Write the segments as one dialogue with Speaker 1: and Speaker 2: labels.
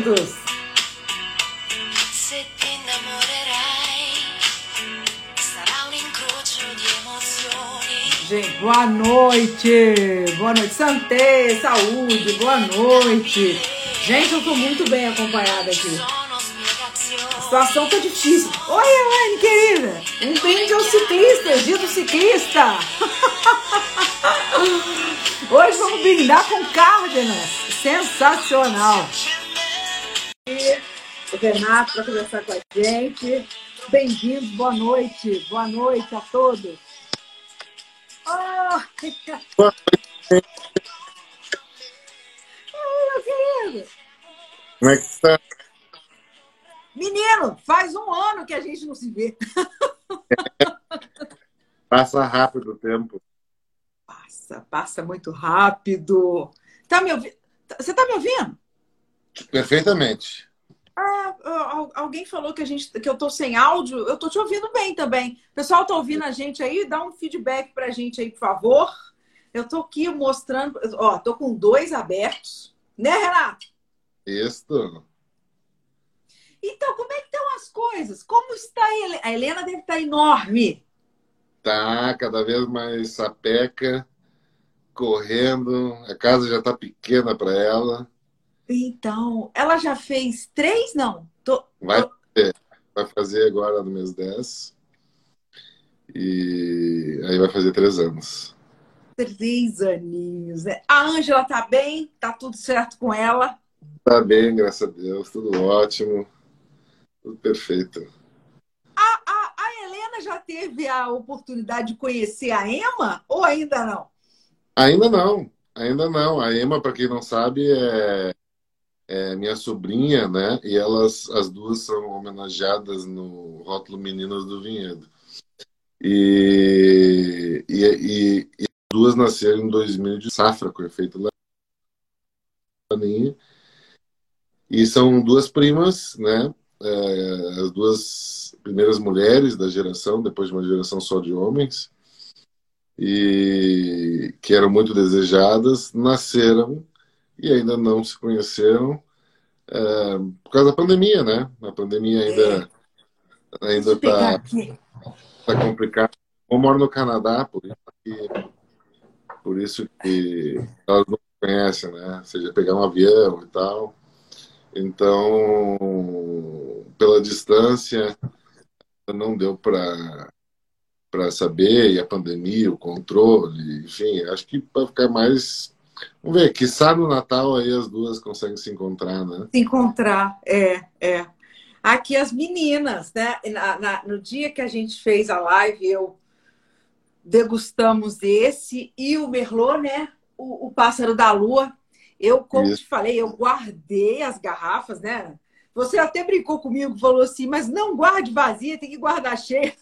Speaker 1: Lindos! Gente, boa noite! Boa noite, Santé, saúde, boa noite! Gente, eu tô muito bem acompanhada aqui. A situação tá difícil. Oi, Elaine, querida! Um brinde ao ciclista, dia do ciclista! Hoje vamos brindar com Cárdenas. Sensacional! Renato para conversar com a gente. Bem-vindos, boa noite. Boa noite a todos. Oh, noite. meu querido.
Speaker 2: Como é que está?
Speaker 1: Menino, faz um ano que a gente não se vê.
Speaker 2: Passa rápido o tempo.
Speaker 1: Passa, passa muito rápido. Tá me ouvindo? Você tá me ouvindo?
Speaker 2: Perfeitamente.
Speaker 1: Ah, alguém falou que, a gente, que eu tô sem áudio. Eu tô te ouvindo bem também. O pessoal tá ouvindo a gente aí? Dá um feedback pra gente aí, por favor. Eu tô aqui mostrando. Ó, tô com dois abertos. Né, Renato?
Speaker 2: Isso.
Speaker 1: Então, como é que estão as coisas? Como está a Helena? A Helena deve estar enorme.
Speaker 2: Tá, cada vez mais sapeca, correndo. A casa já está pequena para ela.
Speaker 1: Então, ela já fez três? Não. Tô,
Speaker 2: vai, fazer, vai fazer agora no mês 10. E aí vai fazer três anos.
Speaker 1: Três aninhos, né? A Ângela tá bem? Tá tudo certo com ela?
Speaker 2: Tá bem, graças a Deus. Tudo ótimo. Tudo perfeito.
Speaker 1: A, a, a Helena já teve a oportunidade de conhecer a Emma ou ainda não?
Speaker 2: Ainda não. Ainda não. A Emma, para quem não sabe, é é minha sobrinha, né? E elas, as duas são homenageadas no rótulo Meninas do Vinhedo. E, e, e, e duas nasceram em 2000 de safra com efeito laninha. E são duas primas, né? É, as duas primeiras mulheres da geração, depois de uma geração só de homens, e que eram muito desejadas, nasceram e ainda não se conheceram é, por causa da pandemia, né? A pandemia ainda é. ainda está tá complicado. Eu moro no Canadá, por isso que, por isso que elas não conhecem, né? Ou seja, pegar um avião e tal. Então, pela distância, não deu para para saber, e a pandemia, o controle, enfim, acho que para ficar mais Vamos ver, que no Natal aí as duas conseguem se encontrar, né?
Speaker 1: Se encontrar, é, é. Aqui as meninas, né? Na, na, no dia que a gente fez a live, eu degustamos esse e o Merlot, né? O, o Pássaro da Lua. Eu, como Isso. te falei, eu guardei as garrafas, né? Você até brincou comigo, falou assim, mas não guarde vazia, tem que guardar cheia.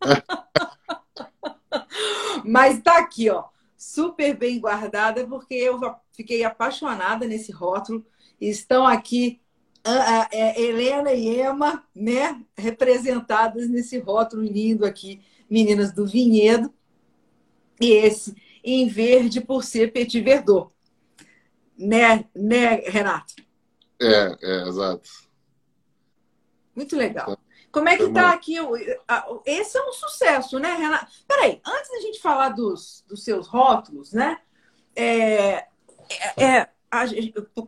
Speaker 1: mas tá aqui, ó super bem guardada, porque eu fiquei apaixonada nesse rótulo. Estão aqui a, a, a é, Helena e Emma, né, representadas nesse rótulo lindo aqui, Meninas do Vinhedo. E esse em verde por ser Petit Verdot. Né, né, Renato?
Speaker 2: É, é, exato.
Speaker 1: Muito legal. Como é que está aqui? Esse é um sucesso, né, Renata? Peraí, antes da gente falar dos, dos seus rótulos, né? É, é, é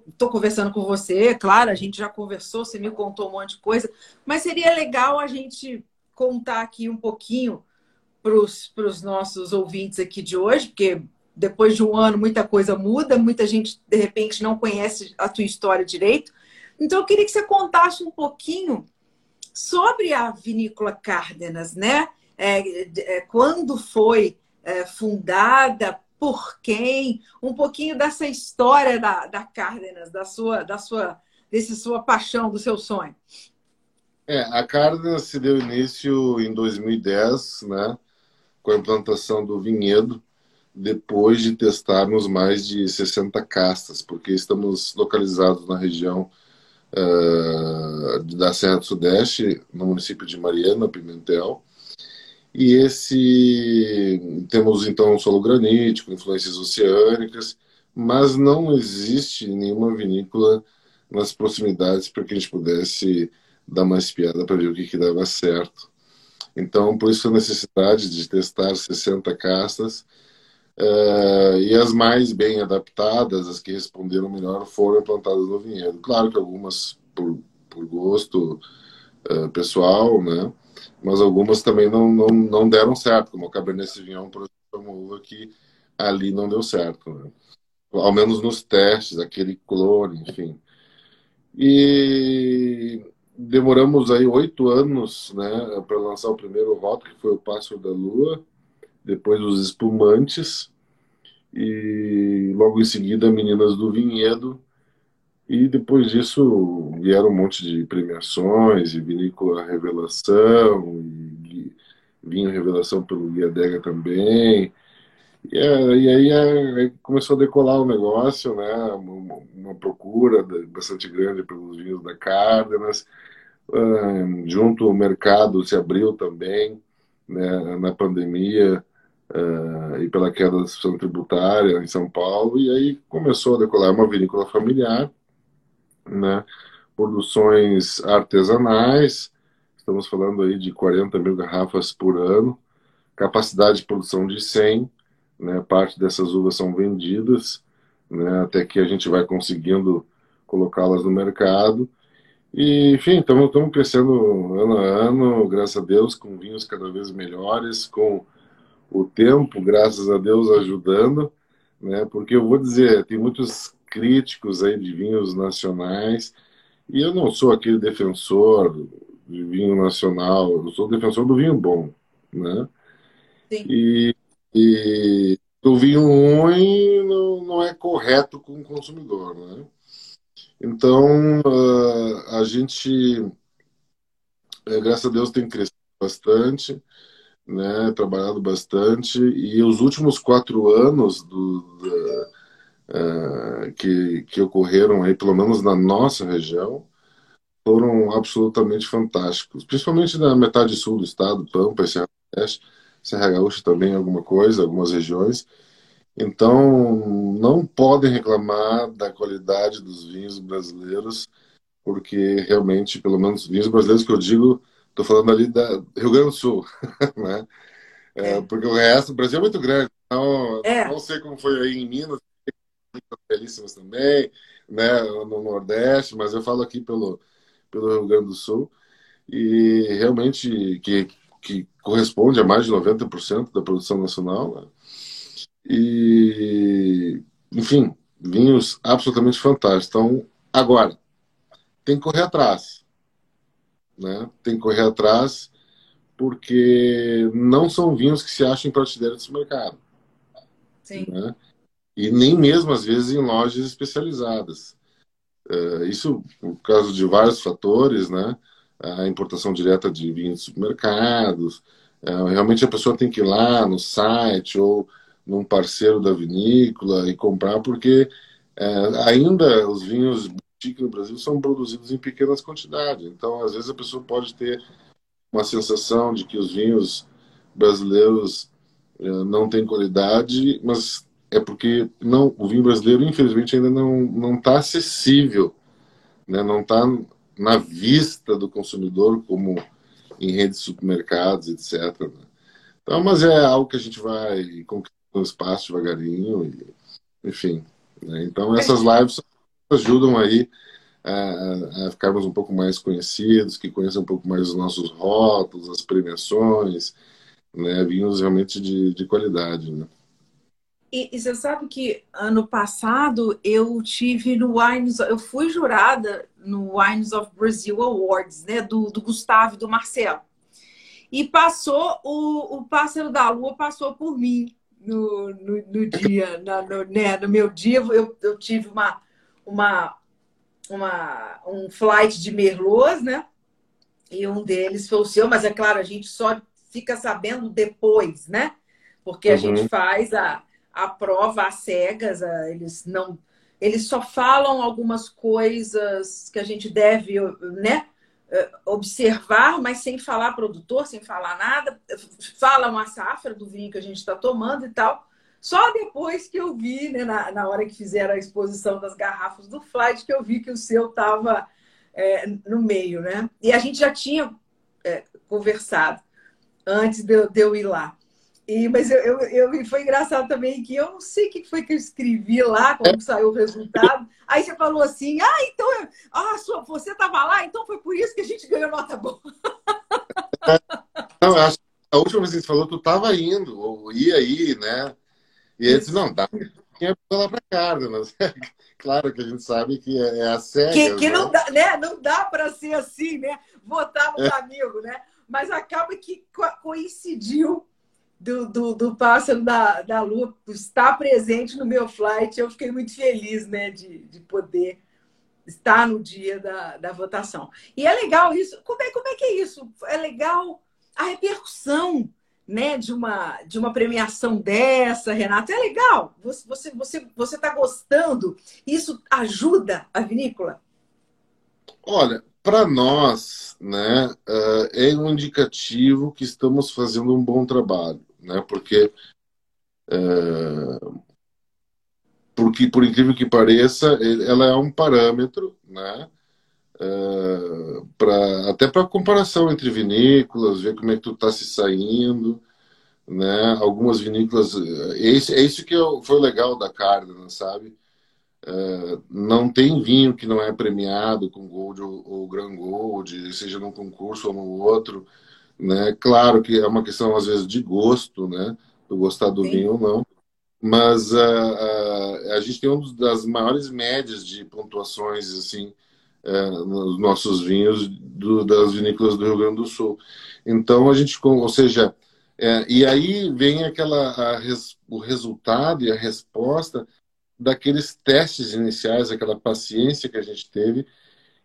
Speaker 1: estou conversando com você, claro, a gente já conversou, você me contou um monte de coisa, mas seria legal a gente contar aqui um pouquinho para os nossos ouvintes aqui de hoje, porque depois de um ano muita coisa muda, muita gente de repente não conhece a tua história direito. Então eu queria que você contasse um pouquinho sobre a vinícola Cárdenas, né? É, é, quando foi é, fundada, por quem, um pouquinho dessa história da, da Cárdenas, da sua, da sua, desse sua paixão, do seu sonho.
Speaker 2: É, a Cárdenas se deu início em 2010, né, com a implantação do vinhedo, depois de testarmos mais de 60 castas, porque estamos localizados na região uh, da Serra do Sudeste, no município de Mariana, Pimentel. E esse temos então solo granítico, influências oceânicas, mas não existe nenhuma vinícola nas proximidades para que a gente pudesse dar uma espiada para ver o que, que dava certo. Então, por isso a necessidade de testar 60 castas uh, e as mais bem adaptadas, as que responderam melhor, foram plantadas no vinhedo. Claro que algumas por, por gosto uh, pessoal, né? Mas algumas também não, não, não deram certo, como o Cabernet Sauvignon, por exemplo, uma uva que ali não deu certo, né? Ao menos nos testes, aquele clone, enfim. E demoramos aí oito anos né, para lançar o primeiro rótulo, que foi o Pássaro da Lua, depois os Espumantes, e logo em seguida Meninas do Vinhedo, e depois disso vieram um monte de premiações, e Vinícola Revelação, e Vinho Revelação pelo Guia Dega também, e, e aí, aí, começou a decolar o negócio, né? Uma, uma, procura bastante grande pelos vinhos da Cárdenas. Uh, junto o mercado se abriu também né, na pandemia uh, e pela queda da situação tributária em São Paulo. E aí começou a decolar uma vinícola familiar, né? Produções artesanais, estamos falando aí de 40 mil garrafas por ano, capacidade de produção de 100 né? Parte dessas uvas são vendidas, né? até que a gente vai conseguindo colocá-las no mercado. E, enfim, estamos crescendo ano a ano, graças a Deus, com vinhos cada vez melhores, com o tempo, graças a Deus, ajudando, né? Porque eu vou dizer, tem muitos críticos aí de vinhos nacionais, e eu não sou aquele defensor de vinho nacional, eu sou defensor do vinho bom, né? Sim. E e o vinho ruim não, não é correto com o consumidor, né? Então, uh, a gente, é, graças a Deus, tem crescido bastante, né, trabalhado bastante, e os últimos quatro anos do, uh, que, que ocorreram aí, pelo menos na nossa região, foram absolutamente fantásticos, principalmente na metade sul do estado, Pampa e Serra Oeste, Serra Gaúcha também alguma coisa, algumas regiões. Então, não podem reclamar da qualidade dos vinhos brasileiros, porque realmente, pelo menos vinhos brasileiros que eu digo, estou falando ali da Rio Grande do Sul, né? É, porque o resto, o Brasil é muito grande, então é. não sei como foi aí em Minas, belíssimas também, né, no Nordeste, mas eu falo aqui pelo, pelo Rio Grande do Sul, e realmente que que corresponde a mais de 90% da produção nacional. Né? E, enfim, vinhos absolutamente fantásticos. Então, agora, tem que correr atrás. Né? Tem que correr atrás porque não são vinhos que se acham em prateleira de mercado. Sim. Né? E nem mesmo, às vezes, em lojas especializadas. Uh, isso por causa de vários fatores, né? a importação direta de vinhos de supermercados. É, realmente a pessoa tem que ir lá no site ou num parceiro da vinícola e comprar, porque é, ainda os vinhos boutique no Brasil são produzidos em pequenas quantidades. Então, às vezes, a pessoa pode ter uma sensação de que os vinhos brasileiros é, não têm qualidade, mas é porque não, o vinho brasileiro, infelizmente, ainda não está acessível, né? não está na vista do consumidor, como em redes de supermercados, etc. Né? Então, mas é algo que a gente vai conquistando espaço devagarinho, e, enfim. Né? Então, essas lives ajudam aí a, a, ficarmos um pouco mais conhecidos, que conheçam um pouco mais os nossos rótulos, as premiações, né? vinhos realmente de, de qualidade. Né?
Speaker 1: E, e, você sabe que ano passado eu tive no Wines, eu fui jurada no Wines of Brazil Awards, né, do, do Gustavo e do Marcelo. E passou, o, o Pássaro da Lua passou por mim no, no, no dia, na, no, né, no meu dia. Eu, eu tive uma, uma, uma, um flight de Merlot, né? E um deles foi o seu, mas é claro, a gente só fica sabendo depois, né? Porque a uhum. gente faz a, a prova às cegas, eles não eles só falam algumas coisas que a gente deve, né, observar, mas sem falar produtor, sem falar nada. Falam a safra do vinho que a gente está tomando e tal, Só depois que eu vi, né, na, na hora que fizeram a exposição das garrafas do Flight, que eu vi que o seu estava é, no meio, né? E a gente já tinha é, conversado antes de eu, de eu ir lá. E, mas eu, eu, eu, foi engraçado também que eu não sei o que foi que eu escrevi lá, como saiu o resultado. Aí você falou assim: ah, então eu, ah, sua, você estava lá, então foi por isso que a gente ganhou nota boa.
Speaker 2: Não, acho a última vez que você falou, tu estava indo, ou ia aí, né? E ele disse: não, dá tinha lá para Cárdenas. claro que a gente sabe que é, é a série.
Speaker 1: Que, que né? não dá, né? Não dá para ser assim, né? Votar nos é. amigos, né? Mas acaba que coincidiu do, do, do pássaro da, da lua estar presente no meu flight. Eu fiquei muito feliz né, de, de poder estar no dia da, da votação. E é legal isso. Como é, como é que é isso? É legal a repercussão né, de, uma, de uma premiação dessa, Renata. É legal. Você você você você está gostando? Isso ajuda a vinícola?
Speaker 2: Olha, para nós, né, eh, é um indicativo que estamos fazendo um bom trabalho né? Porque é, porque por incrível que pareça, ela é um parâmetro, né? É, pra, até para comparação entre vinícolas, ver como é que tu está se saindo, né? Algumas vinícolas, é isso, é isso que eu, foi legal da Cardana, sabe? É, não tem vinho que não é premiado com Gold ou, ou Grand Gold, seja num concurso ou no outro. Né? Claro que é uma questão, às vezes, de gosto, né? Do gostar do Sim. vinho ou não. Mas uh, uh, a gente tem uma das maiores médias de pontuações, assim, uh, nos nossos vinhos do, das vinícolas do Rio Grande do Sul. Então, a gente, ou seja, é, e aí vem aquela, res, o resultado e a resposta daqueles testes iniciais, aquela paciência que a gente teve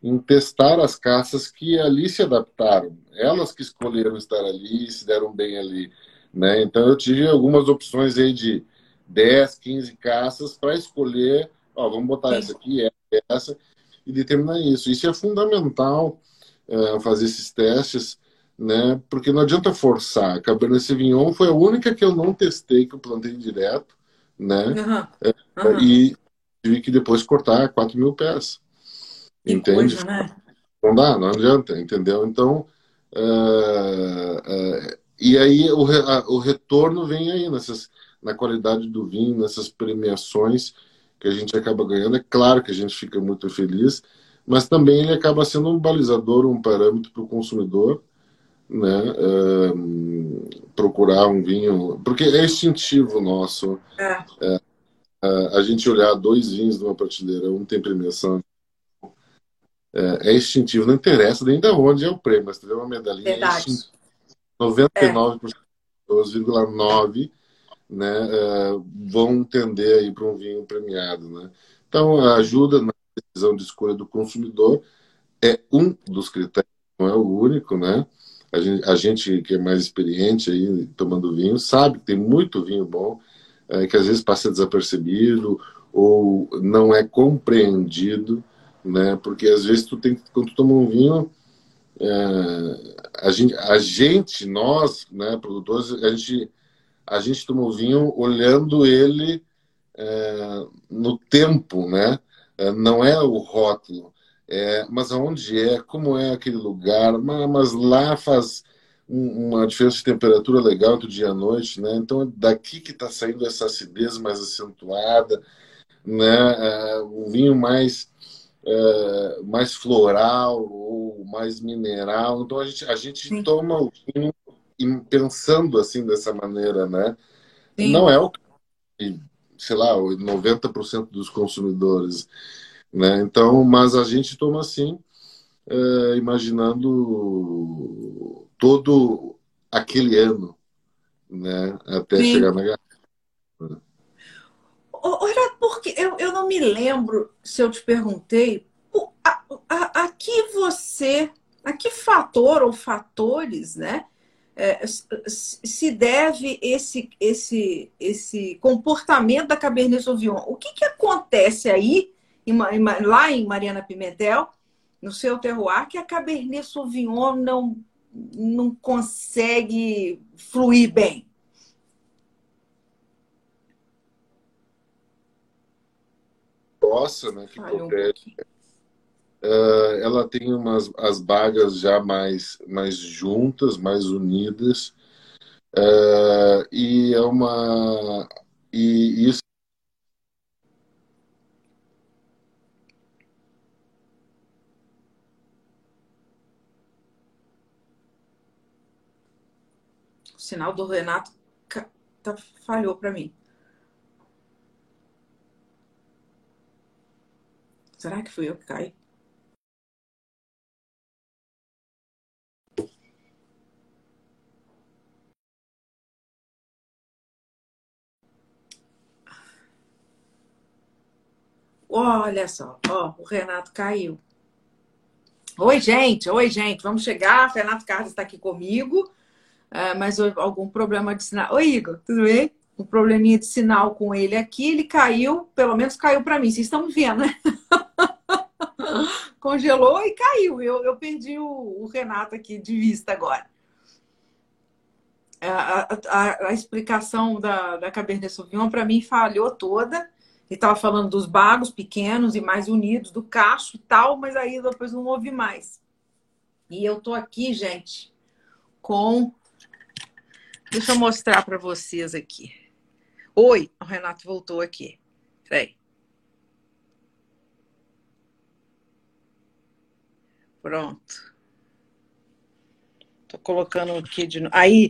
Speaker 2: em testar as caças que ali se adaptaram. Elas que escolheram estar ali, se deram bem ali. Né? Então eu tive algumas opções aí de 10, 15 caças para escolher, ó, vamos botar Sim. essa aqui, essa, e determinar isso. Isso é fundamental uh, fazer esses testes, né? porque não adianta forçar. A Cabernet Sauvignon foi a única que eu não testei, que eu plantei direto, né? Uhum. Uhum. E tive que depois cortar 4 mil pés. Que entende? Coisa, né? Não dá, não adianta, entendeu? Então, uh, uh, e aí o, a, o retorno vem aí nessas, na qualidade do vinho, nessas premiações que a gente acaba ganhando. É claro que a gente fica muito feliz, mas também ele acaba sendo um balizador, um parâmetro para o consumidor, né? Uh, procurar um vinho, porque é instintivo nosso. É. É, a gente olhar dois vinhos numa prateleira, um tem premiação, é, é instintivo, não interessa nem de onde é o prêmio, mas tiver uma medalhinha
Speaker 1: Verdade.
Speaker 2: é 99,9% é. Né, é, vão tender aí para um vinho premiado. Né? Então, a ajuda na decisão de escolha do consumidor é um dos critérios, não é o único, né? A gente, a gente que é mais experiente aí tomando vinho sabe que tem muito vinho bom é, que às vezes passa desapercebido ou não é compreendido né? Porque às vezes tu tem quando tu toma um vinho, é, a, gente, a gente, nós, né, produtores, a gente, a gente toma o vinho olhando ele é, no tempo, né? É, não é o rótulo, é, mas aonde é, como é aquele lugar, mas, mas lá faz uma diferença de temperatura legal do dia à noite, né? Então é daqui que está saindo essa acidez mais acentuada, né? É, um vinho mais é, mais floral ou mais mineral. Então a gente, a gente toma o vinho pensando assim dessa maneira, né? Sim. Não é o que, sei lá, 90% dos consumidores, né? Então, mas a gente toma assim, é, imaginando todo aquele ano, né? Até Sim. chegar na garrafa.
Speaker 1: Olha, porque eu, eu não me lembro se eu te perguntei a, a, a que você, a que fator ou fatores, né, é, se deve esse, esse, esse comportamento da Cabernet Sauvignon. O que, que acontece aí, em, em, lá em Mariana Pimentel, no seu terroir, que a Cabernet Sauvignon não, não consegue fluir bem?
Speaker 2: Nossa, né? Que Ai, um Uh, ela tem umas as bagas já mais, mais juntas, mais unidas. Uh, e é uma. E isso
Speaker 1: O sinal do Renato tá, falhou para mim. Será que fui eu que caí? Olha só, ó, o Renato caiu. Oi, gente, oi, gente, vamos chegar. Renato Carlos está aqui comigo, é, mas algum problema de sinal. Oi, Igor, tudo bem? Um probleminha de sinal com ele aqui, ele caiu, pelo menos caiu para mim. Vocês estão vendo, né? Congelou e caiu. Eu, eu perdi o, o Renato aqui de vista agora. A, a, a, explicação da, da Cabernet Sauvignon para mim falhou toda. Estava falando dos bagos pequenos e mais unidos, do cacho e tal, mas aí depois não houve mais. E eu tô aqui, gente, com. Deixa eu mostrar para vocês aqui. Oi, o Renato voltou aqui. Peraí. Pronto. Tô colocando aqui de novo. Aí,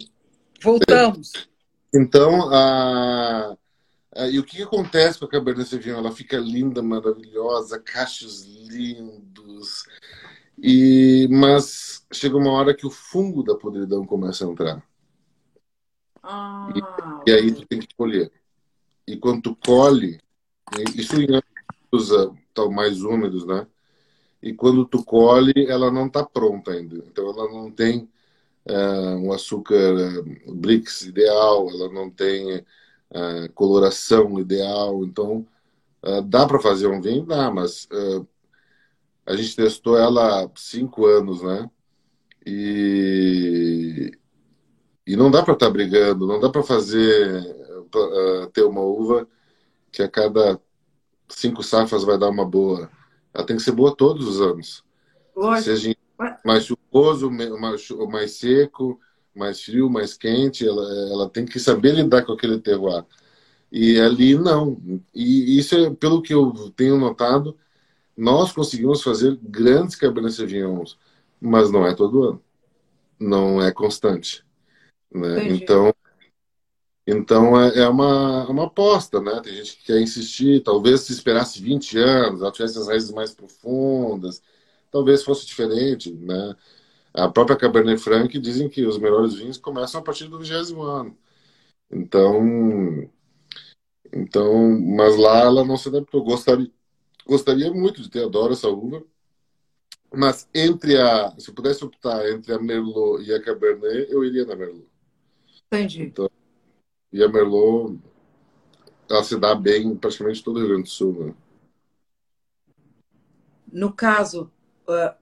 Speaker 1: voltamos.
Speaker 2: Então, a ah, e o que, acontece com a Cabernet Sauvignon? Ela fica linda, maravilhosa, cachos lindos. E mas chega uma hora que o fungo da podridão começa a entrar.
Speaker 1: Ah,
Speaker 2: e, e, aí tu tem que colher. E quando tu colhe, isso em anos estão mais úmidos, né? E quando tu colhe, ela não está pronta ainda. Então ela não tem uh, um açúcar uh, Brix ideal, ela não tem uh, coloração ideal. Então, uh, dá para fazer um vinho? Dá, mas uh, a gente testou ela há cinco anos, né? E, e não dá para estar tá brigando, não dá para fazer, ter uma uva que a cada cinco safras vai dar uma boa. Ela tem que ser boa todos os anos.
Speaker 1: Lógico.
Speaker 2: Seja mais chuvoso, mais, mais seco, mais frio, mais quente, ela, ela tem que saber lidar com aquele terroir. E ali não. E isso é, pelo que eu tenho notado, nós conseguimos fazer grandes Cabernet Sauvignons, mas não é todo ano. Não é constante. Né? Então, então é, é uma, uma aposta, né? Tem gente que quer insistir, talvez se esperasse 20 anos, ela tivesse as raízes mais profundas, talvez fosse diferente, né? A própria Cabernet Franc dizem que os melhores vinhos começam a partir do vigésimo ano. Então, então, mas lá ela não se adaptou. Gostaria, gostaria muito de ter, adoro essa uva. Mas entre a, se eu pudesse optar entre a Merlot e a Cabernet, eu iria na Merlot.
Speaker 1: Entendi.
Speaker 2: Então, e a Merlot, ela se dá bem em praticamente todo o Rio Grande do Sul, né?
Speaker 1: No caso, uh,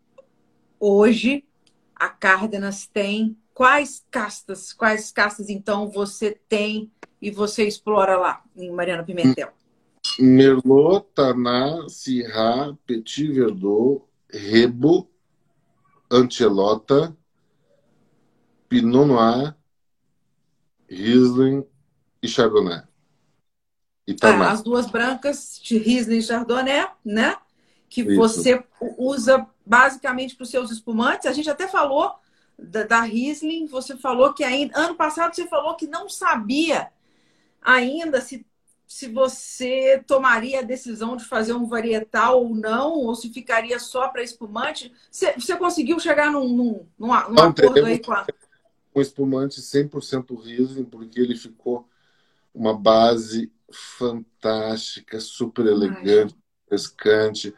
Speaker 1: hoje a Cárdenas tem quais castas, quais castas então você tem e você explora lá em Mariana Pimentel?
Speaker 2: Merlot, Taná, Syrah, Petit Verdot, Rebo, Ancelota, Pinot Noir, Riesling e Chardonnay.
Speaker 1: E ah, as duas brancas, Riesling e Chardonnay, né? Que Isso. você usa basicamente para os seus espumantes. A gente até falou da, da Riesling, você falou que ainda. Ano passado você falou que não sabia ainda se, se você tomaria a decisão de fazer um varietal ou não, ou se ficaria só para espumante. Você, você, conseguiu chegar num, num, num, num acordo aí com a.
Speaker 2: Um espumante 100% Riesling, porque ele ficou uma base fantástica, super elegante, refrescante.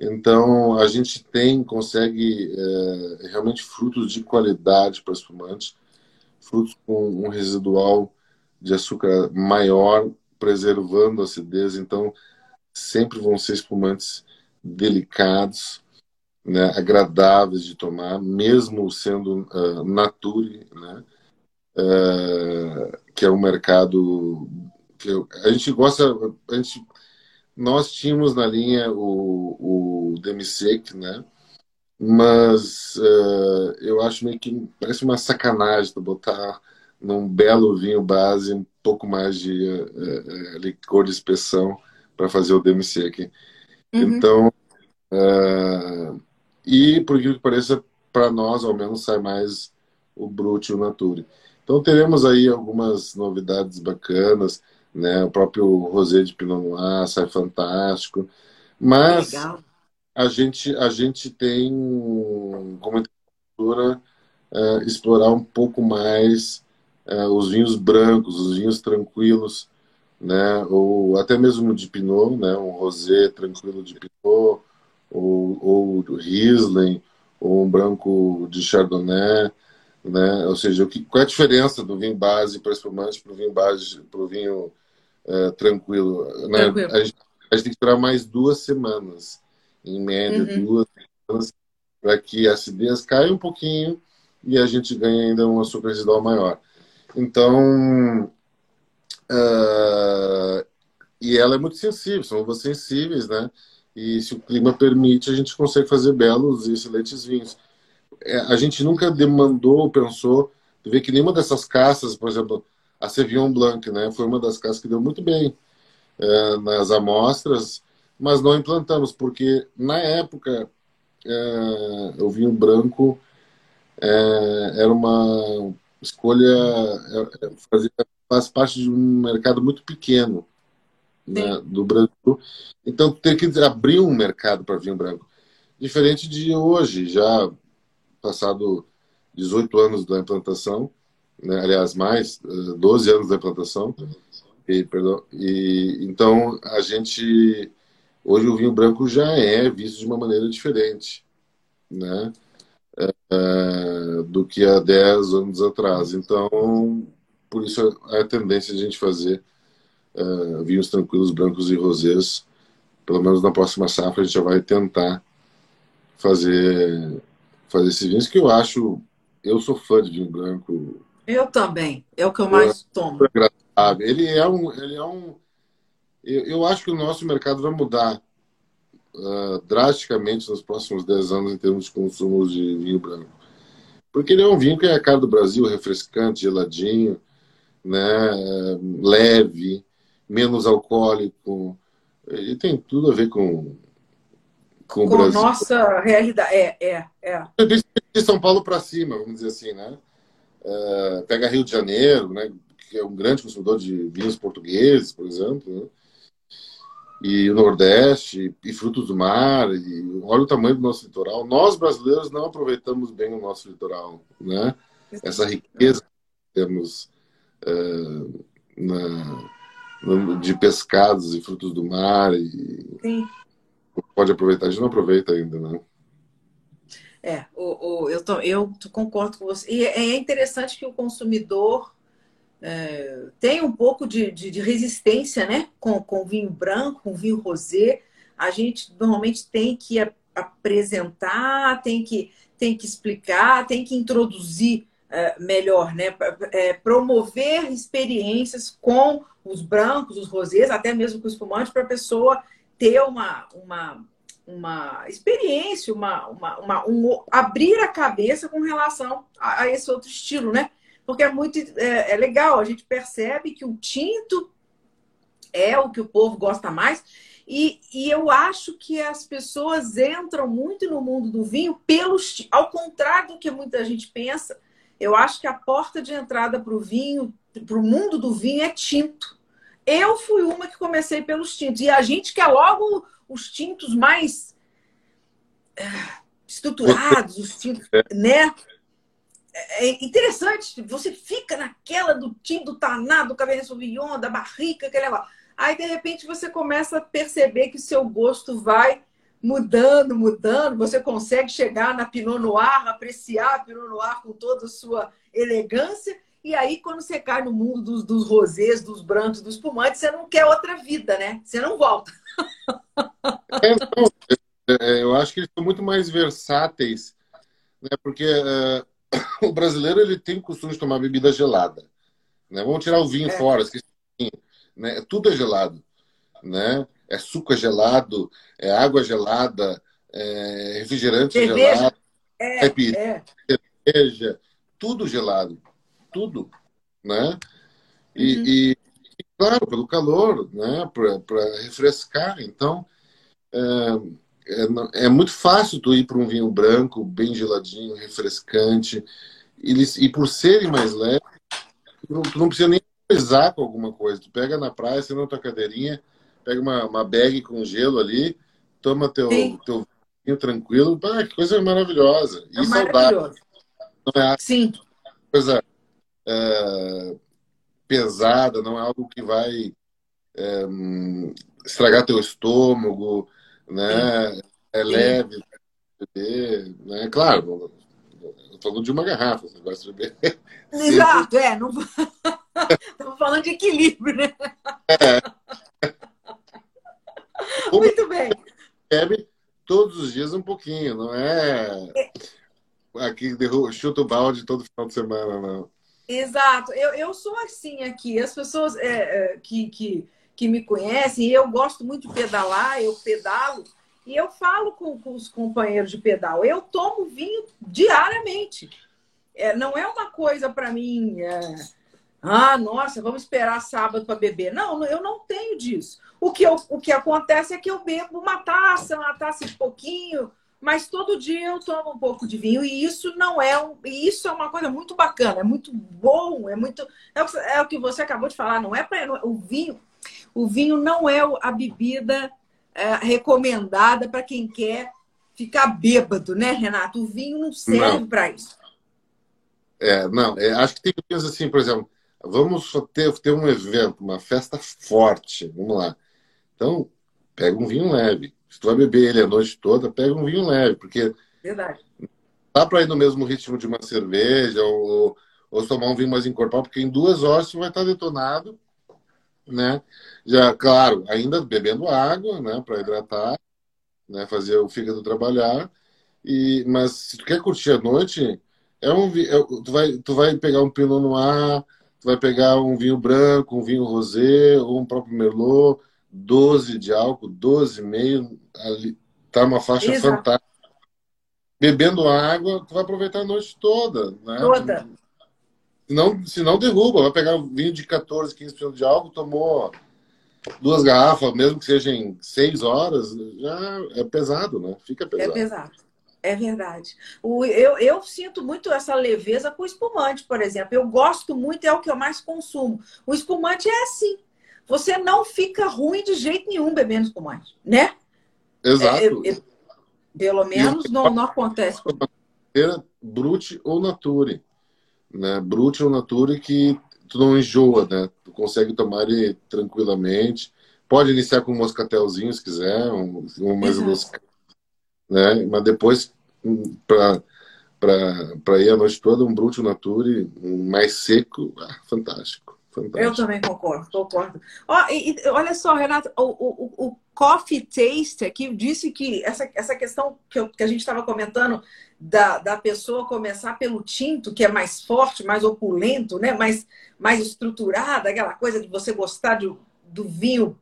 Speaker 2: Então, a gente tem, consegue é, realmente frutos de qualidade para espumante, frutos com um residual de açúcar maior, preservando a acidez. Então, sempre vão ser espumantes delicados, né, agradáveis de tomar, mesmo sendo uh, nature, né, uh, que é um mercado que eu, a gente gosta, a gente nós tínhamos na linha o, o Demisec, né? Mas uh, eu acho meio que parece uma sacanagem botar num belo vinho base um pouco mais de uh, uh, licor de inspeção para fazer o Demisec. Uhum. Então, e por que pareça, para nós ao menos sai mais o Brut e o Nature. Então teremos aí algumas novidades bacanas, né? O próprio Rosé de Pinot Noir sai fantástico, mas Legal. a gente a gente tem como cultura uh, explorar um pouco mais uh, os vinhos brancos, os vinhos tranquilos, né? Ou até mesmo de Pinot, né? Um rosé tranquilo de Pinot, ou, ou Riesling, ou um branco de Chardonnay né? Ou seja, o que, qual é a diferença do vinho base para espumante para o vinho base para o vinho uh, tranquilo? Né? tranquilo. A, gente, a, gente, tem que esperar mais duas semanas, em média, uhum. duas semanas, para que a acidez caia um pouquinho e a gente ganhe ainda uma açúcar residual maior. Então, uh, e ela é muito sensível, são uvas sensíveis, né? E se o clima permite, a gente consegue fazer belos e excelentes vinhos. É, a gente nunca demandou, pensou, tu vê que nenhuma dessas caças, por exemplo, a Sevion Blanc, né, foi uma das caças que deu muito bem é, nas amostras, mas não implantamos, porque na época é, o vinho branco é, era uma escolha, é, é, fazia, faz parte de um mercado muito pequeno né, do Brasil, então tem que abrir um mercado para vinho branco. Diferente de hoje, já passado 18 anos da implantação, né? aliás, mais, 12 eh, anos da implantação. E, perdão, e, então, a gente. Hoje o vinho branco já é visto de uma maneira diferente, né? É, do que há 10 anos atrás. Então, por isso a tendência de a gente fazer é, vinhos tranquilos, brancos e rosés. Pelo menos na próxima safra a gente já vai tentar fazer fazer esses vinhos que eu acho. Eu sou fã de vinho branco.
Speaker 1: Eu também. É o que eu mais tomo.
Speaker 2: Ele é um. Ele é um eu, eu acho que o nosso mercado vai mudar uh, drasticamente nos próximos 10 anos em termos de consumo de vinho branco. Porque ele é um vinho que é a cara do Brasil, refrescante, geladinho, né, leve, menos alcoólico. Ele tem tudo a ver com
Speaker 1: com, com nossa realidade. É, é, é.
Speaker 2: De São Paulo para cima, vamos dizer assim, né? Uh, pega Rio de Janeiro, né? Que é um grande consumidor de vinhos portugueses, por exemplo, né? e o Nordeste, e frutos do mar, e olha o tamanho do nosso litoral. Nós, brasileiros, não aproveitamos bem o nosso litoral, né? Essa riqueza que temos uh, na, de pescados e frutos do mar. E...
Speaker 1: Sim
Speaker 2: pode aproveitar, a gente não aproveita ainda, né?
Speaker 1: É, o, o, eu, tô, eu concordo com você. E é interessante que o consumidor é, tem um pouco de, de, de, resistência né? com, com vinho branco, com vinho rosé. A gente normalmente tem que apresentar, tem que, tem que explicar, tem que introduzir é, melhor, né? É, promover experiências com os brancos, os rosés, até mesmo com o espumante, para a pessoa ter uma, uma, uma experiência, uma, uma, uma, um abrir a cabeça com relação a, a, esse outro estilo, né? Porque é muito é, é, legal, a gente percebe que o tinto é o que o povo gosta mais. E, e eu acho que as pessoas entram muito no mundo do vinho pelos. Ao contrário do que muita gente pensa, eu acho que a porta de entrada para o vinho, para o mundo do vinho, é tinto. Eu fui uma que comecei pelos tintos. E a gente quer logo os tintos mais é, estruturados, os tintos, né? É, é interessante, você fica naquela do tinto taná, do Cabernet Sauvignon, da barrica, aquele negócio. Aí, de repente, você começa a perceber que o seu gosto vai mudando, mudando. Você consegue chegar na Pinot Noir, apreciar a Pinot Noir com toda a sua elegância e aí, quando você cai no mundo dos, dos rosés, dos brancos, dos espumantes, você não quer outra vida, né? Você não volta.
Speaker 2: É, não, é, eu acho que eles são muito mais versáteis, né? porque é, o brasileiro ele tem o costume de tomar bebida gelada. Né? Vamos tirar o vinho é. fora, esqueci, né? tudo é gelado. Né? é suco gelado, é água gelada, é refrigerante cerveja. gelado,
Speaker 1: é, é.
Speaker 2: cerveja, tudo gelado, tudo, né? E, uhum. e claro, pelo calor, né? Para refrescar. Então, é, é, é, muito fácil tu ir para um vinho branco, bem geladinho, refrescante. Eles, e por serem mais leves, tu não, tu não precisa nem pesar com alguma coisa. Tu pega na praia, você na tua cadeirinha, pega uma, uma bag com gelo ali, toma teu, teu vinho tranquilo. Ah, que coisa maravilhosa.
Speaker 1: É e saudável.
Speaker 2: Não é
Speaker 1: Sim.
Speaker 2: coisa é, pesada, não é algo que vai é, estragar teu estômago, né? Sim. É leve, beber, né? Claro, falando de uma garrafa, você vai beber.
Speaker 1: Exato, é. Não... Estamos falando de equilíbrio, né? É. Muito bem.
Speaker 2: Bebe todos os dias um pouquinho, não é, é. aqui chuta o balde todo final de semana, não.
Speaker 1: Exato. Eu, eu sou assim aqui. As pessoas é, é, que, que, que me conhecem, eu gosto muito de pedalar, eu pedalo. E eu falo com, com os companheiros de pedal, eu tomo vinho diariamente. É, não é uma coisa para mim, é, ah, nossa, vamos esperar sábado para beber. Não, eu não tenho disso. O que, eu, o que acontece é que eu bebo uma taça, uma taça de pouquinho, mas todo dia eu tomo um pouco de vinho e isso não é um, e isso é uma coisa muito bacana, é muito bom, é muito é o, é o que você acabou de falar, não é para o vinho, o vinho não é a bebida é, recomendada para quem quer ficar bêbado, né, Renato? O vinho não serve para isso.
Speaker 2: É, não, é, acho que tem coisas assim, por exemplo, vamos ter, ter um evento, uma festa forte, vamos lá. Então, pega um vinho leve. Se tu vai beber ele a noite toda, pega um vinho leve, porque
Speaker 1: Verdade.
Speaker 2: dá para ir no mesmo ritmo de uma cerveja ou, ou tomar um vinho mais encorpado, porque em duas horas tu vai estar detonado né? Já, claro, ainda bebendo água, né, para hidratar, né, fazer o fígado trabalhar. E, mas se tu quer curtir a noite, é um, é, tu vai, tu vai pegar um Pinot Noir, tu vai pegar um vinho branco, um vinho rosé ou um próprio Merlot, 12 de álcool, 12,5, ali tá uma faixa Exato. fantástica. Bebendo água, tu vai aproveitar a noite toda, né?
Speaker 1: Toda.
Speaker 2: Senão, senão derruba. Vai pegar um vinho de 14, 15% de álcool, tomou duas garrafas, mesmo que seja em seis horas, já é pesado, né? Fica pesado.
Speaker 1: É pesado. É verdade. O, eu, eu sinto muito essa leveza com o espumante, por exemplo. Eu gosto muito, é o que eu mais consumo. O espumante é assim. Você não fica ruim de jeito nenhum bebendo espumante, né?
Speaker 2: Exato.
Speaker 1: É, é, pelo menos não, não acontece.
Speaker 2: Brute ou nature né? Brute ou nature que tu não enjoa, né? Tu consegue tomar ele tranquilamente. Pode iniciar com um moscatelzinho se quiser, um, um mais mosca, né? Mas depois hum, para ir a noite toda um Brute Nature mais seco, ah, fantástico. Fantástico.
Speaker 1: Eu também concordo, concordo. Ó, e, e, olha só, Renato, o, o, o Coffee Taste aqui disse que essa, essa questão que, eu, que a gente estava comentando da, da pessoa começar pelo tinto, que é mais forte, mais opulento, né? mais, mais estruturada, aquela coisa de você gostar de, do vinho.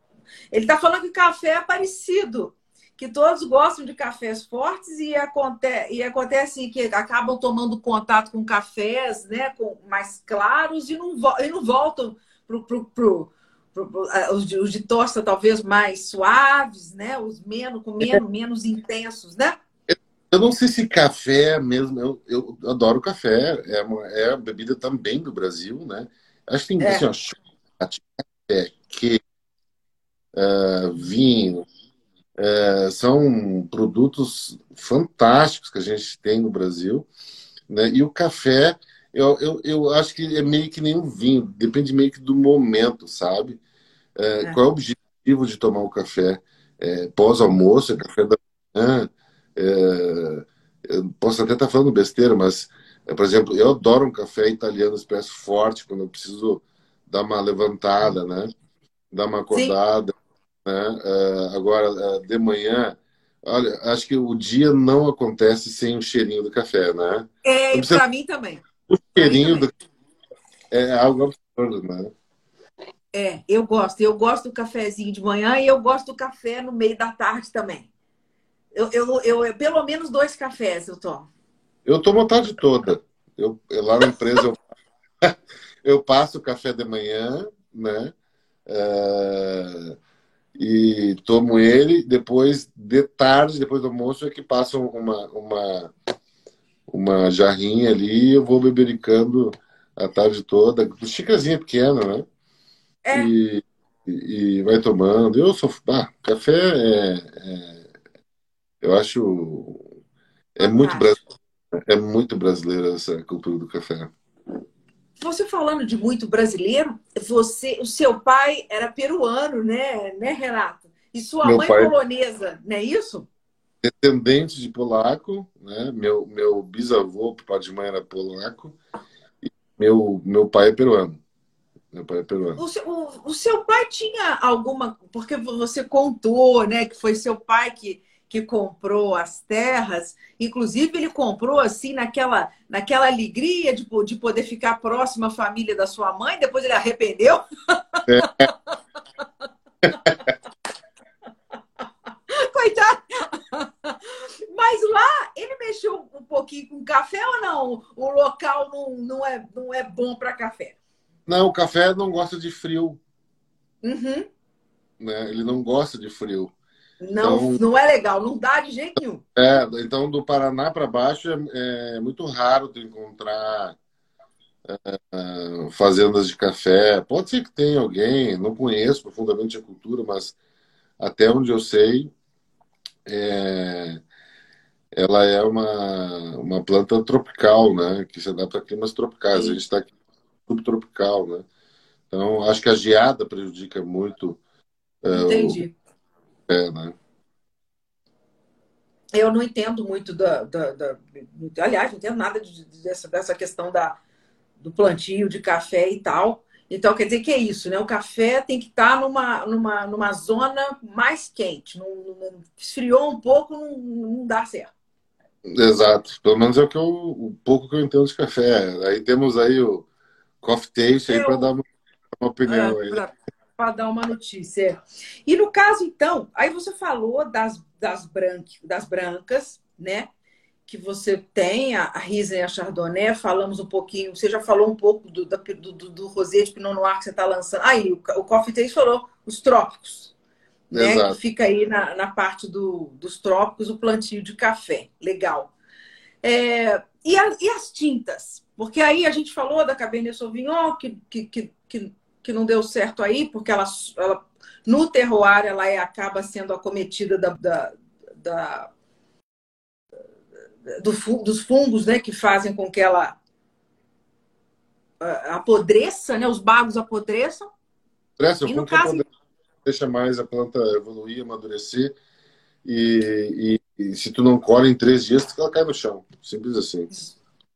Speaker 1: Ele está falando que café é parecido, que todos gostam de cafés fortes e, aconte e acontece que acabam tomando contato com cafés né, com mais claros e não, vo e não voltam para pro, os, de, os de tosta talvez mais suaves, né? Os menos, com menos, menos intensos, né?
Speaker 2: Eu não sei se café mesmo, eu, eu adoro café, é, uma, é a bebida também do Brasil, né? Acho que tem é. assim, ó, chocolate, café, que, uh, vinho, é, são produtos fantásticos que a gente tem no Brasil. Né? E o café, eu, eu, eu acho que é meio que nem um vinho, depende meio que do momento, sabe? É, é. Qual é o objetivo de tomar o café? É, Pós-almoço, é café da manhã. É, eu posso até estar falando besteira, mas, é, por exemplo, eu adoro um café italiano expresso forte, quando eu preciso dar uma levantada, né? Dar uma acordada. Sim né? Uh, agora, uh, de manhã, olha, acho que o dia não acontece sem o cheirinho do café, né?
Speaker 1: É, precisa... para mim também.
Speaker 2: O cheirinho do... é algo absurdo, né?
Speaker 1: É, eu gosto. Eu gosto do cafezinho de manhã e eu gosto do café no meio da tarde também. Eu, eu, eu, eu pelo menos dois cafés eu tomo.
Speaker 2: Eu tomo a tarde toda. Eu, lá na empresa eu, eu passo o café de manhã, né? Uh, e tomo ele. Depois, de tarde, depois do almoço, é que passo uma, uma, uma jarrinha ali e eu vou bebericando a tarde toda. Xícarazinha pequena, né? É. E, e, vai tomando. Eu sou. Ah, café é, é eu acho. É muito, brasileiro, é muito brasileira essa cultura do café.
Speaker 1: Você falando de muito brasileiro, você, o seu pai era peruano, né, né, Renato? E sua meu mãe pai... polonesa, não é isso?
Speaker 2: Descendente de polaco, né? Meu, meu bisavô, pai de mãe era polaco, e meu, meu pai é peruano. Meu pai é peruano.
Speaker 1: O seu, o, o seu pai tinha alguma. Porque você contou, né, que foi seu pai que que comprou as terras, inclusive ele comprou assim naquela, naquela alegria de, de poder ficar próximo à família da sua mãe, depois ele arrependeu. É. Coitado. Mas lá ele mexeu um pouquinho com café ou não? O local não, não, é, não é bom para café?
Speaker 2: Não, o café não gosta de frio.
Speaker 1: Uhum.
Speaker 2: Né? Ele não gosta de frio.
Speaker 1: Não, então, não é legal, não dá de jeito nenhum.
Speaker 2: É, então do Paraná para baixo é, é, muito raro tu encontrar é, fazendas de café. Pode ser que tenha alguém, não conheço profundamente a cultura, mas até onde eu sei, é, ela é uma, uma planta tropical, né? Que se adapta a climas tropicais. Sim. A gente está aqui subtropical, né? Então, acho que a geada prejudica muito.
Speaker 1: É, Entendi.
Speaker 2: É, né?
Speaker 1: Eu não entendo muito da, da, da, aliás, não entendo nada de, dessa, dessa questão da, do plantio de café e tal. Então, quer dizer que é isso, né? O café tem que estar numa, numa, numa zona mais quente. Não, não, esfriou um pouco, não, não dá certo.
Speaker 2: Exato. Pelo menos é o, que eu, o pouco que eu entendo de café. Aí temos aí o Coffee Taste aí para dar uma, uma opinião. É, aí. Pra,
Speaker 1: para dar uma notícia. E no caso, então, aí você falou das, das, das brancas, né? Que você tem, a, a Riesling e a Chardonnay, falamos um pouquinho, você já falou um pouco do, do, do, do Rosé de Pinot Noir que você está lançando. Aí, o, o Coffee Taste falou os trópicos, né? Exato. Que fica aí na, na parte do, dos trópicos, o plantio de café. Legal. É, e, a, e as tintas? Porque aí a gente falou da Cabernet Sauvignon, que, que, que, que que não deu certo aí, porque ela, ela no terroir ela é, acaba sendo acometida da, da, da do, dos fungos né, que fazem com que ela apodreça, né, os bagos apodreçam.
Speaker 2: Apodrece, e no caso... deixa mais a planta evoluir, amadurecer. E, e, e, se tu não colhe em três dias, ela cai no chão. Simples assim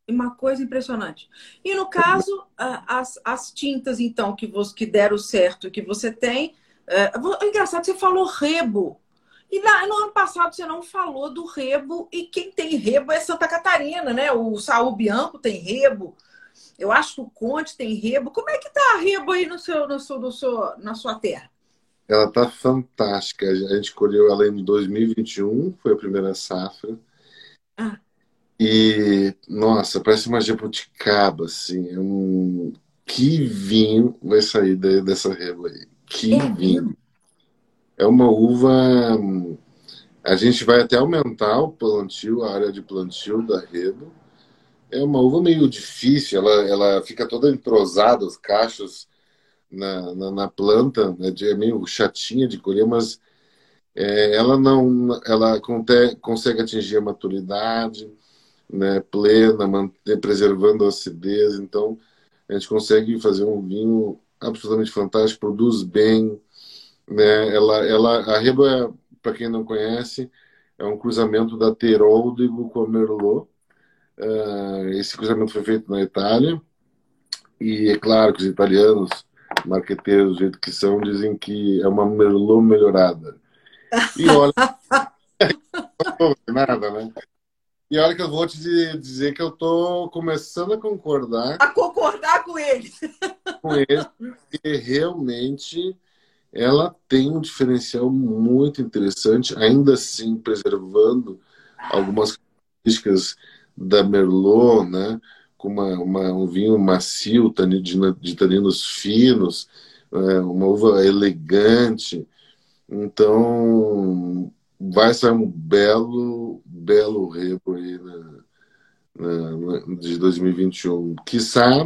Speaker 1: uma coisa impressionante. E no caso, as, as tintas, então, que, você, que deram certo, que você tem. É, é engraçado, você falou rebo. E na, no ano passado você não falou do rebo, e quem tem rebo é Santa Catarina, né? O Saul Bianco tem rebo. Eu acho que o Conte tem rebo. Como é que tá a rebo aí no seu, no seu, no seu, na sua terra?
Speaker 2: Ela tá fantástica. A gente colheu ela em 2021, foi a primeira safra. Ah. E, nossa, parece uma jabuticaba, assim. É um... Que vinho vai sair dessa reba aí? Que é vinho. É uma uva. A gente vai até aumentar o plantio, a área de plantio da rebo. É uma uva meio difícil, ela, ela fica toda entrosada, os cachos na, na, na planta, né? é meio chatinha de colher, mas é, ela não, ela consegue atingir a maturidade né, plena, manter, preservando a acidez. Então, a gente consegue fazer um vinho absolutamente fantástico, produz bem. Né? Ela, ela, a Reba, para quem não conhece, é um cruzamento da Teroldego com a Merlot. Uh, esse cruzamento foi feito na Itália. E é claro que os italianos, marqueteiros do jeito que são, dizem que é uma Merlot melhorada. E olha, não nada, né? E olha que eu vou te dizer que eu tô começando a concordar.
Speaker 1: A concordar com eles.
Speaker 2: com esse, porque realmente ela tem um diferencial muito interessante, ainda assim preservando algumas características da Merlot, né? com uma, uma, um vinho macio, de taninos finos, é, uma uva elegante. Então, vai ser um belo, belo rebo aí na, na, na, de 2021. Quiçá,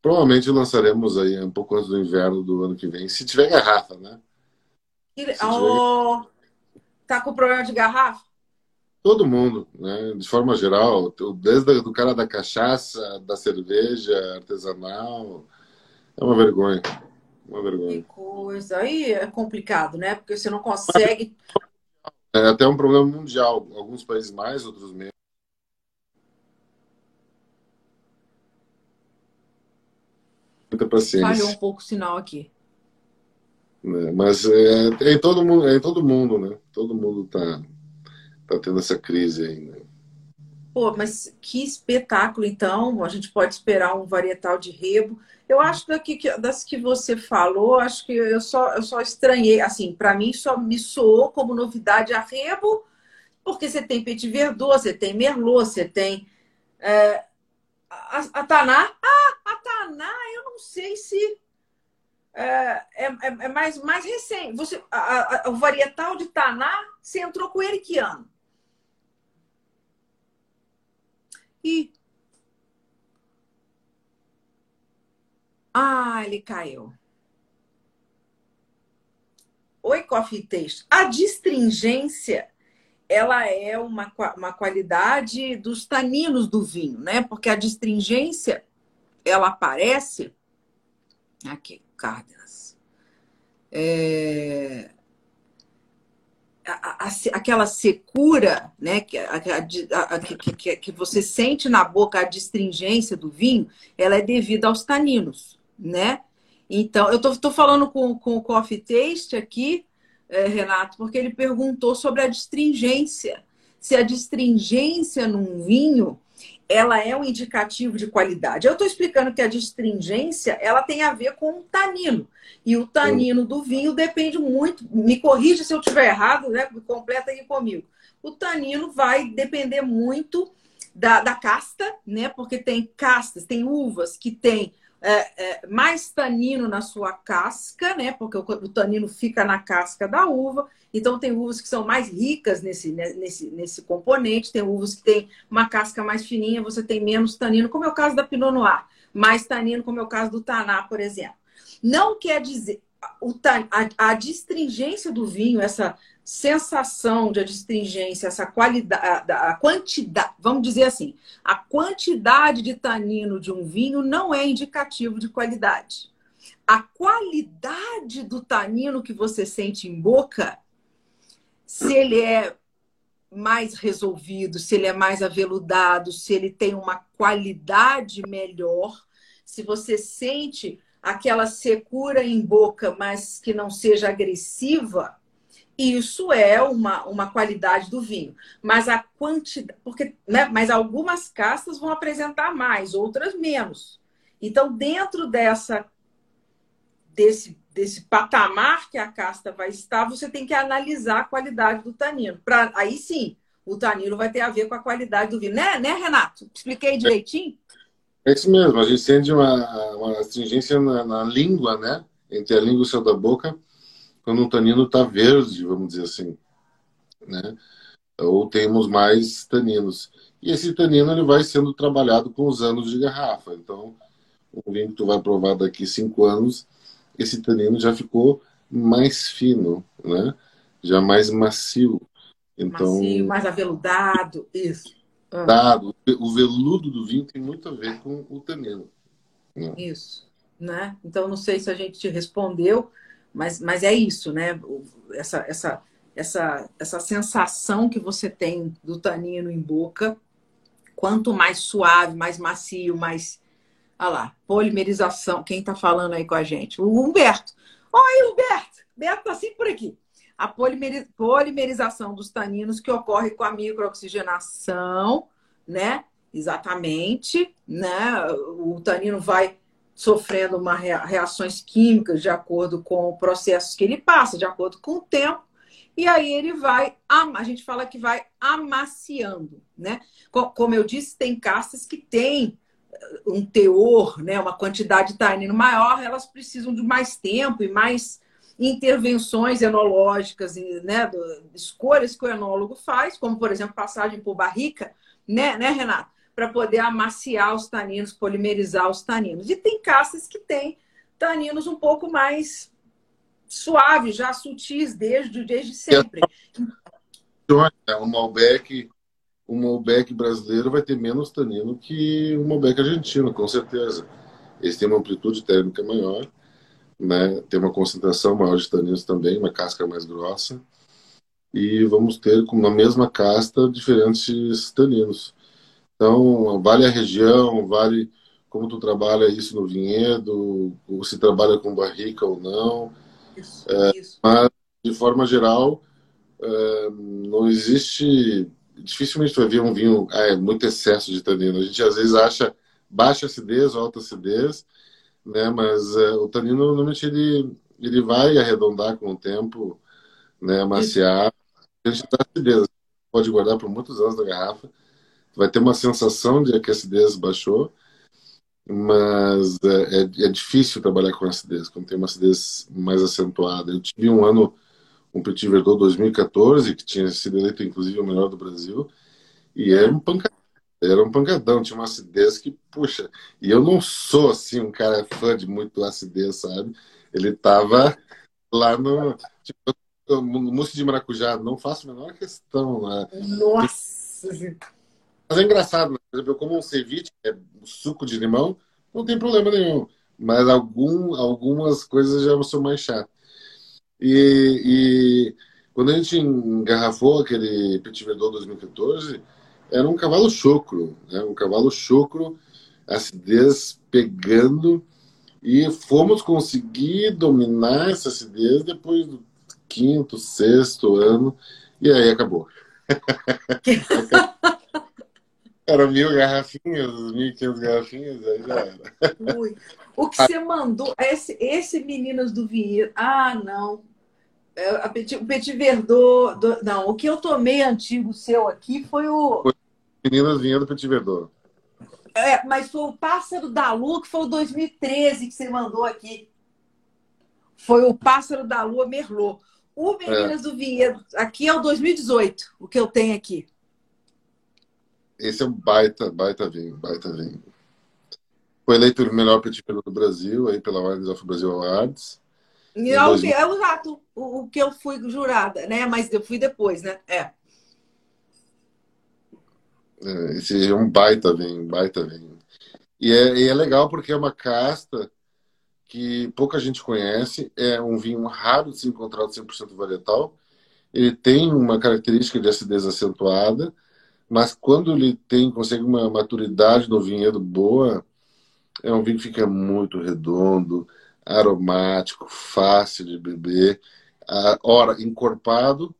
Speaker 2: provavelmente lançaremos aí um pouco antes do inverno do ano que vem, se tiver garrafa, né?
Speaker 1: Se oh, Tá com problema de garrafa?
Speaker 2: Todo mundo, né? de forma geral, desde o cara da cachaça, da cerveja artesanal, é uma vergonha. Uma vergonha.
Speaker 1: Que coisa. Aí é complicado, né? Porque você não consegue.
Speaker 2: É até um problema mundial. Alguns países mais, outros menos. Muita paciência.
Speaker 1: Falhou um pouco o sinal aqui.
Speaker 2: É, mas é, é, em todo mundo, é em todo mundo, né? Todo mundo tá tá tendo essa crise ainda. Né?
Speaker 1: Pô, mas que espetáculo, então. A gente pode esperar um varietal de rebo. Eu acho daqui, das que você falou, acho que eu só, eu só estranhei. Assim, para mim, só me soou como novidade a rebo, porque você tem Petit Verdot, você tem Merlot, você tem. É, a, a Taná. Ah, a Taná, eu não sei se. É, é, é, é mais, mais recente. Você, a, a, o varietal de Taná, você entrou com ele que ano? E. Ah, ele caiu. Oi, Coffee Taste. A distringência ela é uma, uma qualidade dos taninos do vinho, né? Porque a distringência ela aparece aqui, Cárdenas. É, a, a, aquela secura, né, que, a, que, que, você sente na boca, a distringência do vinho, ela é devida aos taninos, né? Então, eu tô falando com, com o Coffee Taste aqui, é, Renato, porque ele perguntou sobre a distringência. Se a distringência num vinho ela é um indicativo de qualidade. Eu estou explicando que a distringência ela tem a ver com o tanino. E o tanino do vinho depende muito. Me corrija se eu estiver errado, né? Completa aí comigo. O tanino vai depender muito da, da casta, né? Porque tem castas, tem uvas que têm é, é, mais tanino na sua casca, né? Porque o, o, tanino fica na casca da uva. Então tem uvas que são mais ricas nesse, né, nesse, nesse componente, tem uvas que tem uma casca mais fininha, você tem menos tanino, como é o caso da Pinot Noir, mais tanino, como é o caso do Taná, por exemplo. Não quer dizer o, a, a distringência do vinho, essa sensação de adstringência, essa qualidade, a quantidade, vamos dizer assim, a quantidade de tanino de um vinho não é indicativo de qualidade. A qualidade do tanino que você sente em boca, se ele é mais resolvido, se ele é mais aveludado, se ele tem uma qualidade melhor, se você sente aquela secura em boca, mas que não seja agressiva, isso é uma, uma qualidade do vinho. Mas a quantidade. Porque, né, mas algumas castas vão apresentar mais, outras menos. Então, dentro dessa desse, desse patamar que a casta vai estar, você tem que analisar a qualidade do tanino. Pra, aí sim, o tanino vai ter a ver com a qualidade do vinho. Né, né Renato? Expliquei direitinho?
Speaker 2: É isso mesmo, a gente sente uma, uma astringência na, na língua, né? Entre a língua e o céu da boca quando o tanino está verde, vamos dizer assim, né? Ou temos mais taninos. E esse tanino ele vai sendo trabalhado com os anos de garrafa. Então, o vinho que tu vai provar daqui cinco anos, esse tanino já ficou mais fino, né? Já mais macio. Então,
Speaker 1: macio, mais aveludado, isso.
Speaker 2: Ah. Dado, o veludo do vinho tem muito a ver com o tanino.
Speaker 1: Né? Isso, né? Então, não sei se a gente te respondeu, mas, mas é isso, né? Essa, essa, essa, essa sensação que você tem do tanino em boca, quanto mais suave, mais macio, mais. Olha lá, polimerização. Quem está falando aí com a gente? O Humberto. Oi, Humberto! Humberto está sempre por aqui. A polimerização dos taninos que ocorre com a microoxigenação, né? Exatamente, né? O tanino vai sofrendo uma reações químicas de acordo com processos que ele passa, de acordo com o tempo, e aí ele vai, a gente fala que vai amaciando, né? Como eu disse, tem castas que têm uh, um teor, né, uma quantidade de tanino maior, elas precisam de mais tempo e mais intervenções enológicas, né, escolhas que o enólogo faz, como por exemplo passagem por barrica, né, né Renato? Para poder amaciar os taninos, polimerizar os taninos. E tem castas que têm taninos um pouco mais suaves, já sutis desde, desde sempre.
Speaker 2: É, o Malbec, o Malbec brasileiro vai ter menos tanino que o Malbec argentino, com certeza. Eles têm uma amplitude térmica maior, né? tem uma concentração maior de taninos também, uma casca mais grossa. E vamos ter, na mesma casta, diferentes taninos. Então, vale a região, vale como tu trabalha isso no vinhedo, se trabalha com barrica ou não. Isso, é, isso. Mas, de forma geral, é, não existe. Dificilmente vai ver um vinho ah, é muito excesso de tanino. A gente às vezes acha baixa acidez ou alta acidez, né? Mas é, o tanino normalmente ele ele vai arredondar com o tempo, né? Amaciar. A gente dá acidez. Pode guardar por muitos anos na garrafa. Vai ter uma sensação de que a acidez baixou, mas é, é, é, difícil trabalhar com acidez, quando tem uma acidez mais acentuada. Eu tive um ano, um Petit Verdot 2014, que tinha sido eleito inclusive o melhor do Brasil, e era um pancadão, era um pancadão, tinha uma acidez que, puxa, e eu não sou assim um cara fã de muito acidez, sabe? Ele tava lá no. Tipo, mousse de maracujá, não faço a menor questão. Né?
Speaker 1: Nossa!
Speaker 2: Mas é engraçado, né? por exemplo, eu como um ceviche, é suco de limão, não tem problema nenhum. Mas algum, algumas coisas já são mais chatas. E, e, quando a gente engarrafou aquele Petit Verdot 2014, era um cavalo chocro, né? um cavalo chocro, acidez pegando, e fomos conseguir dominar essa acidez depois do quinto, sexto ano, e aí acabou. Era mil garrafinhas, mil e quinhentas garrafinhas, aí já era.
Speaker 1: Ui. O que você mandou, esse, esse Meninas do Vinhedo. Ah, não. É, Petit, o Petit Verdot. Do, não, o que eu tomei antigo seu aqui foi o. Foi
Speaker 2: Meninas Vinhedo Petit Verdot.
Speaker 1: É, mas foi o Pássaro da Lua, que foi o 2013 que você mandou aqui. Foi o Pássaro da Lua Merlot. O Meninas é. do Vinhedo, aqui é o 2018, o que eu tenho aqui.
Speaker 2: Esse é um baita, baita vinho, baita vinho. Foi eleito o melhor petit do Brasil aí pela Wines of Brasil Awards.
Speaker 1: É, o, é exato o, o, que eu fui jurada, né? Mas eu fui depois, né? É.
Speaker 2: é esse é um baita vinho, baita vinho. E é, e é legal porque é uma casta que pouca gente conhece. É um vinho raro de se encontrar de 100% varietal. Ele tem uma característica de acidez acentuada mas quando ele tem, consegue uma maturidade no vinhedo boa, é um vinho que fica muito redondo, aromático, fácil de beber, ora encorpado,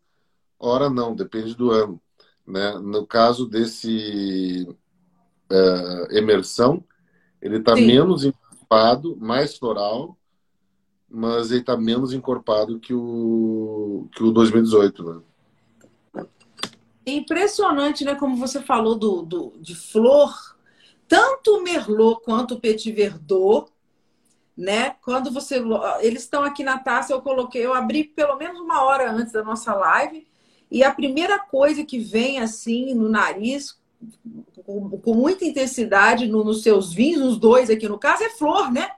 Speaker 2: ora não, depende do ano. Né? No caso desse uh, emersão, ele está menos encorpado, mais floral, mas ele está menos encorpado que o, que o 2018. Né?
Speaker 1: Impressionante, né? Como você falou do, do, de flor, tanto o Merlot quanto o Petit Verdot, né? Quando você. Eles estão aqui na taça, eu coloquei, eu abri pelo menos uma hora antes da nossa live, e a primeira coisa que vem assim no nariz, com, com muita intensidade no, nos seus vinhos, os dois aqui no caso, é flor, né?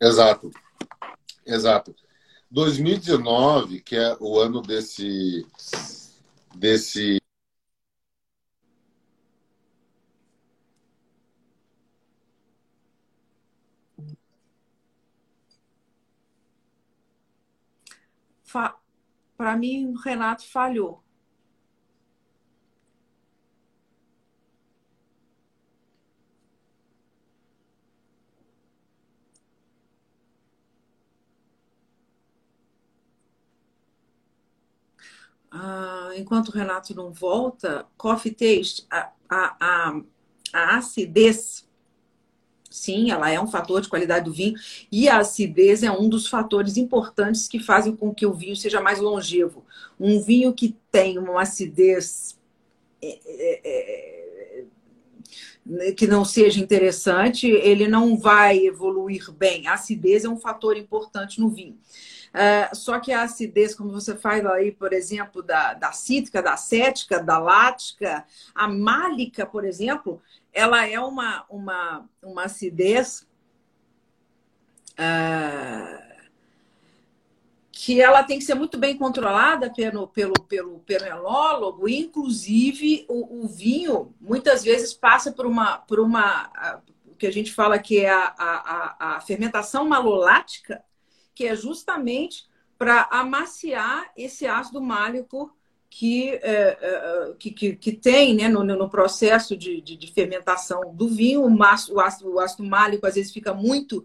Speaker 2: Exato. Exato. 2019, que é o ano desse desse
Speaker 1: Para mim, o Renato falhou. Ah, enquanto o Renato não volta, coffee taste, a, a, a, a acidez Sim, ela é um fator de qualidade do vinho e a acidez é um dos fatores importantes que fazem com que o vinho seja mais longevo. Um vinho que tem uma acidez é, é, é, que não seja interessante, ele não vai evoluir bem. A acidez é um fator importante no vinho. Uh, só que a acidez, como você faz aí, por exemplo, da, da cítrica, da acética, da lática, a málica, por exemplo, ela é uma, uma, uma acidez uh, que ela tem que ser muito bem controlada pelo, pelo, pelo, pelo enólogo, inclusive o, o vinho muitas vezes passa por uma, por uma o que a gente fala que é a, a, a fermentação malolática, que é justamente para amaciar esse ácido málico que, é, é, que, que, que, tem né, no, no processo de, de, de, fermentação do vinho. O, maço, o, ácido, o ácido málico às vezes fica muito.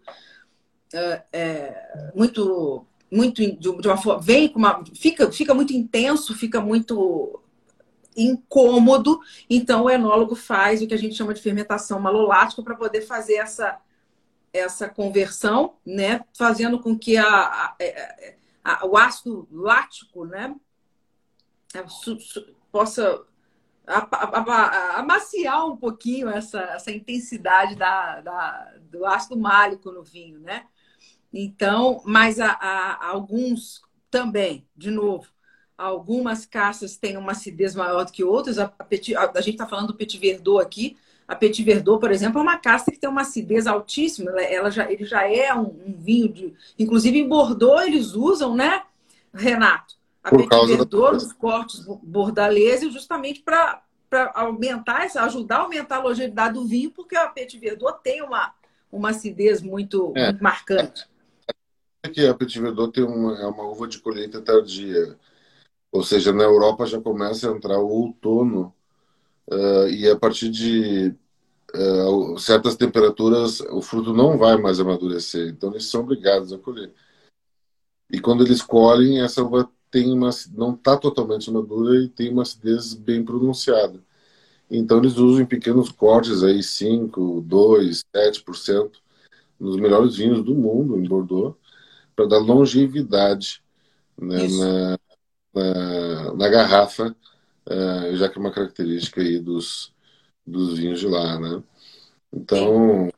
Speaker 1: É, é muito muito de uma forma vem com uma fica fica muito intenso fica muito incômodo então o enólogo faz o que a gente chama de fermentação malolática para poder fazer essa essa conversão né fazendo com que a, a, a o ácido lático né é, possa amaciar um pouquinho essa, essa intensidade da, da, do ácido málico no vinho, né? Então, mas alguns também, de novo, algumas caças têm uma acidez maior do que outras. A, a, a gente está falando do Petit Verdot aqui. A Petit Verdot, por exemplo, é uma caça que tem uma acidez altíssima. Ela, ela já, ele já é um, um vinho de. Inclusive em Bordeaux eles usam, né, Renato? a Por Petit Verdot, da... os cortes bordaleses, justamente para aumentar, ajudar a aumentar a longevidade do vinho, porque a Petit Verdot tem uma, uma acidez muito, é. muito marcante.
Speaker 2: É que a Petit Verdot tem uma, é uma uva de colheita tardia. Ou seja, na Europa já começa a entrar o outono uh, e a partir de uh, certas temperaturas o fruto não vai mais amadurecer. Então eles são obrigados a colher. E quando eles colhem, essa uva tem uma não está totalmente madura e tem uma acidez bem pronunciada. Então eles usam em pequenos cortes aí 5, 2, 7% nos melhores vinhos do mundo em Bordeaux para dar longevidade né, na, na, na, garrafa, uh, já que é uma característica aí dos, dos vinhos de lá, né? Então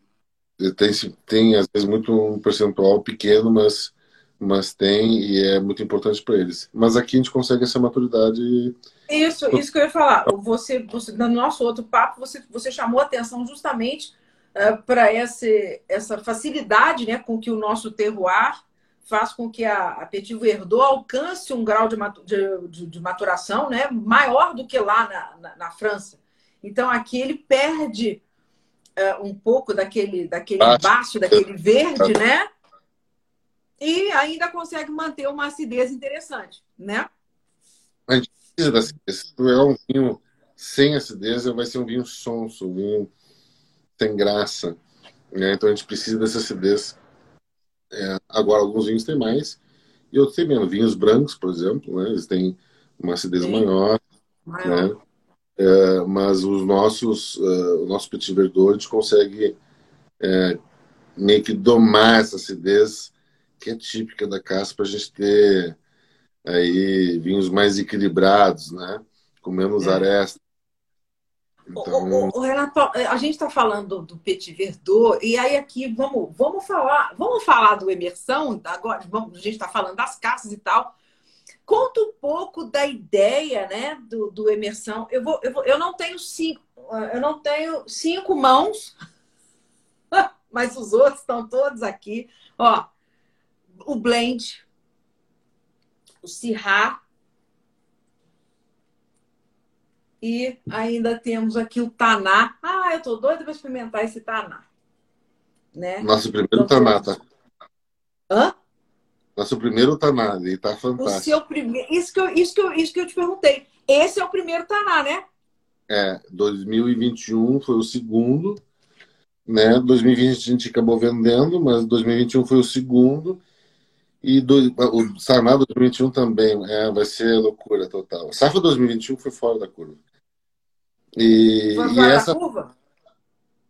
Speaker 2: tem, tem às vezes muito um percentual pequeno, mas mas tem e é muito importante para eles. Mas aqui a gente consegue essa maturidade.
Speaker 1: Isso, isso que eu ia falar. Você, você no nosso outro papo, você, você chamou atenção justamente uh, eh, para essa facilidade né, com que o nosso terroir faz com que a, a Petit Verdot alcance um grau de, de, de maturação né, maior do que lá na, na, na França. Então aqui ele perde uh, um pouco daquele, daquele baixo, daquele verde, né? e ainda consegue manter uma acidez interessante, né?
Speaker 2: A gente precisa da acidez. Se tu é um vinho sem acidez, vai ser um vinho sonso, um vinho sem graça. Né? Então a gente precisa dessa acidez. É, agora, alguns vinhos têm mais e outros têm menos. Vinhos brancos, por exemplo, né? eles têm uma acidez Sim. maior. maior. Né? É, mas os nossos, uh, o nosso Petit Verdot, a gente consegue é, meio que domar essa acidez que é típica da casa para a gente ter aí vinhos mais equilibrados, né? Com menos é. aresta.
Speaker 1: Então... O, o, o, Renato, a gente está falando do Petit Verdot e aí aqui vamos, vamos falar, vamos falar do Emersão agora. Vamos, a gente está falando das caças e tal. Conta um pouco da ideia, né, do, do Emersão. Eu vou, eu vou, eu não tenho cinco, eu não tenho cinco mãos, mas os outros estão todos aqui. Ó, o blend, o Sirá. E ainda temos aqui o Taná. Ah, eu tô doida para experimentar esse Taná. Né?
Speaker 2: Nosso primeiro então, Taná, tá?
Speaker 1: Hã?
Speaker 2: Nosso primeiro Taná, ele tá fantástico.
Speaker 1: O seu primeiro... isso, que eu, isso, que eu, isso que eu te perguntei. Esse é o primeiro Taná, né?
Speaker 2: É, 2021 foi o segundo, né? 2020 a gente acabou vendendo, mas 2021 foi o segundo. E do, o Sarnado 2021 também é, vai ser loucura total. Safra 2021 foi fora da curva. E,
Speaker 1: foi fora e essa, da curva?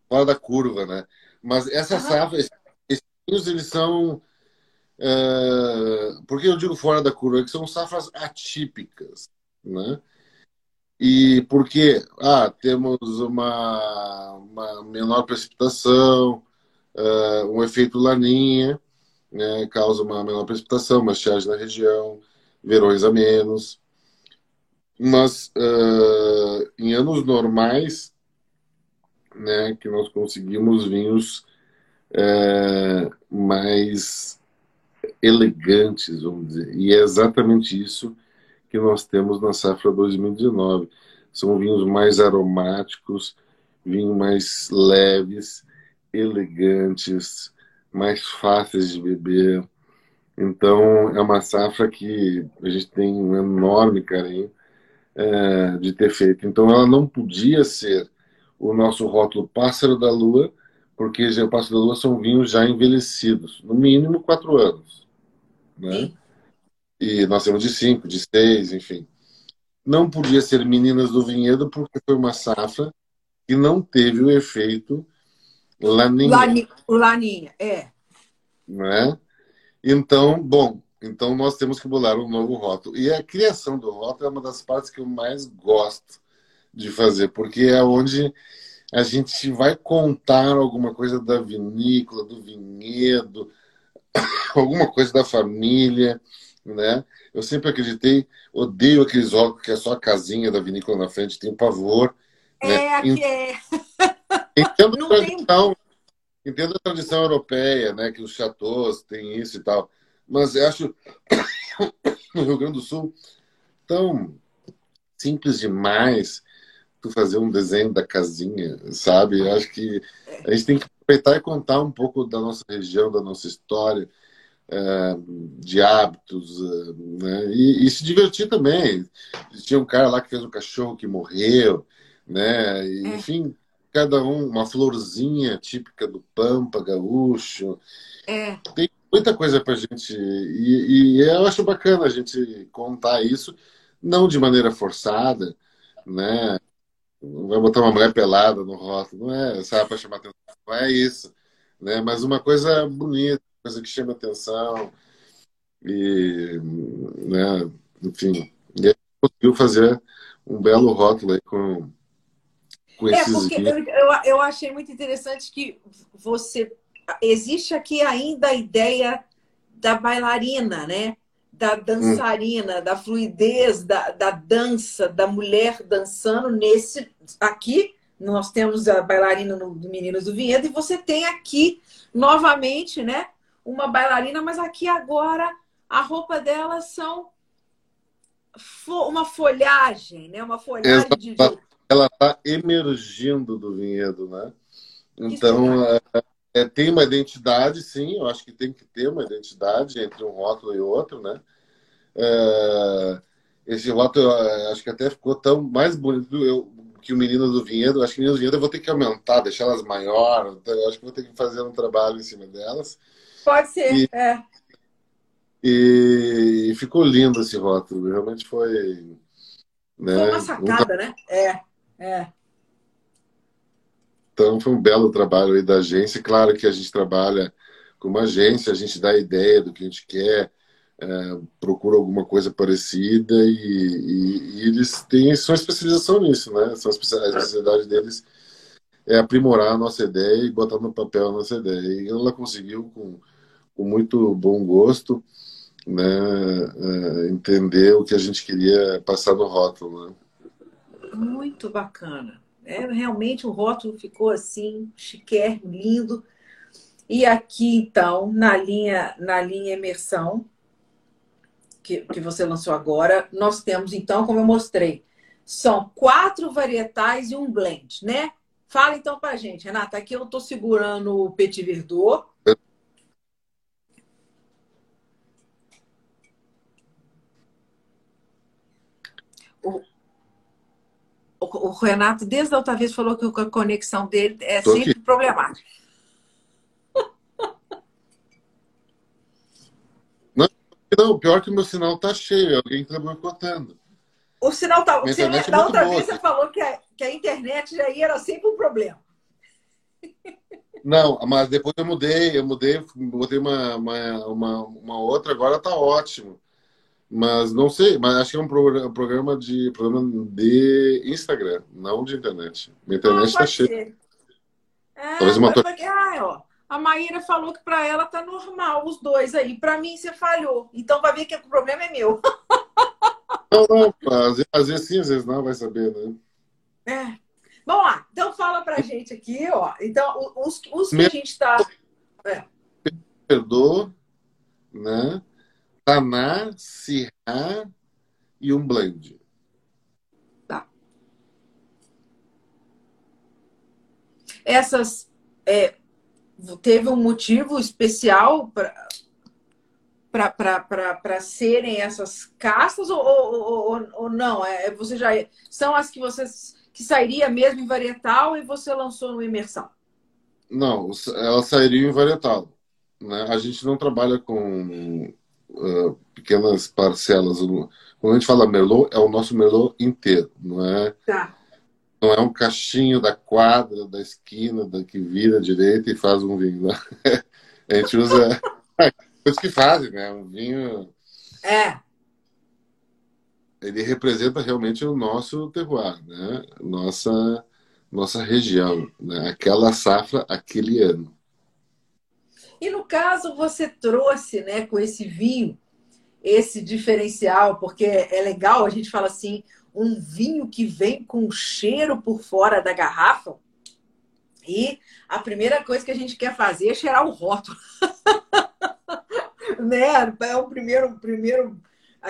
Speaker 2: Fora da curva, né? Mas essa safra, esses vinhos, eles são. Uh, por que eu digo fora da curva? É que são safras atípicas, né? E porque ah, temos uma, uma menor precipitação, uh, um efeito laninha, né, causa uma menor precipitação, uma estiagem na região, verões a menos. Mas uh, em anos normais, né, que nós conseguimos vinhos é, mais elegantes, vamos dizer. E é exatamente isso que nós temos na safra 2019. São vinhos mais aromáticos, vinhos mais leves, elegantes, mais fáceis de beber. Então, é uma safra que a gente tem um enorme carinho é, de ter feito. Então, ela não podia ser o nosso rótulo Pássaro da Lua, porque o Pássaro da Lua são vinhos já envelhecidos, no mínimo quatro anos. Né? E nós temos de cinco, de seis, enfim. Não podia ser Meninas do Vinhedo, porque foi uma safra que não teve o efeito Laninha.
Speaker 1: Lani, laninha, é.
Speaker 2: Né? Então, bom, então nós temos que bolar um novo rótulo. E a criação do rótulo é uma das partes que eu mais gosto de fazer, porque é onde a gente vai contar alguma coisa da vinícola, do vinhedo, alguma coisa da família, né? Eu sempre acreditei, odeio aqueles óculos que é só a casinha da vinícola na frente, tenho pavor.
Speaker 1: É, né? aqui é.
Speaker 2: Entendo a tradição, tem... entendo a tradição europeia, né? Que os chateaus têm isso e tal. Mas eu acho no Rio Grande do Sul tão simples demais tu fazer um desenho da casinha, sabe? Eu acho que a gente tem que aproveitar e contar um pouco da nossa região, da nossa história, é, de hábitos, é, né? E, e, se divertir também. Tinha um cara lá que fez um cachorro que morreu, né? E, é. Enfim, cada um, uma florzinha típica do Pampa gaúcho.
Speaker 1: É.
Speaker 2: Tem muita coisa para gente. E, e eu acho bacana a gente contar isso, não de maneira forçada, né? Não vai botar uma mulher pelada no rótulo, não é, sabe, para chamar atenção, não é isso, né? Mas uma coisa bonita, coisa que chama atenção e, né, enfim, e aí conseguiu fazer um belo rótulo aí com, com é, esses
Speaker 1: porque eu, eu achei muito interessante que você existe aqui ainda a ideia da bailarina, né? Da dançarina, da fluidez da, da dança, da mulher dançando nesse aqui. Nós temos a bailarina no, do Meninos do Vinhedo e você tem aqui novamente, né? Uma bailarina, mas aqui agora a roupa dela são fo uma folhagem, né? Uma folhagem de.
Speaker 2: Ela está emergindo do vinhedo, né? Então, é, é, tem uma identidade, sim, eu acho que tem que ter uma identidade entre um rótulo e outro, né? É, esse rótulo, acho que até ficou tão mais bonito eu, que o Menino do Vinhedo. Acho que o Menino do Vinhedo eu vou ter que aumentar, deixar elas maiores. Então eu acho que vou ter que fazer um trabalho em cima delas.
Speaker 1: Pode ser, e, é.
Speaker 2: E, e ficou lindo esse rótulo. Realmente foi.
Speaker 1: Né, foi uma sacada, um... né? É, é.
Speaker 2: Então foi um belo trabalho aí da agência. Claro que a gente trabalha com uma agência, a gente dá ideia do que a gente quer, é, procura alguma coisa parecida e, e, e, eles têm sua especialização nisso, né? Sua a especialidade deles é aprimorar a nossa ideia e botar no papel a nossa ideia. E ela conseguiu com, com muito bom gosto, né? É, entender o que a gente queria passar no rótulo, né?
Speaker 1: Muito bacana. É, realmente o rótulo ficou assim, chiquérrimo, lindo. E aqui, então, na linha, na linha imersão, que, que você lançou agora, nós temos, então, como eu mostrei, são quatro varietais e um blend, né? Fala então pra gente, Renata. Aqui eu estou segurando o Petit Verdot. O, o, Renato, desde a outra vez, falou que a conexão dele é Tô sempre aqui. problemática.
Speaker 2: Não, pior que o meu sinal tá cheio, alguém está boicotando.
Speaker 1: O sinal tá. Você, é da outra vez você falou que a, que a internet aí era sempre um problema.
Speaker 2: Não, mas depois eu mudei, eu mudei, botei uma, uma, uma, uma outra, agora tá ótimo. Mas não sei, mas acho que é um programa de programa de Instagram, não de internet. Minha internet está cheia.
Speaker 1: É, Talvez uma porque, ah, ó, a Maíra falou que para ela tá normal os dois aí. Para mim você falhou. Então vai ver que o problema é meu.
Speaker 2: Não, não, às vezes sim, às vezes não, vai saber, né?
Speaker 1: É. Vamos lá. Então fala pra gente aqui, ó. Então, os, os que a gente está. É.
Speaker 2: Perdoa, né? Taná, Sirá e um blend.
Speaker 1: Tá. Essas. É, teve um motivo especial para para serem essas castas ou, ou, ou, ou, não? É, você já são as que vocês que sairia mesmo em varietal e você lançou no imersão?
Speaker 2: Não, ela sairia em varietal. Né? A gente não trabalha com uh, pequenas parcelas. Quando a gente fala Merlot, é o nosso Merlot inteiro, não é?
Speaker 1: Tá.
Speaker 2: Não é um cachinho da quadra, da esquina, da que vira direita e faz um vinho. Né? a gente usa coisas que fazem, né? Um vinho.
Speaker 1: É.
Speaker 2: Ele representa realmente o nosso terroir, né? Nossa, nossa região, né? aquela safra, aquele ano.
Speaker 1: E no caso, você trouxe, né, com esse vinho, esse diferencial, porque é legal, a gente fala assim, um vinho que vem com cheiro por fora da garrafa. E a primeira coisa que a gente quer fazer é cheirar o rótulo. né? É o primeiro, primeiro.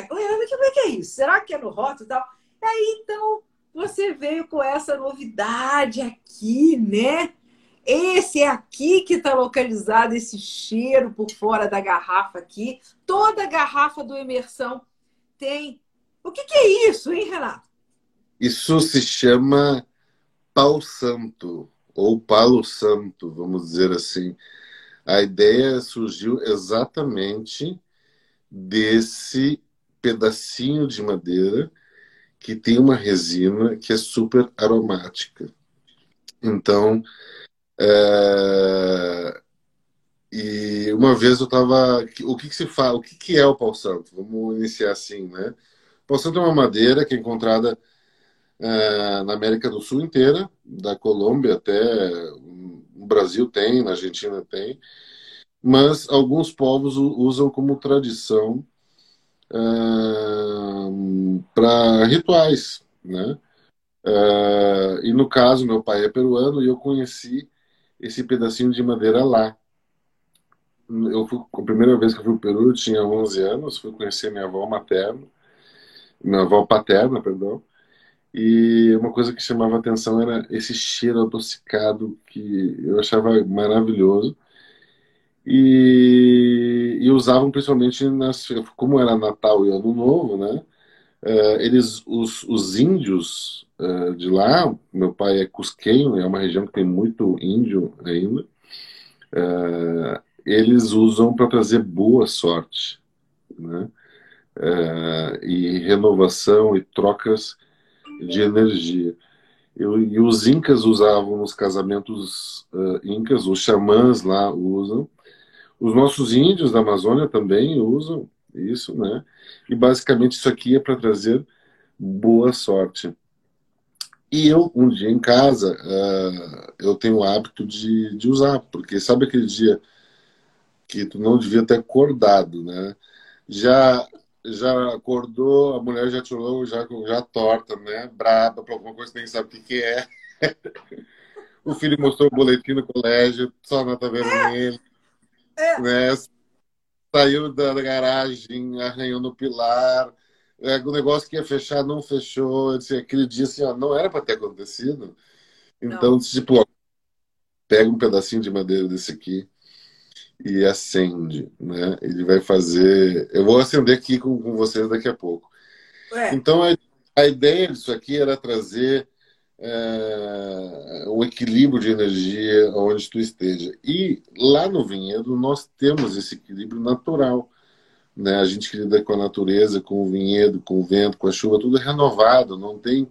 Speaker 1: Como é que é isso? Será que é no rótulo e tal? Aí então você veio com essa novidade aqui, né? Esse é aqui que está localizado esse cheiro por fora da garrafa aqui. Toda garrafa do imersão tem. O que, que é isso, hein, Renato?
Speaker 2: Isso se chama pau santo ou palo santo, vamos dizer assim. A ideia surgiu exatamente desse pedacinho de madeira que tem uma resina que é super aromática. Então, é... e uma vez eu estava, o que, que, se fala, o que, que é o pau santo? Vamos iniciar assim, né? O pau santo é uma madeira que é encontrada é, na América do Sul inteira, da Colômbia até no Brasil tem, na Argentina tem, mas alguns povos usam como tradição uh, para rituais, né? Uh, e no caso, meu pai é peruano e eu conheci esse pedacinho de madeira lá. Eu fui, a primeira vez que eu fui para o Peru, eu tinha 11 anos, fui conhecer minha avó materna, minha avó paterna, perdão, e uma coisa que chamava atenção era esse cheiro adocicado que eu achava maravilhoso. E, e usavam principalmente nas, como era Natal e Ano Novo, né? Uh, eles, os, os índios uh, de lá, meu pai é cusquenho, é uma região que tem muito índio ainda, uh, eles usam para trazer boa sorte, né? e renovação e trocas de energia. Eu, e os incas usavam nos casamentos incas, os xamãs lá usam, os nossos índios da Amazônia também usam isso, né? E basicamente isso aqui é para trazer boa sorte. E eu, um dia em casa, uh, eu tenho o hábito de, de usar, porque sabe aquele dia que tu não devia ter acordado, né? Já já acordou, a mulher já tirou já, já torta, né? Braba para alguma coisa, nem sabe o que, que é. o filho mostrou o boletim no colégio, só nota vermelha. É. Né? Saiu da garagem, arranhou no pilar. É, o negócio que ia fechar não fechou. Disse, aquele dia assim, ó, não era para ter acontecido. Então, tipo, ó, pega um pedacinho de madeira desse aqui e acende, né? Ele vai fazer. Eu vou acender aqui com, com vocês daqui a pouco. Ué. Então a, a, ideia disso aqui era trazer é, o equilíbrio de energia onde tu esteja. E lá no vinhedo nós temos esse equilíbrio natural. Né? A gente que lida com a natureza, com o vinhedo, com o vento, com a chuva, tudo é renovado, não tem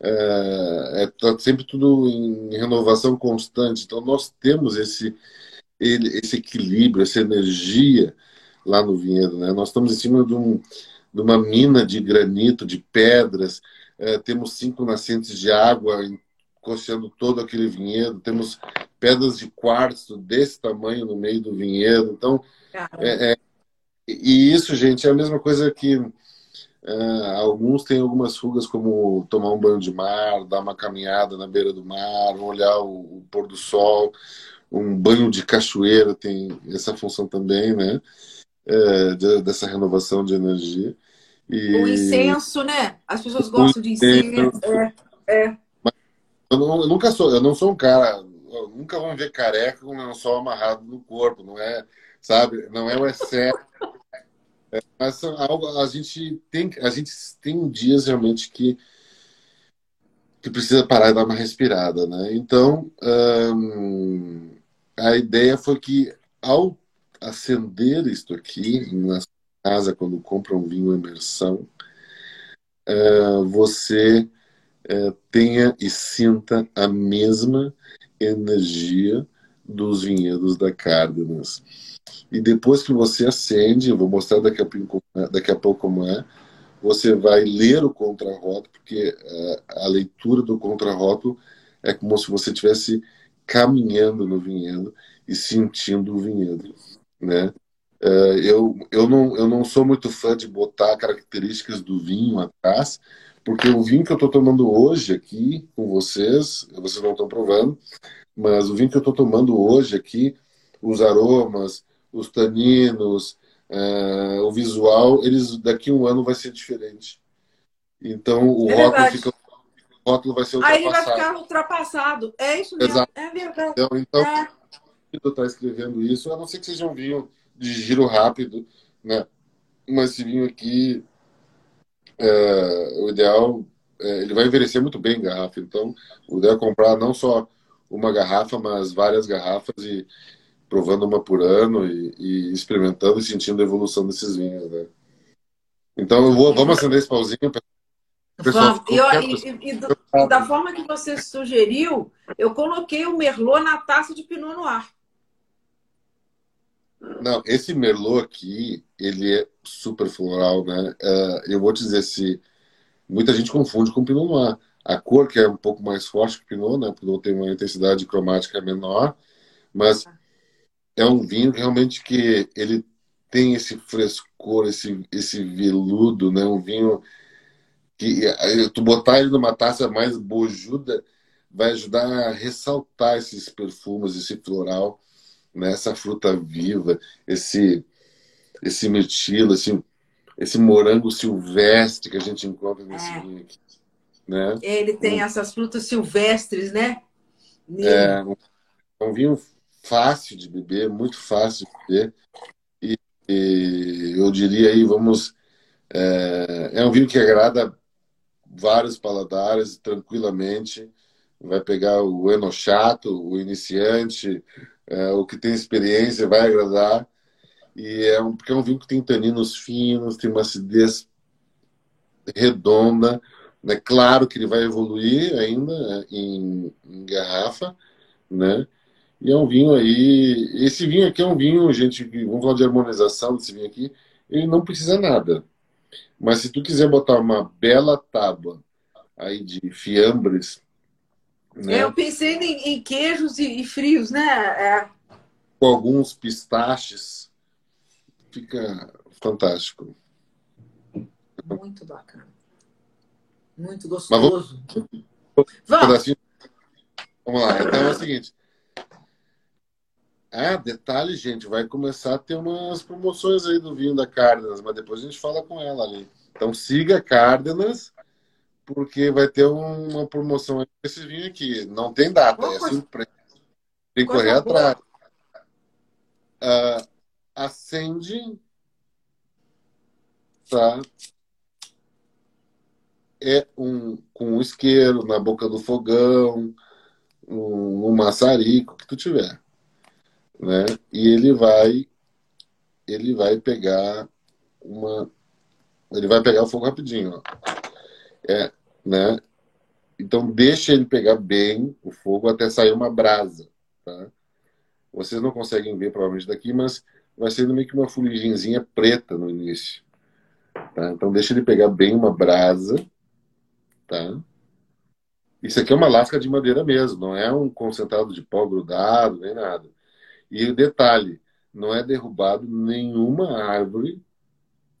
Speaker 2: é, é tá sempre tudo em renovação constante. Então nós temos esse esse equilíbrio, essa energia lá no vinhedo, né? Nós estamos em cima de, um, de uma mina de granito, de pedras. É, temos cinco nascentes de água costeando todo aquele vinhedo. Temos pedras de quartzo desse tamanho no meio do vinhedo. Então, é, é, e isso, gente, é a mesma coisa que Uh, alguns têm algumas fugas, como tomar um banho de mar, dar uma caminhada na beira do mar, olhar o, o pôr do sol, um banho de cachoeira tem essa função também, né? Uh, de, dessa renovação de energia.
Speaker 1: E... O incenso, né? As pessoas gostam de incenso. É, é.
Speaker 2: Eu, não, eu, nunca sou, eu não sou um cara, nunca vão ver careca com o sol amarrado no corpo, não é, sabe? Não é o excesso mas algo, a gente tem, a gente tem dias realmente que que precisa parar e dar uma respirada, né? Então hum, a ideia foi que ao acender isto aqui na casa quando compra um vinho imersão, uh, você uh, tenha e sinta a mesma energia dos vinhedos da Cárdenas. E depois que você acende, eu vou mostrar daqui a, pouco, daqui a pouco como é, você vai ler o contrarrótulo, porque uh, a leitura do contrarrótulo é como se você estivesse caminhando no vinhedo e sentindo o vinhedo, né? Uh, eu, eu, não, eu não sou muito fã de botar características do vinho atrás, porque o vinho que eu estou tomando hoje aqui com vocês, vocês não estão provando, mas o vinho que eu estou tomando hoje aqui, os aromas, os taninos, uh, o visual, eles daqui a um ano vai ser diferente. Então o é rótulo fica o rótulo vai ser ultrapassado.
Speaker 1: Aí vai ficar ultrapassado. É isso mesmo. Exato. É verdade.
Speaker 2: Então, então é. está escrevendo isso, a não ser que seja um vinho de giro rápido, né? Mas esse vinho aqui, é, o ideal, é, ele vai envelhecer muito bem em garrafa. Então, o ideal é comprar não só uma garrafa, mas várias garrafas e provando uma por ano e, e experimentando e sentindo a evolução desses vinhos, né? Então, eu vou, vamos acender esse pauzinho.
Speaker 1: Pessoal, e, e, e, do, e, da forma que você sugeriu, eu coloquei o Merlot na taça de Pinot Noir.
Speaker 2: Não, esse Merlot aqui, ele é super floral, né? Uh, eu vou te dizer se muita gente confunde com Pinot Noir. A cor que é um pouco mais forte que o Pinot, né? O Pinot tem uma intensidade cromática menor, mas ah é um vinho realmente que ele tem esse frescor, esse, esse veludo, né? Um vinho que tu botar ele numa taça mais bojuda vai ajudar a ressaltar esses perfumes, esse floral, né? essa fruta viva, esse esse mirtilo, esse, esse morango silvestre que a gente encontra nesse é. vinho aqui. Né?
Speaker 1: Ele tem um, essas frutas silvestres, né?
Speaker 2: É, um, um vinho fácil de beber, muito fácil de beber. E, e eu diria aí, vamos. É, é, um vinho que agrada vários paladares tranquilamente. Vai pegar o enochato, o iniciante, é, o que tem experiência, vai agradar. E é um, porque é um vinho que tem taninos finos, tem uma acidez redonda. É claro que ele vai evoluir ainda é, em, em garrafa, né? E é um vinho aí. Esse vinho aqui é um vinho, gente, vamos falar de harmonização desse vinho aqui. Ele não precisa nada. Mas se tu quiser botar uma bela tábua aí de fiambres.
Speaker 1: Né? Eu pensei em, em queijos e, e, frios, né? É.
Speaker 2: Com alguns pistaches. Fica fantástico.
Speaker 1: Muito bacana. Muito gostoso.
Speaker 2: Vamos... Vamos. vamos lá. Então é o seguinte. Ah, detalhe, gente, vai começar a ter umas promoções aí do vinho da Cárdenas, mas depois a gente fala com ela ali. Então siga Cárdenas, porque vai ter uma promoção esse vinho aqui. Não tem data, é surpresa. Tem que correr atrás. Uh, acende, tá? É um com um isqueiro na boca do fogão, um, um maçarico, que tu tiver né? E ele vai ele vai pegar uma ele vai pegar o fogo rapidinho, ó. É, né? então deixa ele pegar bem o fogo até sair uma brasa, tá? Vocês não conseguem ver provavelmente daqui, mas vai sendo meio que uma fuligenzinha preta no início. Tá? Então deixa ele pegar bem uma brasa, tá? Isso aqui é uma lasca de madeira mesmo, não é um concentrado de pó grudado, nem nada. E o detalhe, não é derrubado nenhuma árvore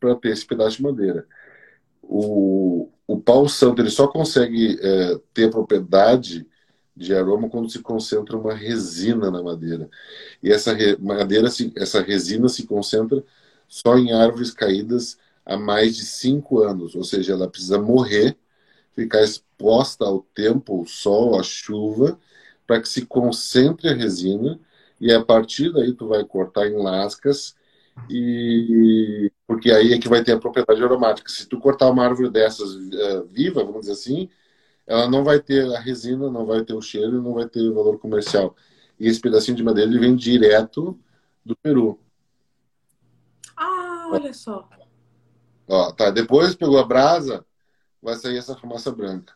Speaker 2: para ter esse pedaço de madeira. O, o pau santo ele só consegue é, ter propriedade de aroma quando se concentra uma resina na madeira. E essa re, madeira, essa resina se concentra só em árvores caídas há mais de cinco anos, ou seja, ela precisa morrer ficar exposta ao tempo, ao sol, à chuva, para que se concentre a resina e a partir daí tu vai cortar em lascas e porque aí é que vai ter a propriedade aromática. Se tu cortar uma árvore dessas uh, viva, vamos dizer assim, ela não vai ter a resina, não vai ter o cheiro, não vai ter valor comercial. E esse pedacinho de madeira ele vem direto do Peru.
Speaker 1: Ah, olha só.
Speaker 2: Ó, tá. Depois pegou a brasa, vai sair essa fumaça branca.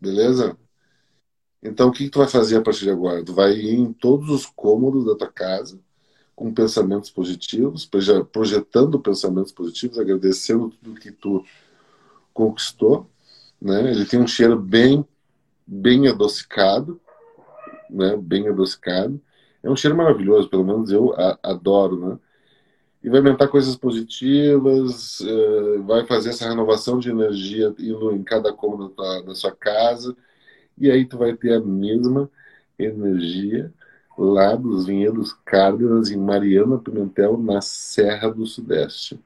Speaker 2: Beleza? Então, o que, que tu vai fazer a partir de agora? Tu vai ir em todos os cômodos da tua casa com pensamentos positivos, projetando pensamentos positivos, agradecendo tudo que tu conquistou. Né? Ele tem um cheiro bem, bem adocicado, né? bem adocicado. É um cheiro maravilhoso, pelo menos eu adoro, né? e vai aumentar coisas positivas, eh, vai fazer essa renovação de energia em cada cômodo da, da sua casa, e aí tu vai ter a mesma energia lá dos vinhedos Cárdenas, em Mariana Pimentel, na Serra do Sudeste.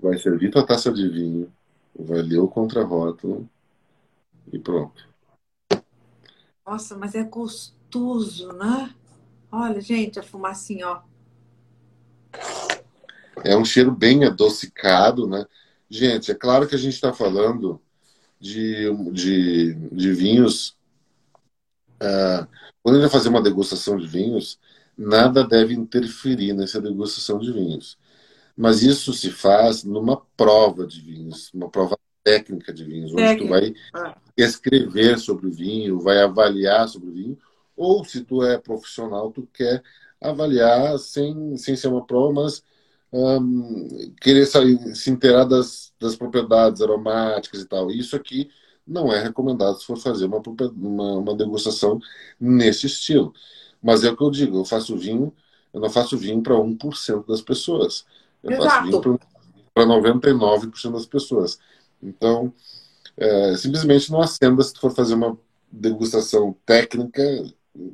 Speaker 2: Vai servir tua taça de vinho, vai ler o contrarótulo e pronto.
Speaker 1: Nossa, mas é gostoso, né? Olha, gente, a fumacinha, ó.
Speaker 2: É um cheiro bem adocicado, né? Gente, é claro que a gente está falando de, de, de vinhos. Uh, quando a gente vai fazer uma degustação de vinhos, nada deve interferir nessa degustação de vinhos. Mas isso se faz numa prova de vinhos, uma prova técnica de vinhos, onde tu vai ah. escrever sobre o vinho, vai avaliar sobre o vinho, ou se tu é profissional, tu quer avaliar sem, sem ser uma prova, mas um, querer sair, se inteirar das, das propriedades aromáticas e tal. Isso aqui não é recomendado se for fazer uma, uma, uma degustação nesse estilo. Mas é o que eu digo, eu faço vinho, eu não faço vinho para 1% das pessoas. Eu Exato. faço vinho para 99% das pessoas. Então, é, simplesmente não acenda se tu for fazer uma degustação técnica,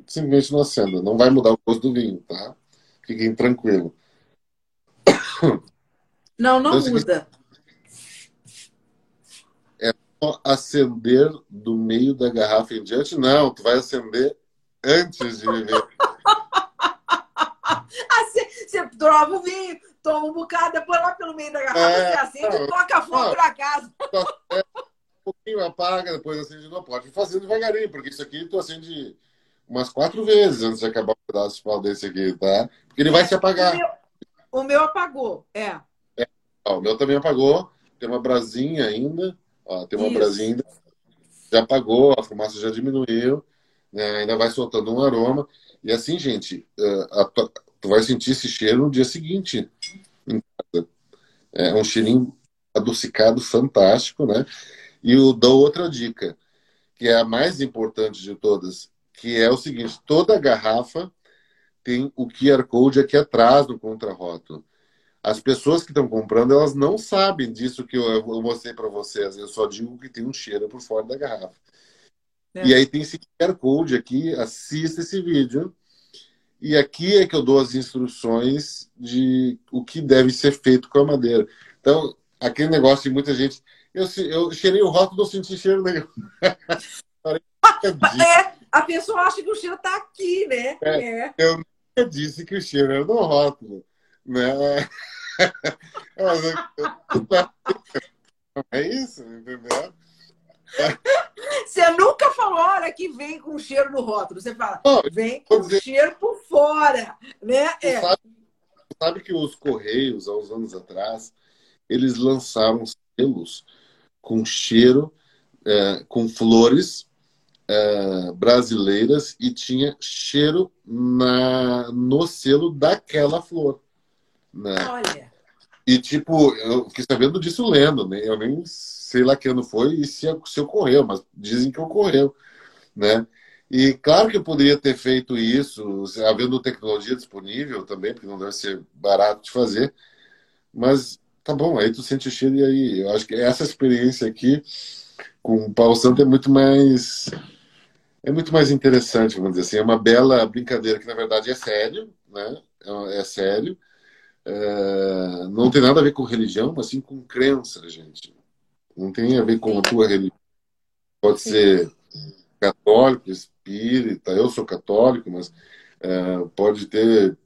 Speaker 2: simplesmente não acenda. Não vai mudar o gosto do vinho, tá? Fiquem tranquilo.
Speaker 1: Não, não então, muda.
Speaker 2: Acender do meio da garrafa em diante? Não, tu vai acender antes de beber.
Speaker 1: você prova o vinho, toma um bocado, depois lá pelo meio da garrafa, é, você acende e toca fogo na casa.
Speaker 2: É, um pouquinho apaga, depois acende não pode. Fazer devagarinho, porque isso aqui tu acende umas quatro vezes antes de acabar o pedaço de pau desse aqui, tá? Porque ele vai se apagar.
Speaker 1: O meu, o meu apagou, é. é.
Speaker 2: O meu também apagou. Tem uma brasinha ainda. Ó, tem uma Isso. brasinha. Já apagou, a fumaça já diminuiu. Né? Ainda vai soltando um aroma. E assim, gente, é, a, tu vai sentir esse cheiro no dia seguinte. É um cheirinho adocicado fantástico, né? E eu dou outra dica, que é a mais importante de todas, que é o seguinte: toda garrafa tem o QR Code aqui atrás do contrarótulo. As pessoas que estão comprando, elas não sabem disso que eu, eu mostrei para vocês. Eu só digo que tem um cheiro por fora da garrafa. É. E aí tem esse QR Code aqui, assista esse vídeo. E aqui é que eu dou as instruções de o que deve ser feito com a madeira. Então, aquele negócio de muita gente. Eu, eu cheirei o rótulo, não senti cheiro nenhum.
Speaker 1: é, a pessoa acha que o cheiro está aqui, né?
Speaker 2: É, é. Eu nunca disse que o cheiro era no rótulo. Né? É isso, entendeu?
Speaker 1: Você nunca falou, olha, que vem com cheiro no rótulo. Você fala, Não, vem com dizer... cheiro por fora. Né? É.
Speaker 2: Sabe, sabe, que os Correios, há uns anos atrás, eles lançaram selos com cheiro é, com flores é, brasileiras e tinha cheiro na, no selo daquela flor. Né? Olha. E, tipo, eu fiquei sabendo disso lendo, né? Eu nem sei lá que ano foi e se, se ocorreu, mas dizem que ocorreu, né? E claro que eu poderia ter feito isso, havendo tecnologia disponível também, porque não deve ser barato de fazer, mas tá bom, aí tu sente o cheiro e aí eu acho que essa experiência aqui com o Paulo Santo é muito mais é muito mais interessante, vamos dizer assim, é uma bela brincadeira que na verdade é sério, né? É, é sério, é... não tem nada a ver com religião, mas sim com crença, gente. Não tem a ver com a tua religião. Pode ser católico, espírita, eu sou católico, mas é, pode ter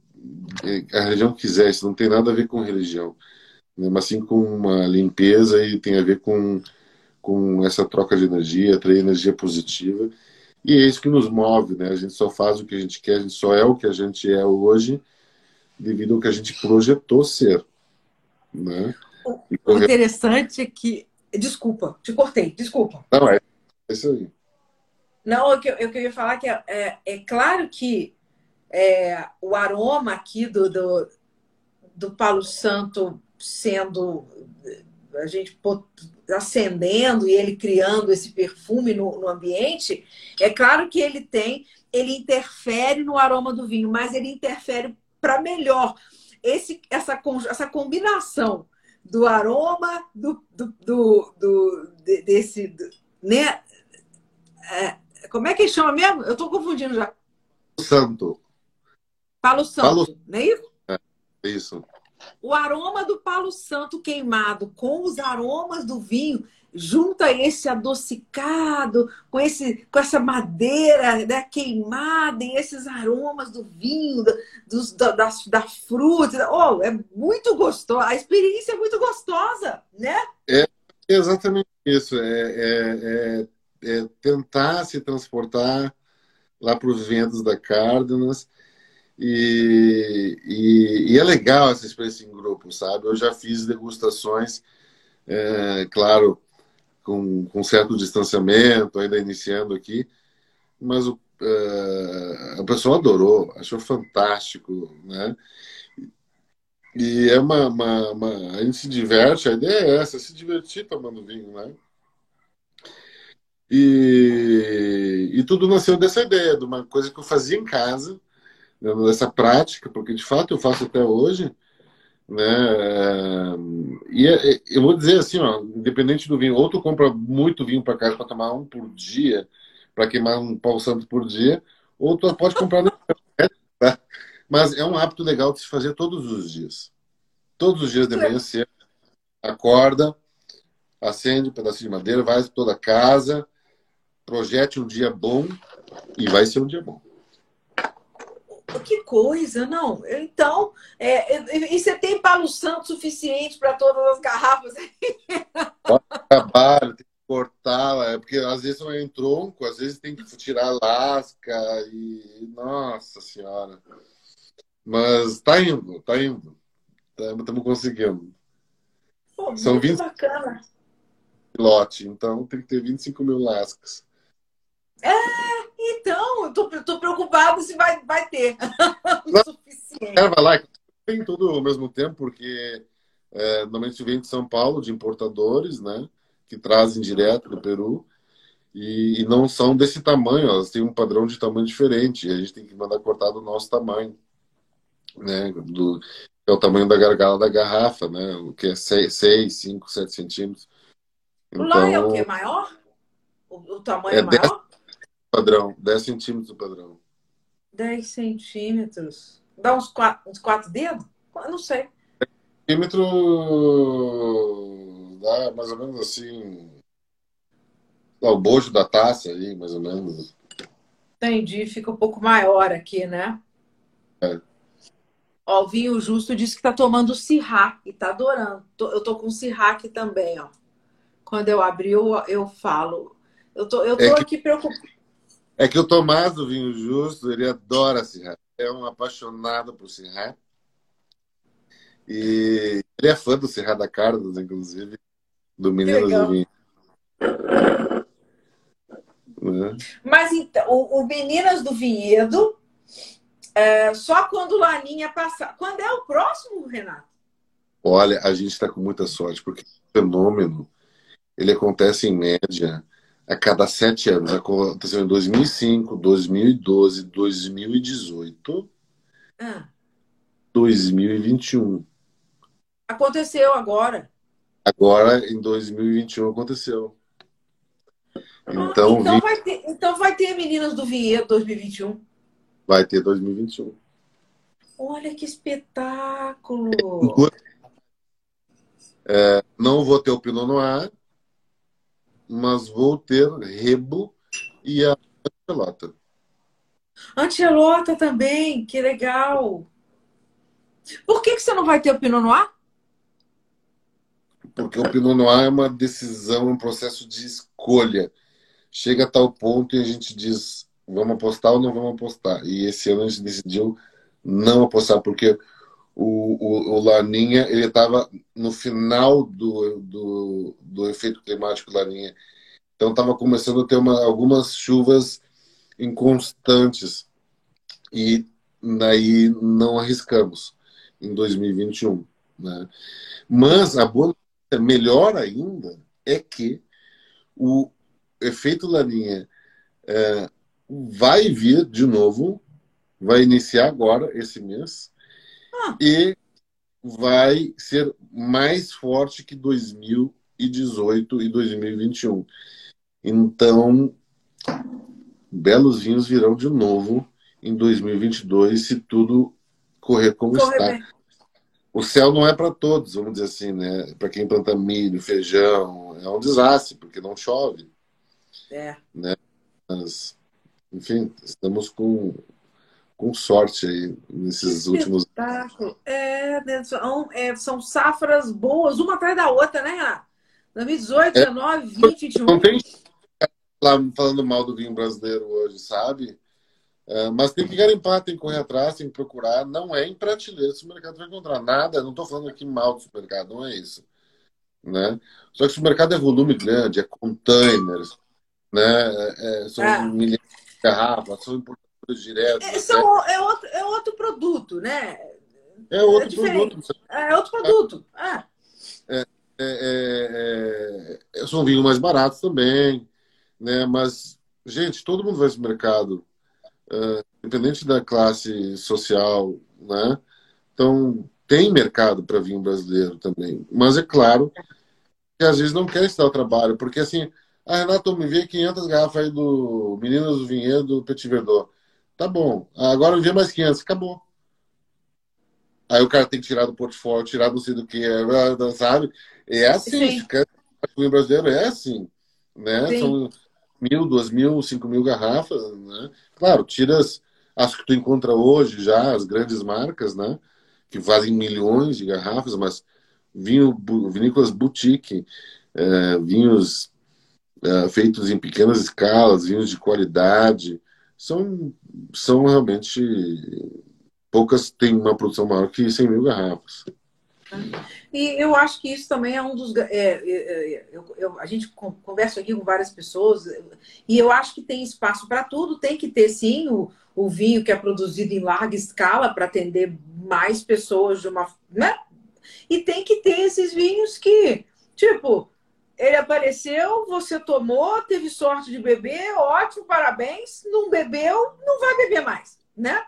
Speaker 2: a religião que quiser, isso não tem nada a ver com religião, né? mas sim com uma limpeza e tem a ver com, com essa troca de energia, atrair energia positiva. E é isso que nos move, né? A gente só faz o que a gente quer, a gente só é o que a gente é hoje devido ao que a gente projetou ser. Né?
Speaker 1: O interessante é que. Desculpa, te cortei, desculpa.
Speaker 2: Não, é, é isso aí.
Speaker 1: Não, eu, eu queria falar que é, é, é claro que é, o aroma aqui do, do, do Palo Santo sendo a gente acendendo e ele criando esse perfume no, no, ambiente, é claro que ele tem, ele interfere no aroma do vinho, mas ele interfere para melhor. Esse, essa, essa combinação do aroma do, do, do, do desse, do, né? É, como é que chama mesmo? Eu estou confundindo já.
Speaker 2: Santo.
Speaker 1: Palo Santo, Palo... não é isso?
Speaker 2: É, isso.
Speaker 1: O aroma do Palo Santo queimado com os aromas do vinho junta esse adocicado com esse com essa madeira né, queimada e esses aromas do vinho, dos, da, da, da fruta. Oh, é muito gostoso. A experiência é muito gostosa, né?
Speaker 2: É exatamente isso. É, é, é é, tentar se transportar lá para os ventos da Cárdenas. E, e, e, é legal essa experiência em grupo, sabe? Eu já fiz degustações, é, claro, com, com certo distanciamento, ainda iniciando aqui, mas o, é, a pessoa adorou, achou fantástico, né? E é uma, uma, uma, A gente se diverte, a ideia é essa, se divertir tomando vinho, né? E, e tudo nasceu dessa ideia, de uma coisa que eu fazia em casa, dessa prática, porque de fato eu faço até hoje. Né? E é, é, eu vou dizer assim, ó, independente do vinho, ou tu compra muito vinho para casa para tomar um por dia, para queimar um pau santo por dia, ou tu pode comprar. tá? Mas é um hábito legal de se fazer todos os dias. Todos os dias de manhã cedo, acorda, acende um pedacinho de madeira, vai toda a casa, projete um dia bom e vai ser um dia bom.
Speaker 1: Que coisa, não. Então, é, e você tem palo santo suficiente para todas as garrafas?
Speaker 2: trabalho, tem que cortar, é porque às vezes não é em tronco, às vezes tem que tirar lasca e. Nossa Senhora. Mas tá indo, tá indo. Estamos conseguindo.
Speaker 1: Pô, São 20 bacana.
Speaker 2: lote, então tem que ter 25 mil lascas.
Speaker 1: É, então, eu tô, tô preocupado se vai, vai ter o suficiente.
Speaker 2: vai lá, tem tudo ao mesmo tempo, porque é, normalmente vem de São Paulo, de importadores, né? Que trazem direto do Peru. E, e, não são desse tamanho, elas têm um padrão de tamanho diferente. E a gente tem que mandar cortar do nosso tamanho, né? Do, é o tamanho da gargala da garrafa, né? O que é 6, 5, 7 centímetros.
Speaker 1: Então, Lá é o que? Maior? O, o tamanho é, é maior?
Speaker 2: Padrão, 10 centímetros o padrão.
Speaker 1: 10 centímetros. Dá uns 4, uns quatro dedos? Eu não sei.
Speaker 2: Centímetro dá mais ou menos assim. Dá o bojo da taça aí, mais ou menos.
Speaker 1: Entendi, fica um pouco maior aqui, né?
Speaker 2: É.
Speaker 1: Ó, o vinho justo disse que tá tomando Sirá e tá adorando. Eu tô com Sirá aqui também, ó. Quando eu abri, eu, eu falo. Eu tô, eu tô é que... aqui preocupada.
Speaker 2: É que o Tomás do Vinho Justo, ele adora Sirra. É um apaixonado por Sirra. E ele é fã do Sirra da Carlos, inclusive, do Menino do Vinho. Né?
Speaker 1: Mas então, o, o Meninas do Vinhedo, é, só quando Laninha passar. Quando é o próximo, Renato?
Speaker 2: Olha, a gente está com muita sorte, porque o fenômeno ele acontece em média a cada sete anos. Aconteceu em 2005, 2012, 2018, ah. 2021.
Speaker 1: Aconteceu agora.
Speaker 2: Agora, em 2021, aconteceu.
Speaker 1: Então, então, vi... vai ter, então vai ter Meninas do Vinhedo 2021.
Speaker 2: Vai ter 2021.
Speaker 1: Olha que espetáculo!
Speaker 2: É, não vou ter o Pinot Noir, mas vou ter Rebo e a Antelota.
Speaker 1: Antelota também, que legal! Por que, que você não vai ter o Pinot Noir?
Speaker 2: Porque o Pinot Noir é uma decisão, um processo de escolha. Chega a tal ponto e a gente diz, vamos apostar ou não vamos apostar. E esse ano a gente decidiu não apostar, porque o, o, o Laninha ele estava no final do, do, do efeito climático Laninha. Então estava começando a ter uma, algumas chuvas inconstantes. E daí não arriscamos em 2021. Né? Mas a boa melhor ainda é que o efeito Laninha é, vai vir de novo, vai iniciar agora, esse mês, ah. e vai ser mais forte que 2018 e 2021. Então, belos vinhos virão de novo em 2022, se tudo correr como está. Bem. O céu não é para todos, vamos dizer assim, né? Para quem planta milho, feijão, é um desastre, porque não chove.
Speaker 1: É.
Speaker 2: Né? Mas, enfim, estamos com, com sorte aí nesses últimos.
Speaker 1: É, né, são, é, são safras boas, uma atrás da outra, né, Renato? 2018, é, 19, 20, 21. Não tem
Speaker 2: lá falando mal do vinho brasileiro hoje, sabe? É, mas tem que garimpar, tem que correr atrás, tem que procurar. Não é em prateleira o mercado vai encontrar nada. Não estou falando aqui mal do supermercado, não é isso. Né? Só que o mercado é volume grande, é containers, né? É, é são é. milhares de garrafas, são diretos.
Speaker 1: É, são, é, outro, é outro produto, né?
Speaker 2: É outro produto.
Speaker 1: É outro produto. Ah.
Speaker 2: É, é, é, são vinhos mais baratos também, né? Mas, gente, todo mundo vai no mercado uh, independente da classe social, né? Então, tem mercado para vinho brasileiro também. Mas é claro que às vezes não quer estar o trabalho, porque assim, ah, Renato, me vê 500 garrafas aí do Meninas do Vinhedo, do Petit Verdot. Tá bom. Agora vê mais 500. Acabou. Aí o cara tem que tirar do portfólio, tirar não sei do que, sabe? É assim, fica... o brasileiro é assim, né? Sim. São mil, duas mil, cinco mil garrafas, né? Claro, tira as, que tu encontra hoje já, as grandes marcas, né? Que fazem milhões de garrafas, mas vinho, vinícolas boutique, é, vinhos é, feitos em pequenas escalas, vinhos de qualidade, são, são realmente poucas têm uma produção maior que 100 mil garrafas.
Speaker 1: E eu acho que isso também é um dos. É, é, é, eu, eu, a gente conversa aqui com várias pessoas e eu acho que tem espaço para tudo. Tem que ter, sim, o, o vinho que é produzido em larga escala para atender mais pessoas de uma. Né? E tem que ter esses vinhos que, tipo, ele apareceu, você tomou, teve sorte de beber, ótimo, parabéns. Não bebeu, não vai beber mais, né?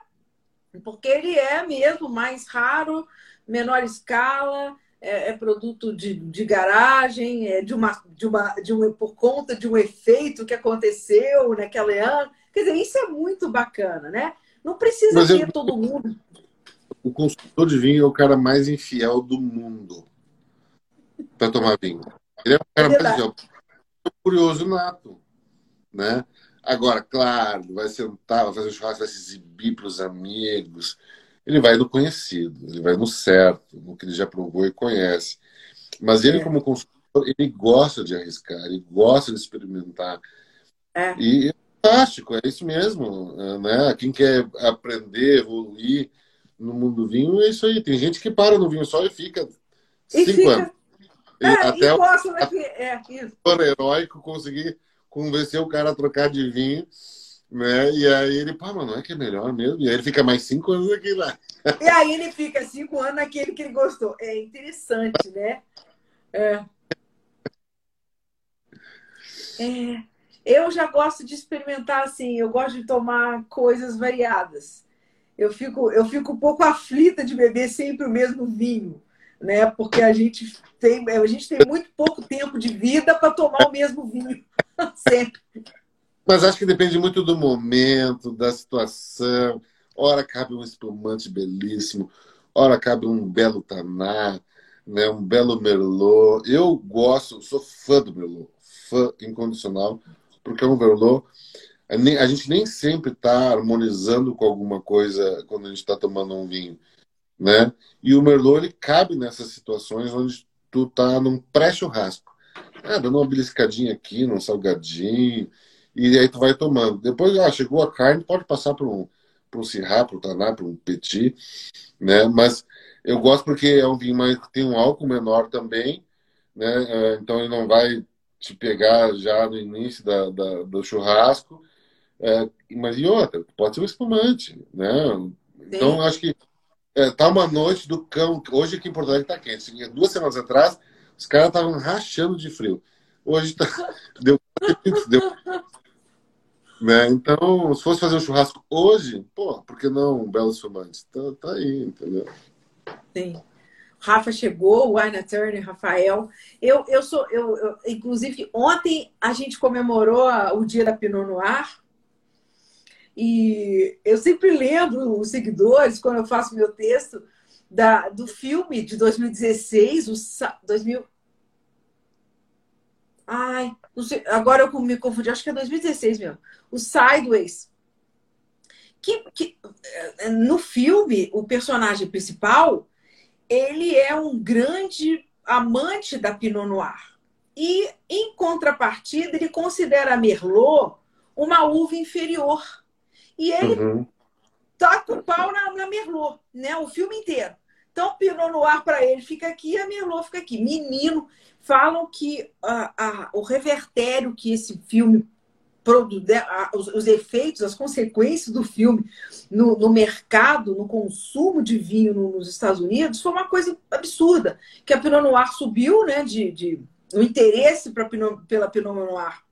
Speaker 1: Porque ele é mesmo mais raro menor escala, é, é produto de, de garagem, é de uma, de uma, de um, por conta de um efeito que aconteceu naquele ano. Quer dizer, isso é muito bacana, né? Não precisa Mas ter eu, todo mundo.
Speaker 2: O consultor de vinho é o cara mais infiel do mundo para tomar vinho. Ele é cara é mais infiel. É curioso nato, né? Agora, claro, vai sentar, vai fazer um churrasco, vai se exibir para os amigos, ele vai no conhecido, ele vai no certo, no que ele já provou e conhece. Mas ele, é. como consultor, ele gosta de arriscar, ele gosta de experimentar. É. E é fantástico, é isso mesmo. Né? Quem quer aprender, evoluir no mundo do vinho, é isso aí. Tem gente que para no vinho só e fica e cinco fica... anos.
Speaker 1: É, até o, né? é, isso.
Speaker 2: heróico conseguir convencer o cara a trocar de vinho, né? E aí ele, pá, mas não é que é melhor mesmo? E aí ele fica mais cinco anos aqui lá.
Speaker 1: E aí ele fica cinco anos naquele que ele gostou. É interessante, né? É. É. Eu já gosto de experimentar assim, eu gosto de tomar coisas variadas. Eu fico, eu fico um pouco aflita de beber sempre o mesmo vinho, né? Porque a gente tem, a gente tem muito pouco tempo de vida para tomar o mesmo vinho sempre.
Speaker 2: Mas acho que depende muito do momento, da situação. Ora cabe um espumante belíssimo, ora cabe um belo taná, né? um belo merlot. Eu gosto, sou fã do merlot, fã incondicional porque é um Merlot, a gente nem sempre está harmonizando com alguma coisa quando a gente está tomando um vinho, né? E o Merlot ele cabe nessas situações onde tu tá num pré-churrasco, ah, dando uma beliscadinha aqui, num salgadinho, e aí tu vai tomando. Depois, ah, chegou a carne, pode passar para um para um Syrah, para um Taná, para um Petit, né? Mas eu gosto porque é um vinho mais que tem um álcool menor também, né? É, então ele não vai te pegar já no início da, da do churrasco. É, mas e outra, pode ser um espumante, né? Então, acho que é, tá uma noite do cão. Hoje aqui em Porto Alegre tá quente. Duas semanas atrás, os caras estavam rachando de frio. Hoje tá, deu, deu. Né? Então, se fosse fazer um churrasco hoje, pô, por que não belo espumante? Tá, tá aí, entendeu?
Speaker 1: Sim. Rafa chegou, o Aina Turner, Rafael. Eu, eu sou, eu, eu, inclusive, ontem a gente comemorou o dia da Pinot Noir. E eu sempre lembro os seguidores, quando eu faço meu texto, da, do filme de 2016, o 2000. Ai, sei, agora eu me confundi, acho que é 2016 mesmo. O Sideways. Que, que, eh, no filme, o personagem principal ele é um grande amante da Pinot Noir. E, em contrapartida, ele considera a Merlot uma uva inferior. E ele uhum. taca o pau na, na Merlot, né? o filme inteiro. Então, Pinot Noir para ele fica aqui e a Merlot fica aqui. Menino, falam que a, a, o revertério que esse filme os, os, efeitos, as consequências do filme no, no mercado, no consumo de vinho nos Estados Unidos, foi uma coisa absurda. Que a Pinot Noir subiu, né? De, de, o interesse pra Pinot, pela Pinot Noir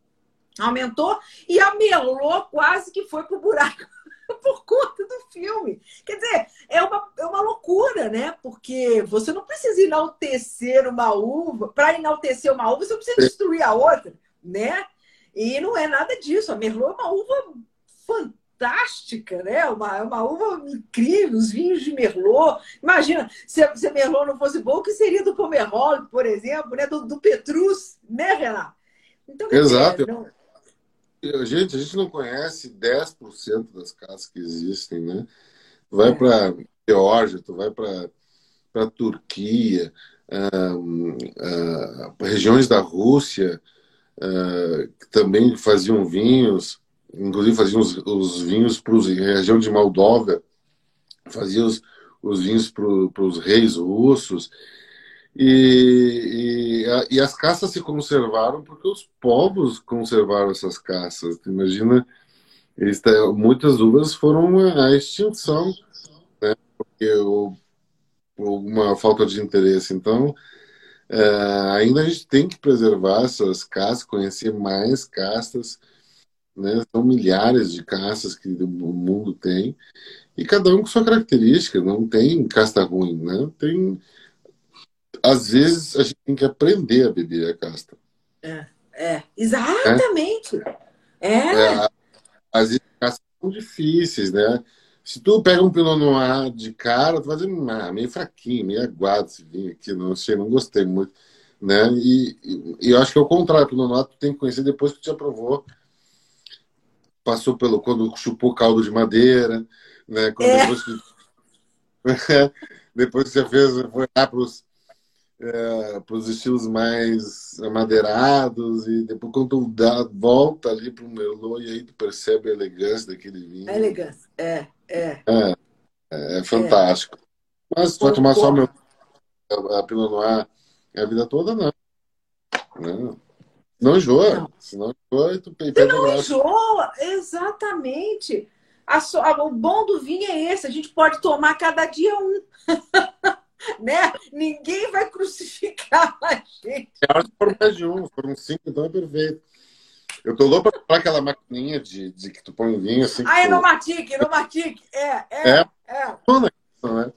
Speaker 1: aumentou e a Merlot quase que foi pro buraco por conta do filme. Quer dizer, é uma, é uma loucura, né? Porque você não precisa enaltecer uma uva. Para enaltecer uma uva, você precisa destruir a outra, né? E não é nada disso. A Merlot é uma uva fantástica, né? Uma, uma uva incrível, os vinhos de Merlot. Imagina, se, se a Merlot não fosse bom, o que seria do Pomerol, por exemplo, né? do, do Petrus, né, Renato?
Speaker 2: Então, Exato. Dizer, não... Gente, a gente não conhece 10% das casas que existem, né? Vai é. para Geórgia, tu vai para Turquia, uh, uh, regiões da Rússia, uh, que também faziam vinhos, inclusive faziam os, os vinhos para a região de Moldova, faziam os, os vinhos para os reis russos. E, e, e, as caças se conservaram porque os povos conservaram essas caças. Imagina, muitas uvas foram à extinção, né? porque alguma falta de interesse. Então, é, ainda a gente tem que preservar essas castas, conhecer mais castas, né? São milhares de castas que o mundo tem e cada um com sua característica. Não tem casta ruim, né? Tem às vezes a gente tem que aprender a beber a casta.
Speaker 1: É, é. exatamente. É. é.
Speaker 2: Às vezes as castas são difíceis, né? Se tu pega um Pinot Noir de cara, tu vai dizer, ah, meio fraquinho, meio aguado esse vinho aqui, não sei, não gostei muito. Né? E, e, eu acho que é o contrário, o Pinot Noir tu tem que conhecer depois que tu já provou. Passou pelo, quando chupou caldo de madeira, né? Quando é. depois, que, depois que você fez, foi lá para os é, para os estilos mais amadeirados e depois quando tu dá, volta ali para o Merlot e aí tu percebe a elegância daquele vinho.
Speaker 1: A elegância, é, é.
Speaker 2: É, é, é fantástico. É. Mas tu vai tomar só meu, a Pinot Noir a vida toda, não. não. Não enjoa. Não. Se não enjoa, tu
Speaker 1: Você não enjoa, exatamente. A, a, o bom do vinho é esse, a gente pode tomar cada dia um. né? Ninguém vai crucificar a gente.
Speaker 2: É hora mais de um, foram cinco, então é perfeito. Eu tô louco pra comprar aquela maquininha de, de que tu põe vinho assim.
Speaker 1: Ah, é no Matic, no Matic. É, é. É. é.
Speaker 2: Não, é.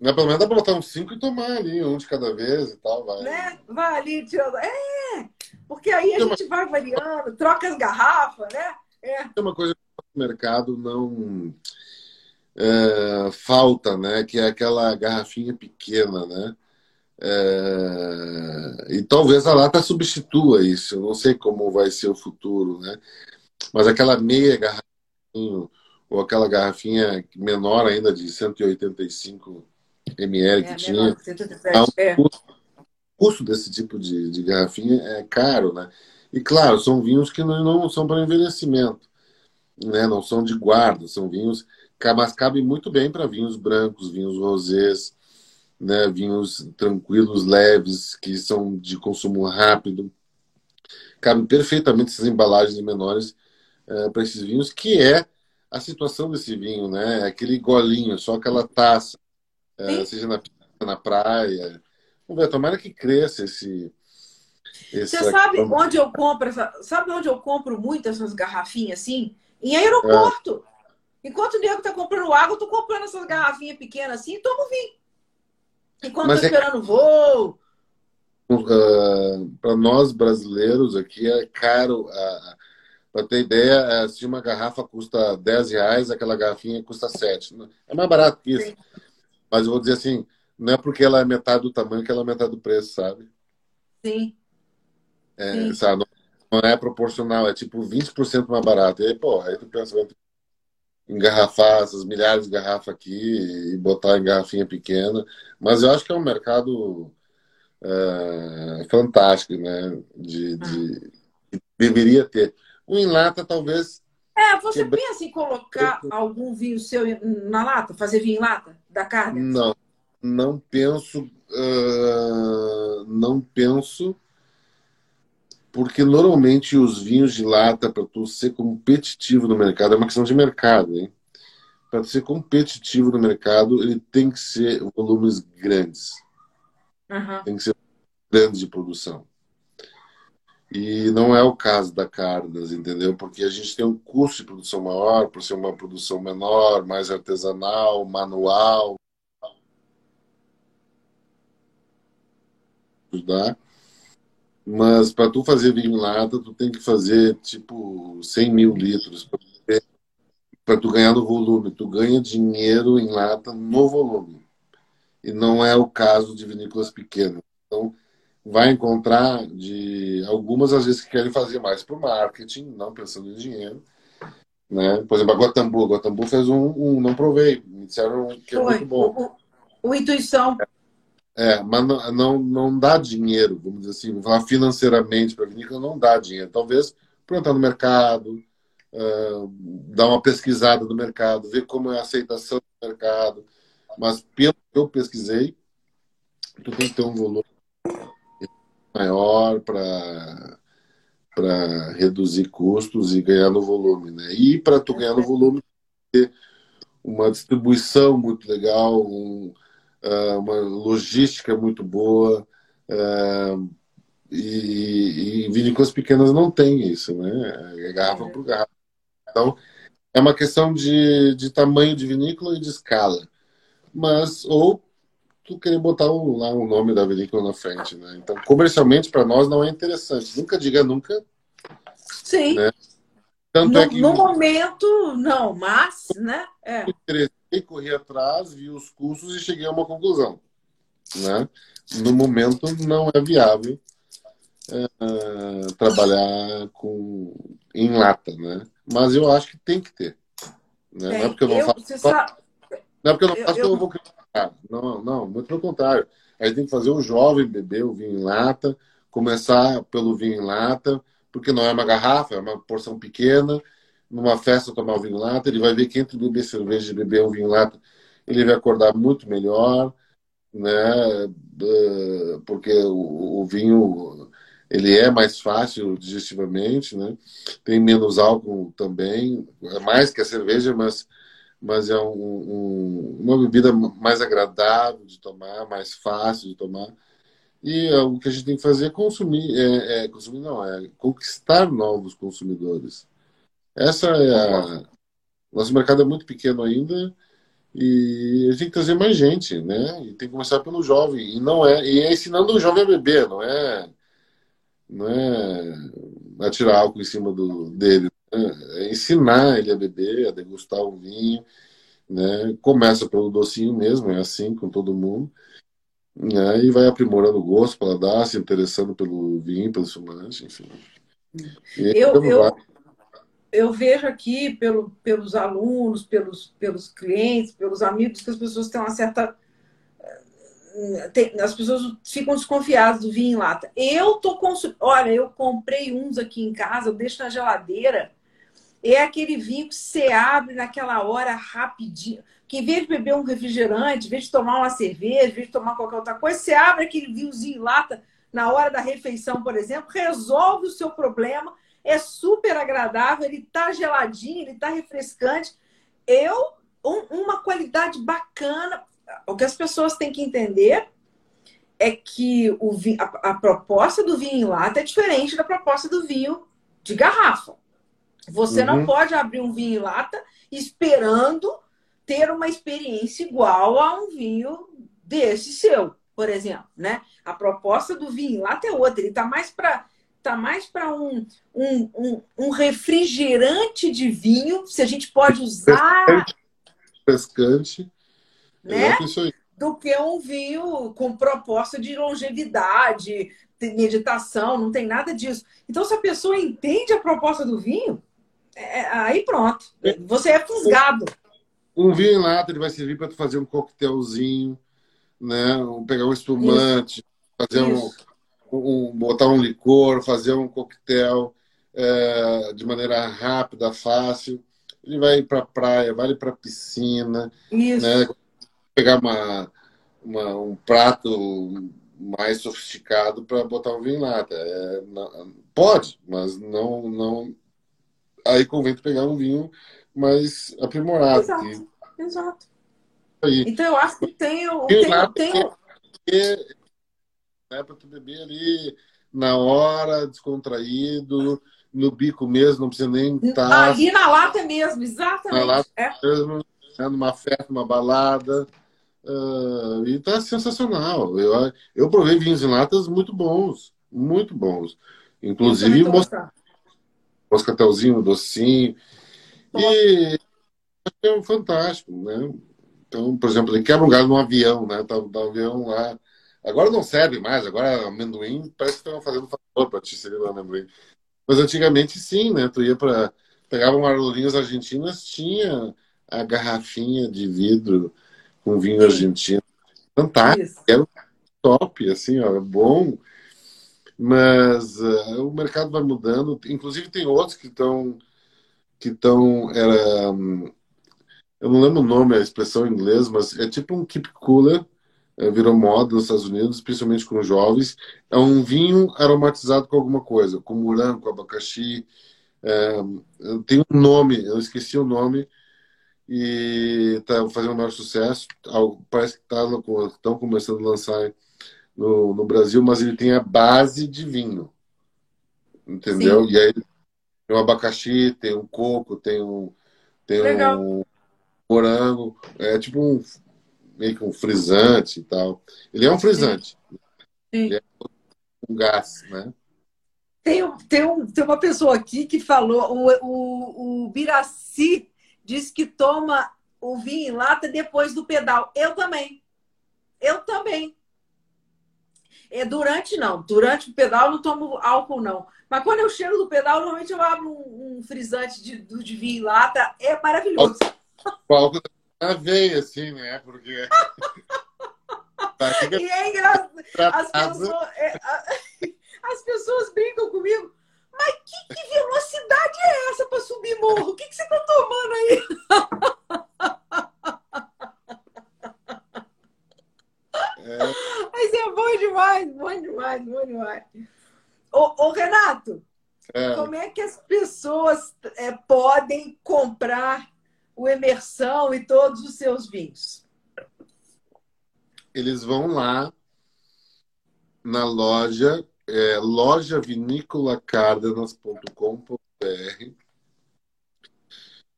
Speaker 2: Não, pelo menos dá pra botar uns cinco e tomar ali, um de cada vez e tal, vai.
Speaker 1: Né? Vai ali tirando. É! Porque aí a Tem gente uma... vai variando, troca as garrafas, né? É.
Speaker 2: Tem uma coisa que o mercado não é, falta, né? Que é aquela garrafinha pequena, né? É, e talvez a lata substitua isso. Eu não sei como vai ser o futuro, né? Mas aquela meia garrafinha ou aquela garrafinha menor ainda de 185 ml que é, tinha. Menor, 117, é. o custo, custo desse tipo de, de garrafinha é caro, né? E claro, são vinhos que não, não são para envelhecimento, né? Não são de guarda, são vinhos mas cabem muito bem para vinhos brancos, vinhos rosés, né, vinhos tranquilos, leves, que são de consumo rápido. Cabem perfeitamente essas embalagens menores é, para esses vinhos, que é a situação desse vinho, né? Aquele golinho, só aquela taça, é, seja na, na praia. Vamos ver, tomara que cresça esse.
Speaker 1: esse Você sabe onde eu compro essa, Sabe onde eu compro muito essas garrafinhas assim? Em aeroporto. É. Enquanto o nego tá comprando água, eu tô comprando essas garrafinhas pequenas assim e tomo vinho. Enquanto Mas tô é esperando o voo. Uh,
Speaker 2: ah, para nós brasileiros aqui é caro. Uh, para ter ideia, é, se uma garrafa custa 10 reais, aquela garrafinha custa 7. É mais barato que isso. Sim. Mas eu vou dizer assim, não é porque ela é metade do tamanho que ela é metade do preço, sabe?
Speaker 1: Sim.
Speaker 2: É, Sim. Sabe? Não, é proporcional, é tipo 20% mais barato. E aí, pô, aí tu pensa, engarrafar essas milhares de garrafas aqui e botar em garrafinha pequena. Mas eu acho que é um mercado é, fantástico, né? De, de, deveria ter. O em lata, talvez.
Speaker 1: É, você quebra... pensa em colocar algum vinho seu na lata? Fazer vinho em lata da carne?
Speaker 2: Não, não penso. Uh, não penso. Porque normalmente os vinhos de lata, para tu ser competitivo no mercado, é uma questão de mercado, hein? Para ser competitivo no mercado, ele tem que ser volumes grandes.
Speaker 1: Uhum.
Speaker 2: Tem que ser grandes de produção. E não é o caso da Cardas, entendeu? Porque a gente tem um custo de produção maior, por ser uma produção menor, mais artesanal, manual. Ajudar. Mas para tu fazer vinho em lata, tu tem que fazer tipo 100 mil litros para tu ganhar no volume. Tu ganha dinheiro em lata no volume. E não é o caso de vinícolas pequenas. Então, vai encontrar de algumas às vezes que querem fazer mais para o marketing, não pensando em dinheiro. Né? Por exemplo, a Guatambu. A Guatambu fez um, um não provei, me disseram que é muito bom.
Speaker 1: O, o Intuição.
Speaker 2: É, mas não, não, dá dinheiro, vamos dizer assim, vamos falar financeiramente para a vinícola, não dá dinheiro. Talvez por entrar no mercado, uh, dar uma pesquisada no mercado, ver como é a aceitação do mercado. Mas pelo que eu pesquisei, tu tem que ter um volume maior para para reduzir custos e ganhar no volume, né? E para tu ganhar no volume ter uma distribuição muito legal, um, uma logística muito boa uh, e, e vinícolas pequenas não tem isso, né? É garrafa é. por garrafa. Então é uma questão de, de tamanho de vinícola e de escala, mas ou tu querer botar um, lá o nome da vinícola na frente, né? Então, comercialmente, para nós não é interessante. Nunca diga nunca.
Speaker 1: Sim. Né? Tanto no, é que, no momento, não, mas, né? É.
Speaker 2: Interessei, corri atrás, vi os custos e cheguei a uma conclusão. Né? No momento, não é viável é, trabalhar com, em lata, né? Mas eu acho que tem que ter. Né? Não é porque eu não eu, faço. Sabe... Não é porque eu não faço eu, eu... vou não, não, muito pelo contrário. A gente tem que fazer o jovem beber o vinho em lata, começar pelo vinho em lata, porque não é uma garrafa, é uma porção pequena. Numa festa tomar o vinho lata, ele vai ver que entre beber cerveja e beber um vinho lata, ele vai acordar muito melhor, né? Porque o, o vinho ele é mais fácil digestivamente, né? Tem menos álcool também, é mais que a cerveja, mas, mas é um, um, uma bebida mais agradável de tomar, mais fácil de tomar. E é, o que a gente tem que fazer é consumir, é, é, consumir não, é conquistar novos consumidores. Essa é a. Nosso mercado é muito pequeno ainda e a gente tem que trazer mais gente, né? E tem que começar pelo jovem. E não é, e é ensinando o jovem a beber, não é não é atirar álcool em cima do, dele, né? é ensinar ele a beber, a degustar o vinho, né? Começa pelo docinho mesmo, é assim com todo mundo, né? E vai aprimorando o gosto, para dar, se interessando pelo vinho, pelo espumante, enfim.
Speaker 1: eu, eu, eu vejo aqui pelo, pelos alunos, pelos, pelos clientes, pelos amigos, que as pessoas têm uma certa tem, as pessoas ficam desconfiadas do vinho em lata. Eu tô consumindo. Olha, eu comprei uns aqui em casa, eu deixo na geladeira. É aquele vinho que você abre naquela hora rapidinho. Que em vez de beber um refrigerante, em vez de tomar uma cerveja, em vez de tomar qualquer outra coisa, você abre aquele vinhozinho em lata na hora da refeição, por exemplo, resolve o seu problema, é super agradável, ele tá geladinho, ele tá refrescante. Eu, um, uma qualidade bacana, o que as pessoas têm que entender é que o vinho, a, a, proposta do vinho em lata é diferente da proposta do vinho de garrafa. Você uhum. não pode abrir um vinho em lata esperando ter uma experiência igual a um vinho desse seu, por exemplo, né? A proposta do vinho em lata é outra. Ele está mais para tá mais para um, um, um, um, refrigerante de vinho, se a gente pode usar.
Speaker 2: Pescante
Speaker 1: né? Do que um vinho com proposta de longevidade, de meditação, não tem nada disso. Então, se a pessoa entende a proposta do vinho, é, é aí pronto. Você é fusgado.
Speaker 2: Um vinho em lata ele vai servir para fazer um coquetelzinho, né? Pegar um espumante, Isso. fazer um, um, botar um licor, fazer um coquetel é, de maneira rápida, fácil. Ele vai para a praia, vai para a piscina, Isso. né? pegar uma, uma, um prato mais sofisticado para botar um vinho em lata. É, não, pode, mas não, não. Aí convém pegar um vinho mais aprimorado.
Speaker 1: Exato. Que... Exato. Aí. Então eu acho que tem o. Tem, tem...
Speaker 2: É, né, para tu beber ali na hora, descontraído, no bico mesmo, não precisa nem estar.
Speaker 1: Tá... Ali na lata mesmo, exatamente. Na lata
Speaker 2: é. mesmo, né, numa festa, numa balada. Uh, e tá sensacional. Eu, eu provei vinhos em latas muito bons, muito bons. Inclusive moscatelzinho, docinho. E é fantástico, né? Então, por exemplo, ele quebra um galho num avião, né? Tá, tá um avião lá. Agora não serve mais, agora amendoim parece que estão fazendo favor para te servir no amendoim. Mas antigamente sim, né? Tu ia para. Pegava marlolinhas argentinas, tinha a garrafinha de vidro com vinho argentino. Fantástico, era top, assim, ó, bom. Mas uh, o mercado vai mudando. Inclusive tem outros que estão que estão era um, eu não lembro o nome, a expressão em inglês, mas é tipo um keep cooler, virou moda nos Estados Unidos, principalmente com jovens. É um vinho aromatizado com alguma coisa, com morango, com abacaxi. É, tem um nome, eu esqueci o nome, e está fazendo o maior sucesso. Parece que estão tá, começando a lançar no, no Brasil, mas ele tem a base de vinho. Entendeu? Sim. E aí tem o abacaxi, tem o coco, tem um, tem Legal. um morango. É tipo um meio que um frisante e tal. Ele é um frisante. Sim. Ele é um gás, né?
Speaker 1: Tem, tem, um, tem uma pessoa aqui que falou, o, o, o Biraci diz que toma o vinho em lata depois do pedal. Eu também. Eu também. É, durante não. Durante o pedal não tomo álcool, não. Mas quando eu chego do pedal, normalmente eu abro um, um frisante de, de vinho em lata. É maravilhoso.
Speaker 2: O álcool na veia, assim, né? Porque.
Speaker 1: e é engraçado. As pessoas, é, as pessoas brincam comigo. Mas que, que velocidade é essa para subir morro? O que, que você está tomando aí? É. Mas é bom demais, bom demais, bom demais. ô, ô Renato, é. como é que as pessoas é, podem comprar o Emersão e todos os seus vinhos?
Speaker 2: Eles vão lá na loja, é, lojaviniculacardenas.com.br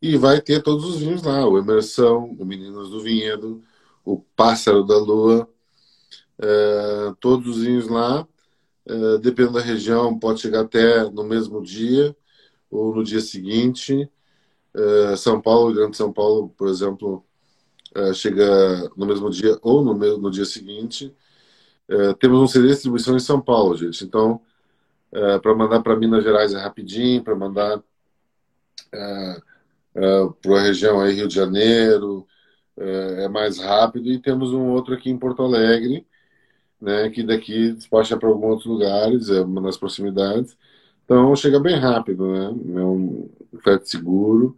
Speaker 2: e vai ter todos os vinhos lá, o Emersão, o Meninos do Vinhedo, o Pássaro da Lua, é, todos os vinhos lá, é, dependendo da região, pode chegar até no mesmo dia ou no dia seguinte. É, São Paulo, Grande São Paulo, por exemplo, é, chega no mesmo dia ou no, no dia seguinte. É, temos um CD de distribuição em São Paulo, gente. Então, para mandar para Minas Gerais é rapidinho, para mandar para a região aí, Rio de Janeiro, é mais rápido. E temos um outro aqui em Porto Alegre, né, que daqui despacha para alguns outros lugares, é, nas proximidades. Então chega bem rápido, né? É um frete seguro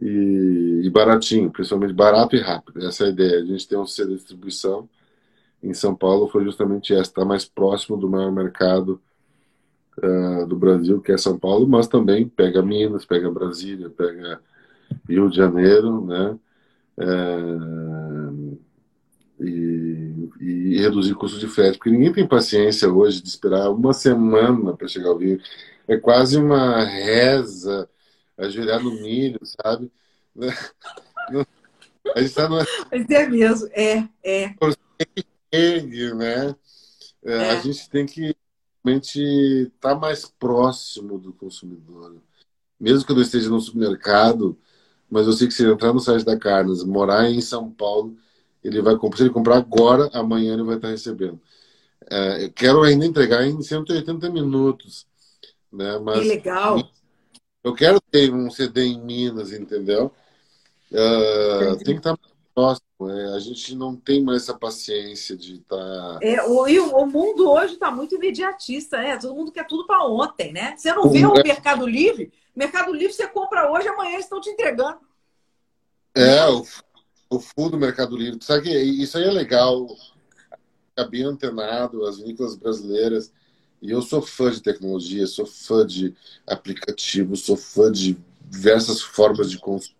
Speaker 2: e, e, baratinho, principalmente barato e rápido. Essa é a ideia. A gente tem um centro de distribuição em São Paulo, foi justamente essa, está mais próximo do maior mercado uh, do Brasil, que é São Paulo, mas também pega Minas, pega Brasília, pega Rio de Janeiro, né? Uh, e, e, reduzir custos de frete, porque ninguém tem paciência hoje de esperar uma semana para chegar ao vinho. É quase uma reza ajoelhar no milho, sabe?
Speaker 1: A gente está numa... Mas é mesmo, é, é.
Speaker 2: Chegue, né? É, é. A gente tem que realmente estar tá mais próximo do consumidor. Mesmo que eu não esteja no supermercado, mas eu sei que se ele entrar no site da Carnes, morar em São Paulo, ele vai comprar, se ele comprar agora, amanhã ele vai estar recebendo. É, eu quero ainda entregar em 180 minutos. Né? Mas,
Speaker 1: que legal!
Speaker 2: Eu quero ter um CD em Minas, entendeu? Uh, tem que estar próximo. Né? A gente não tem mais essa paciência de estar. Tá...
Speaker 1: É, o, o, mundo hoje está muito imediatista, né? Todo mundo quer tudo para ontem, né? Você não vê o é... Mercado Livre? Mercado Livre você compra hoje, amanhã eles estão te entregando.
Speaker 2: É, o o full do Mercado Livre. Sabe que isso aí é legal. Ficar bem antenado, as vinícolas brasileiras. E eu sou fã de tecnologia, sou fã de aplicativos, sou fã de diversas formas de consumo.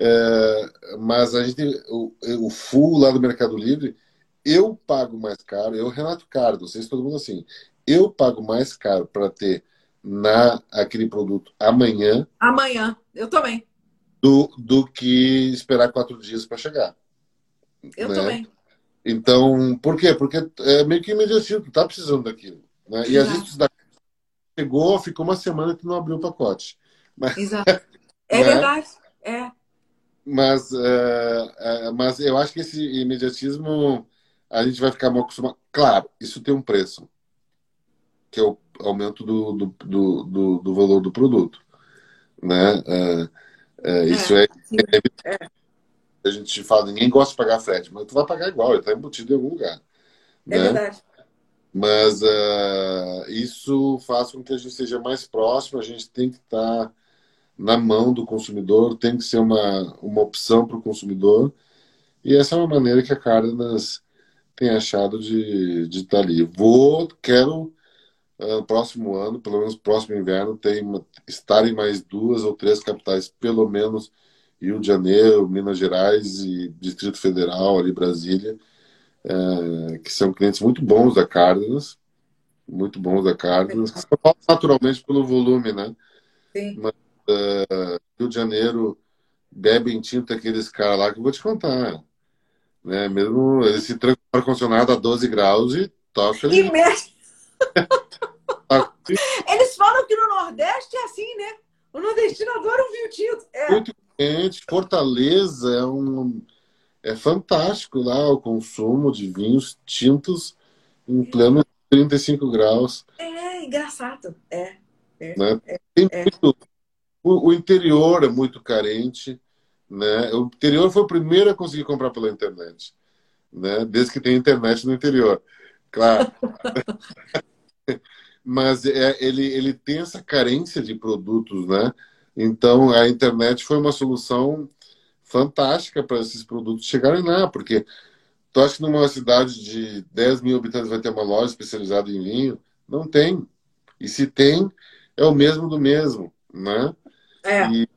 Speaker 2: É, mas a gente o, o full lá do Mercado Livre, eu pago mais caro, eu, Renato Cardo, não sei se todo mundo assim, eu pago mais caro para ter na aquele produto amanhã.
Speaker 1: Amanhã, eu também
Speaker 2: do, do que esperar quatro dias para chegar.
Speaker 1: Eu né? também.
Speaker 2: Então, por quê? Porque é meio que imediatismo, tu tá precisando daquilo. Né? E às vezes chegou, ficou uma semana que não abriu o pacote.
Speaker 1: Mas, Exato. É né? verdade. É.
Speaker 2: Mas, é, é, mas eu acho que esse imediatismo a gente vai ficar mal acostumado. Claro, isso tem um preço, que é o aumento do, do, do, do, do valor do produto. Né? É, isso é, é, é, A gente fala, ninguém gosta de pagar frete, mas tu vai pagar igual, ele está embutido em algum lugar.
Speaker 1: É né? verdade.
Speaker 2: Mas uh, isso faz com que a gente seja mais próximo, a gente tem que estar tá na mão do consumidor, tem que ser uma, uma opção para o consumidor. E essa é uma maneira que a Cárdenas tem achado de, de estar tá ali. Vou, quero uh, próximo ano, pelo menos próximo inverno, tem estar em mais duas ou três capitais, pelo menos Rio de Janeiro, Minas Gerais e Distrito Federal, ali Brasília, uh, que são clientes muito bons da Cárdenas, muito bons da Cárdenas, que são naturalmente pelo volume, né?
Speaker 1: Sim.
Speaker 2: Mas, uh, Rio de Janeiro bebem tinta aqueles caras lá que eu vou te contar. Né? Mesmo eles se trancam no ar-condicionado a 12 graus e toca.
Speaker 1: E mexe. Eles falam que no Nordeste é assim, né? O nordestino adora um vinho tinto. É.
Speaker 2: Muito Fortaleza é um. É fantástico lá o consumo de vinhos tintos em pleno 35 graus.
Speaker 1: É engraçado. É. é,
Speaker 2: né?
Speaker 1: é,
Speaker 2: é. Muito, o, o, interior é muito carente. Né? O interior foi o primeiro a conseguir comprar pela internet. Né? Desde que tem internet no interior. Claro. mas é, ele, ele tem essa carência de produtos, né? Então a internet foi uma solução fantástica para esses produtos chegarem lá, porque tu acha que numa cidade de 10 mil habitantes vai ter uma loja especializada em vinho? Não tem. E se tem, é o mesmo do mesmo, né?
Speaker 1: É.
Speaker 2: E,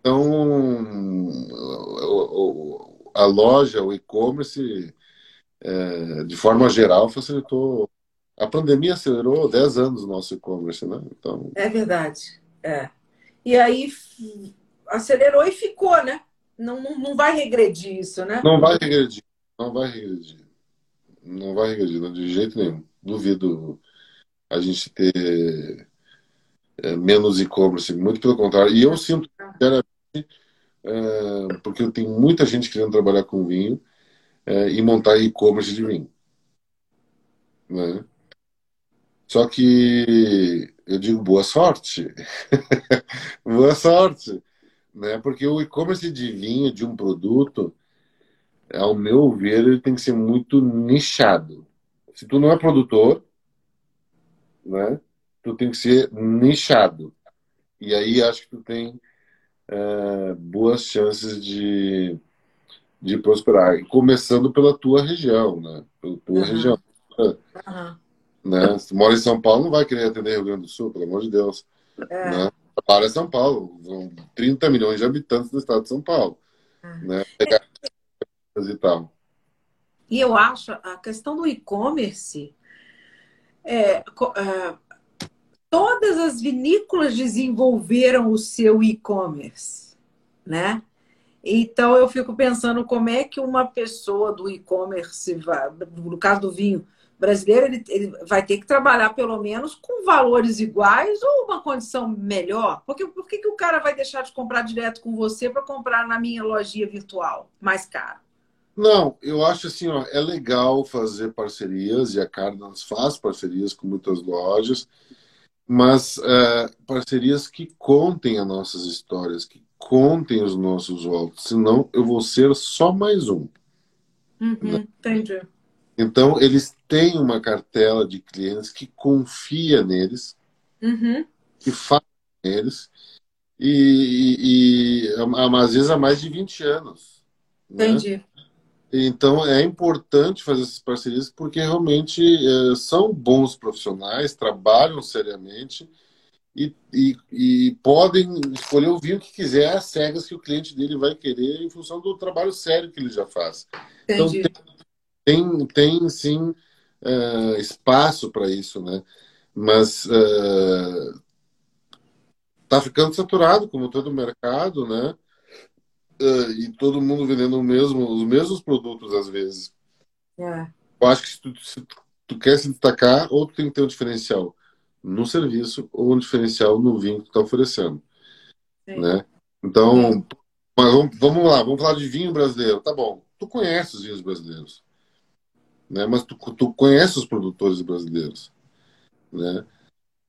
Speaker 2: então, a loja, o e-commerce, é, de forma geral, facilitou. A pandemia acelerou 10 anos o nosso e-commerce, né? Então...
Speaker 1: É verdade. É. E aí acelerou e ficou, né? Não, não, não vai regredir isso, né?
Speaker 2: Não vai regredir. Não vai regredir. Não vai regredir, não, de jeito nenhum. Duvido a gente ter é, menos e-commerce, muito pelo contrário. E eu sinto, sinceramente, é, porque eu tenho muita gente querendo trabalhar com vinho é, e montar e-commerce de vinho. Né? Só que eu digo boa sorte. boa sorte. Né? Porque o e-commerce de vinho, de um produto, ao meu ver, ele tem que ser muito nichado. Se tu não é produtor, né? tu tem que ser nichado. E aí acho que tu tem é, boas chances de, de prosperar. começando pela tua região, né? Pela tua uhum. região. Uhum. Né? Se mora em São Paulo, não vai querer atender Rio Grande do Sul, pelo amor de Deus. É. Né? Para São Paulo, são 30 milhões de habitantes do estado de São Paulo. Uhum. Né? E tal.
Speaker 1: E eu acho a questão do e-commerce é, é, todas as vinícolas desenvolveram o seu e-commerce, né? Então eu fico pensando como é que uma pessoa do e-commerce, no caso do vinho brasileiro, ele, ele, vai ter que trabalhar pelo menos com valores iguais ou uma condição melhor. Porque por que, que o cara vai deixar de comprar direto com você para comprar na minha lojinha virtual mais caro?
Speaker 2: Não, eu acho assim, ó, é legal fazer parcerias e a Carnas faz parcerias com muitas lojas mas é, parcerias que contem as nossas histórias, que contem os nossos votos, senão eu vou ser só mais um.
Speaker 1: Uhum, né? Entendi.
Speaker 2: Então, eles têm uma cartela de clientes que confia neles,
Speaker 1: uhum.
Speaker 2: que fala neles, e, e, e, às vezes há mais de 20 anos.
Speaker 1: Né? Entendi. Né?
Speaker 2: Então é importante fazer essas parcerias porque realmente é, são bons profissionais, trabalham seriamente e, e, e, podem escolher o vinho que quiser, as cegas que o cliente dele vai querer em função do trabalho sério que ele já faz. Então, Entendi. Então tem, tem, tem sim é, espaço para isso, né? Mas está é, ficando saturado, como todo mercado, né? uh, e todo mundo vendendo mesmo, os mesmos produtos às vezes.
Speaker 1: É.
Speaker 2: Eu acho que se tu, se tu, quer se destacar, ou tu tem que ter um diferencial no serviço ou um diferencial no vinho que tu está oferecendo. Sim. Né? Então, mas vamos, vamos lá, vamos falar de vinho brasileiro. Tá bom, tu conhece os vinhos brasileiros. Né? Mas tu, tu conhece os produtores brasileiros. Né?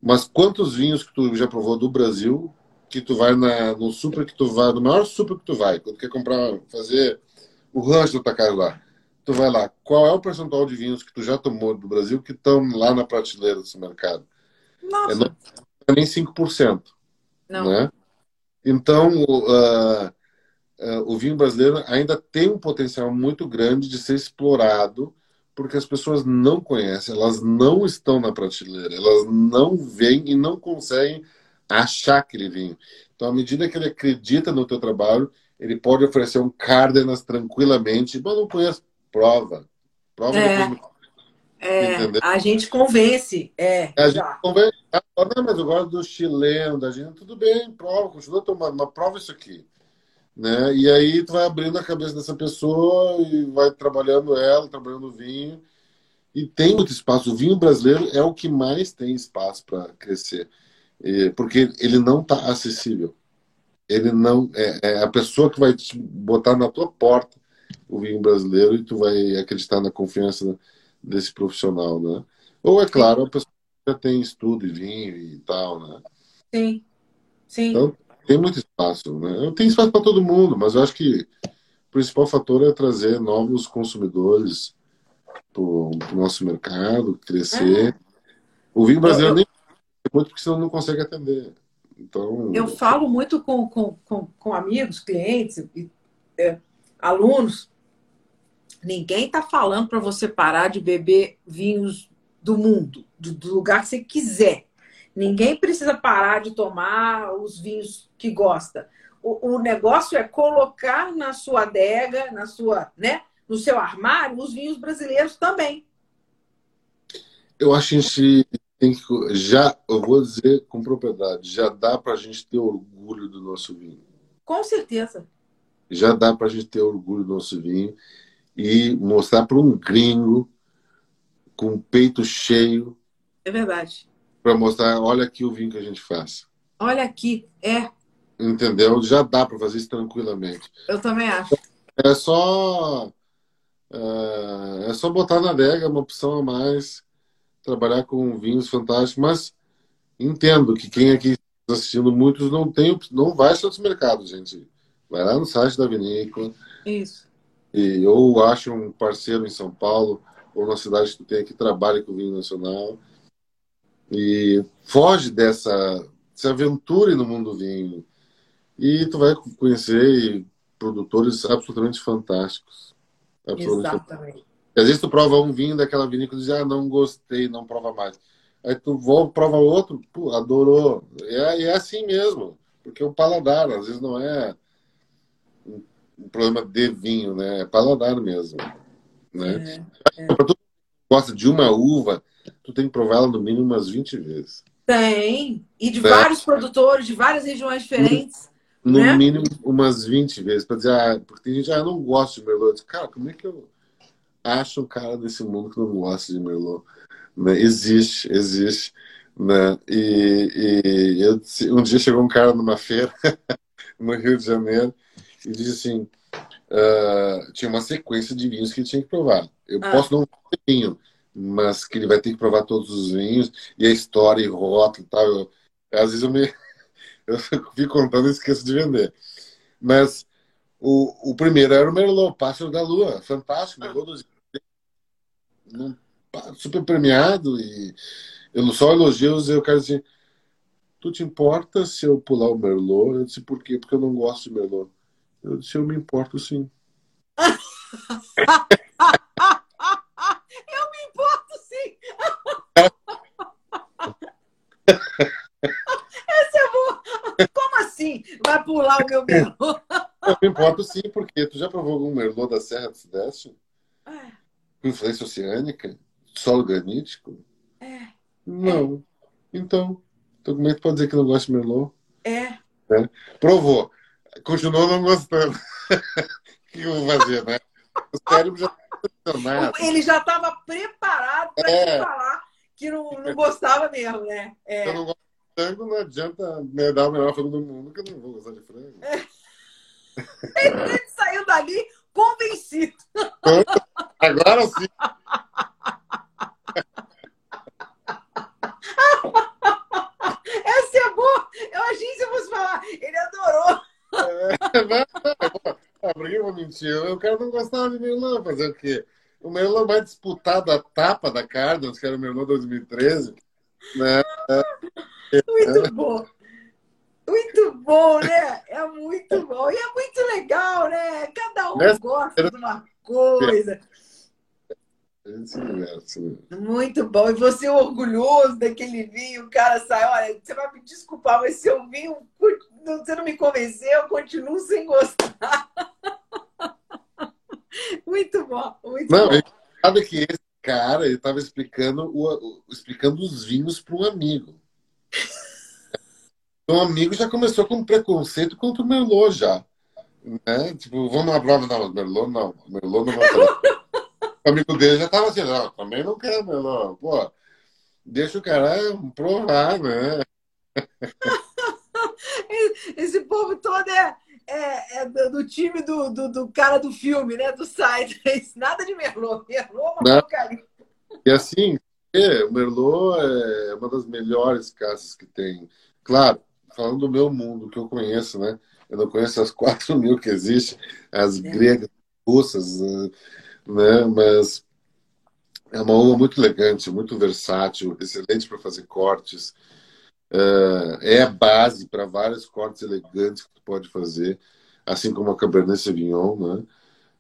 Speaker 2: Mas quantos vinhos que tu já provou do Brasil que tu vai na, no super que tu vai, no maior super que tu vai, quando tu quer comprar, fazer o rancho do casa lá, tu vai lá, qual é o percentual de vinhos que tu já tomou do Brasil que estão lá na prateleira desse mercado?
Speaker 1: Nossa. É,
Speaker 2: não é nem 5%. Não. Né? Então, uh, uh, o vinho brasileiro ainda tem um potencial muito grande de ser explorado porque as pessoas não conhecem, elas não estão na prateleira, elas não veem e não conseguem achar aquele vinho. Então, à medida que ele acredita no teu trabalho, ele pode oferecer um Cárdenas tranquilamente. Mas não conheço. Prova. Prova
Speaker 1: é. depois. É, a gente convence. É,
Speaker 2: a gente convence. Ah, mas eu gosto do chileno, da gente. Tudo bem, prova, continua tomando, mas prova isso aqui. Né? E aí tu vai abrindo a cabeça dessa pessoa e vai trabalhando ela, trabalhando o vinho. E tem muito espaço. O vinho brasileiro é o que mais tem espaço para crescer porque ele não está acessível. Ele não é, é, a pessoa que vai te botar na tua porta o vinho brasileiro e tu vai acreditar na confiança desse profissional, né? Ou é claro, a pessoa já tem estudo e vinho e tal, né?
Speaker 1: Sim, sim.
Speaker 2: Então tem muito espaço, né? Tem espaço para todo mundo, mas eu acho que o principal fator é trazer novos consumidores para o nosso mercado, crescer. É. O vinho brasileiro eu, nem muito porque senão não consegue atender. Então,
Speaker 1: eu falo muito com, com, com, com amigos, clientes, é, alunos. Ninguém está falando para você parar de beber vinhos do mundo, do, do lugar que você quiser. Ninguém precisa parar de tomar os vinhos que gosta. O, o, negócio é colocar na sua adega, na sua, né, no seu armário, os vinhos brasileiros também.
Speaker 2: Eu acho que a gente tem que já, eu vou dizer com propriedade, já dá para a gente ter orgulho do nosso vinho.
Speaker 1: Com certeza.
Speaker 2: Já dá para a gente ter orgulho do nosso vinho e mostrar para um gringo com o peito cheio.
Speaker 1: É verdade.
Speaker 2: Para mostrar, olha aqui o vinho que a gente faz.
Speaker 1: Olha aqui, é.
Speaker 2: Entendeu? Já dá para fazer isso tranquilamente.
Speaker 1: Eu também acho.
Speaker 2: É só é, é só botar na adega uma opção a mais, trabalhar com vinhos fantásticos, mas entendo que quem aqui está assistindo, muitos não tem, não vai para os mercados, gente. Vai lá no site da vinícola.
Speaker 1: Isso.
Speaker 2: E, ou acha um parceiro em São Paulo, ou na cidade que tem que trabalha com vinho nacional. E foge dessa, dessa aventura no mundo do vinho. E tu vai conhecer produtores absolutamente fantásticos.
Speaker 1: Absolutamente. Exatamente.
Speaker 2: Às vezes tu prova um vinho daquela vinícola e diz, ah, não gostei, não prova mais. Aí tu volta, prova outro, pô, adorou. É, é assim mesmo, porque o paladar, às vezes não é um problema de vinho, né? É paladar mesmo. Né? É, é. tu gosta de uma uva, tu tem que provar ela no mínimo umas 20 vezes.
Speaker 1: Tem. E de é. vários produtores, de várias regiões diferentes.
Speaker 2: No, né? mínimo umas 20 vezes. Para dizer, ah, porque tem gente, ah, eu não gosto de Merlot. cara, como é que eu acho um cara desse mundo que não gosta de Merlot? Né? Existe, existe. Né? E, e eu, um dia chegou um cara numa feira no Rio de Janeiro e disse assim: uh, tinha uma sequência de vinhos que tinha que provar. Eu ah. posso não ter vinho, mas que ele vai ter que provar todos os vinhos e a história e rótulo e tal. Eu, às vezes eu me eu fico contando e esqueço de vender. Mas o, o primeiro era o Merlot, Pássaro da Lua, fantástico, Merlot dos super premiado e eu só elogios eu quero dizer tu te importa se eu pular o Merlot? Eu disse, por quê? Porque eu não gosto de Merlot. Eu disse, eu me importo sim.
Speaker 1: eu me importo sim. Esse é bom. Assim? Vai pular o meu Merlot?
Speaker 2: Eu me importo sim, porque tu já provou algum Merlot da Serra do Sudeste?
Speaker 1: É.
Speaker 2: Com influência oceânica? Solo granítico?
Speaker 1: É.
Speaker 2: Não. É. Então, então como é que pode dizer que não gosta de Merlot?
Speaker 1: É.
Speaker 2: é. Provou continuou não gostando. o que eu vou fazer, né? O cérebro já
Speaker 1: tá Ele já estava preparado para é. falar que não, não gostava mesmo, né?
Speaker 2: É. Eu não gosto frango, não adianta me dar o melhor frango do mundo, que eu não vou gostar de frango. É.
Speaker 1: Ele saiu dali convencido.
Speaker 2: Agora sim.
Speaker 1: Essa é boa. Eu achei que você fosse falar. Ele adorou.
Speaker 2: É, não, não, por que eu vou mentir? O cara não gostava de Merlot, fazer o quê? O Merlot mais disputado a tapa da Cardinals, que era o Merlot 2013. Né?
Speaker 1: Muito bom. Muito bom, né? É muito bom. E é muito legal, né? Cada um Nessa... gosta de uma coisa. Muito bom. E você orgulhoso daquele vinho, o cara sai, olha, você vai me desculpar, mas seu vinho, você não me convenceu, eu continuo sem gostar. Muito bom, muito
Speaker 2: não,
Speaker 1: bom.
Speaker 2: Sabe que esse cara, ele estava explicando, o, explicando os vinhos para um amigo. Um amigo já começou com preconceito contra o Merlot já. Né? Tipo, vamos lá prova, não, Merlot não. Merlot não vai o amigo dele já estava assim, não, também não quero melão. Pô, deixa o cara provar, né?
Speaker 1: Esse povo todo é, é, é do, do, time do, do, do, cara do filme, né? Do site. Nada de Merlot. Merlot é uma porcaria.
Speaker 2: E assim, é, o Merlot é uma das melhores casas que tem. Claro, falando do meu mundo, que eu conheço, né? Eu não conheço as 4 mil que existem, as é. gregas, russas, né? Mas é uma uva muito elegante, muito versátil, excelente para fazer cortes. É, é a base para vários cortes elegantes que tu pode fazer, assim como a Cabernet Sauvignon, né?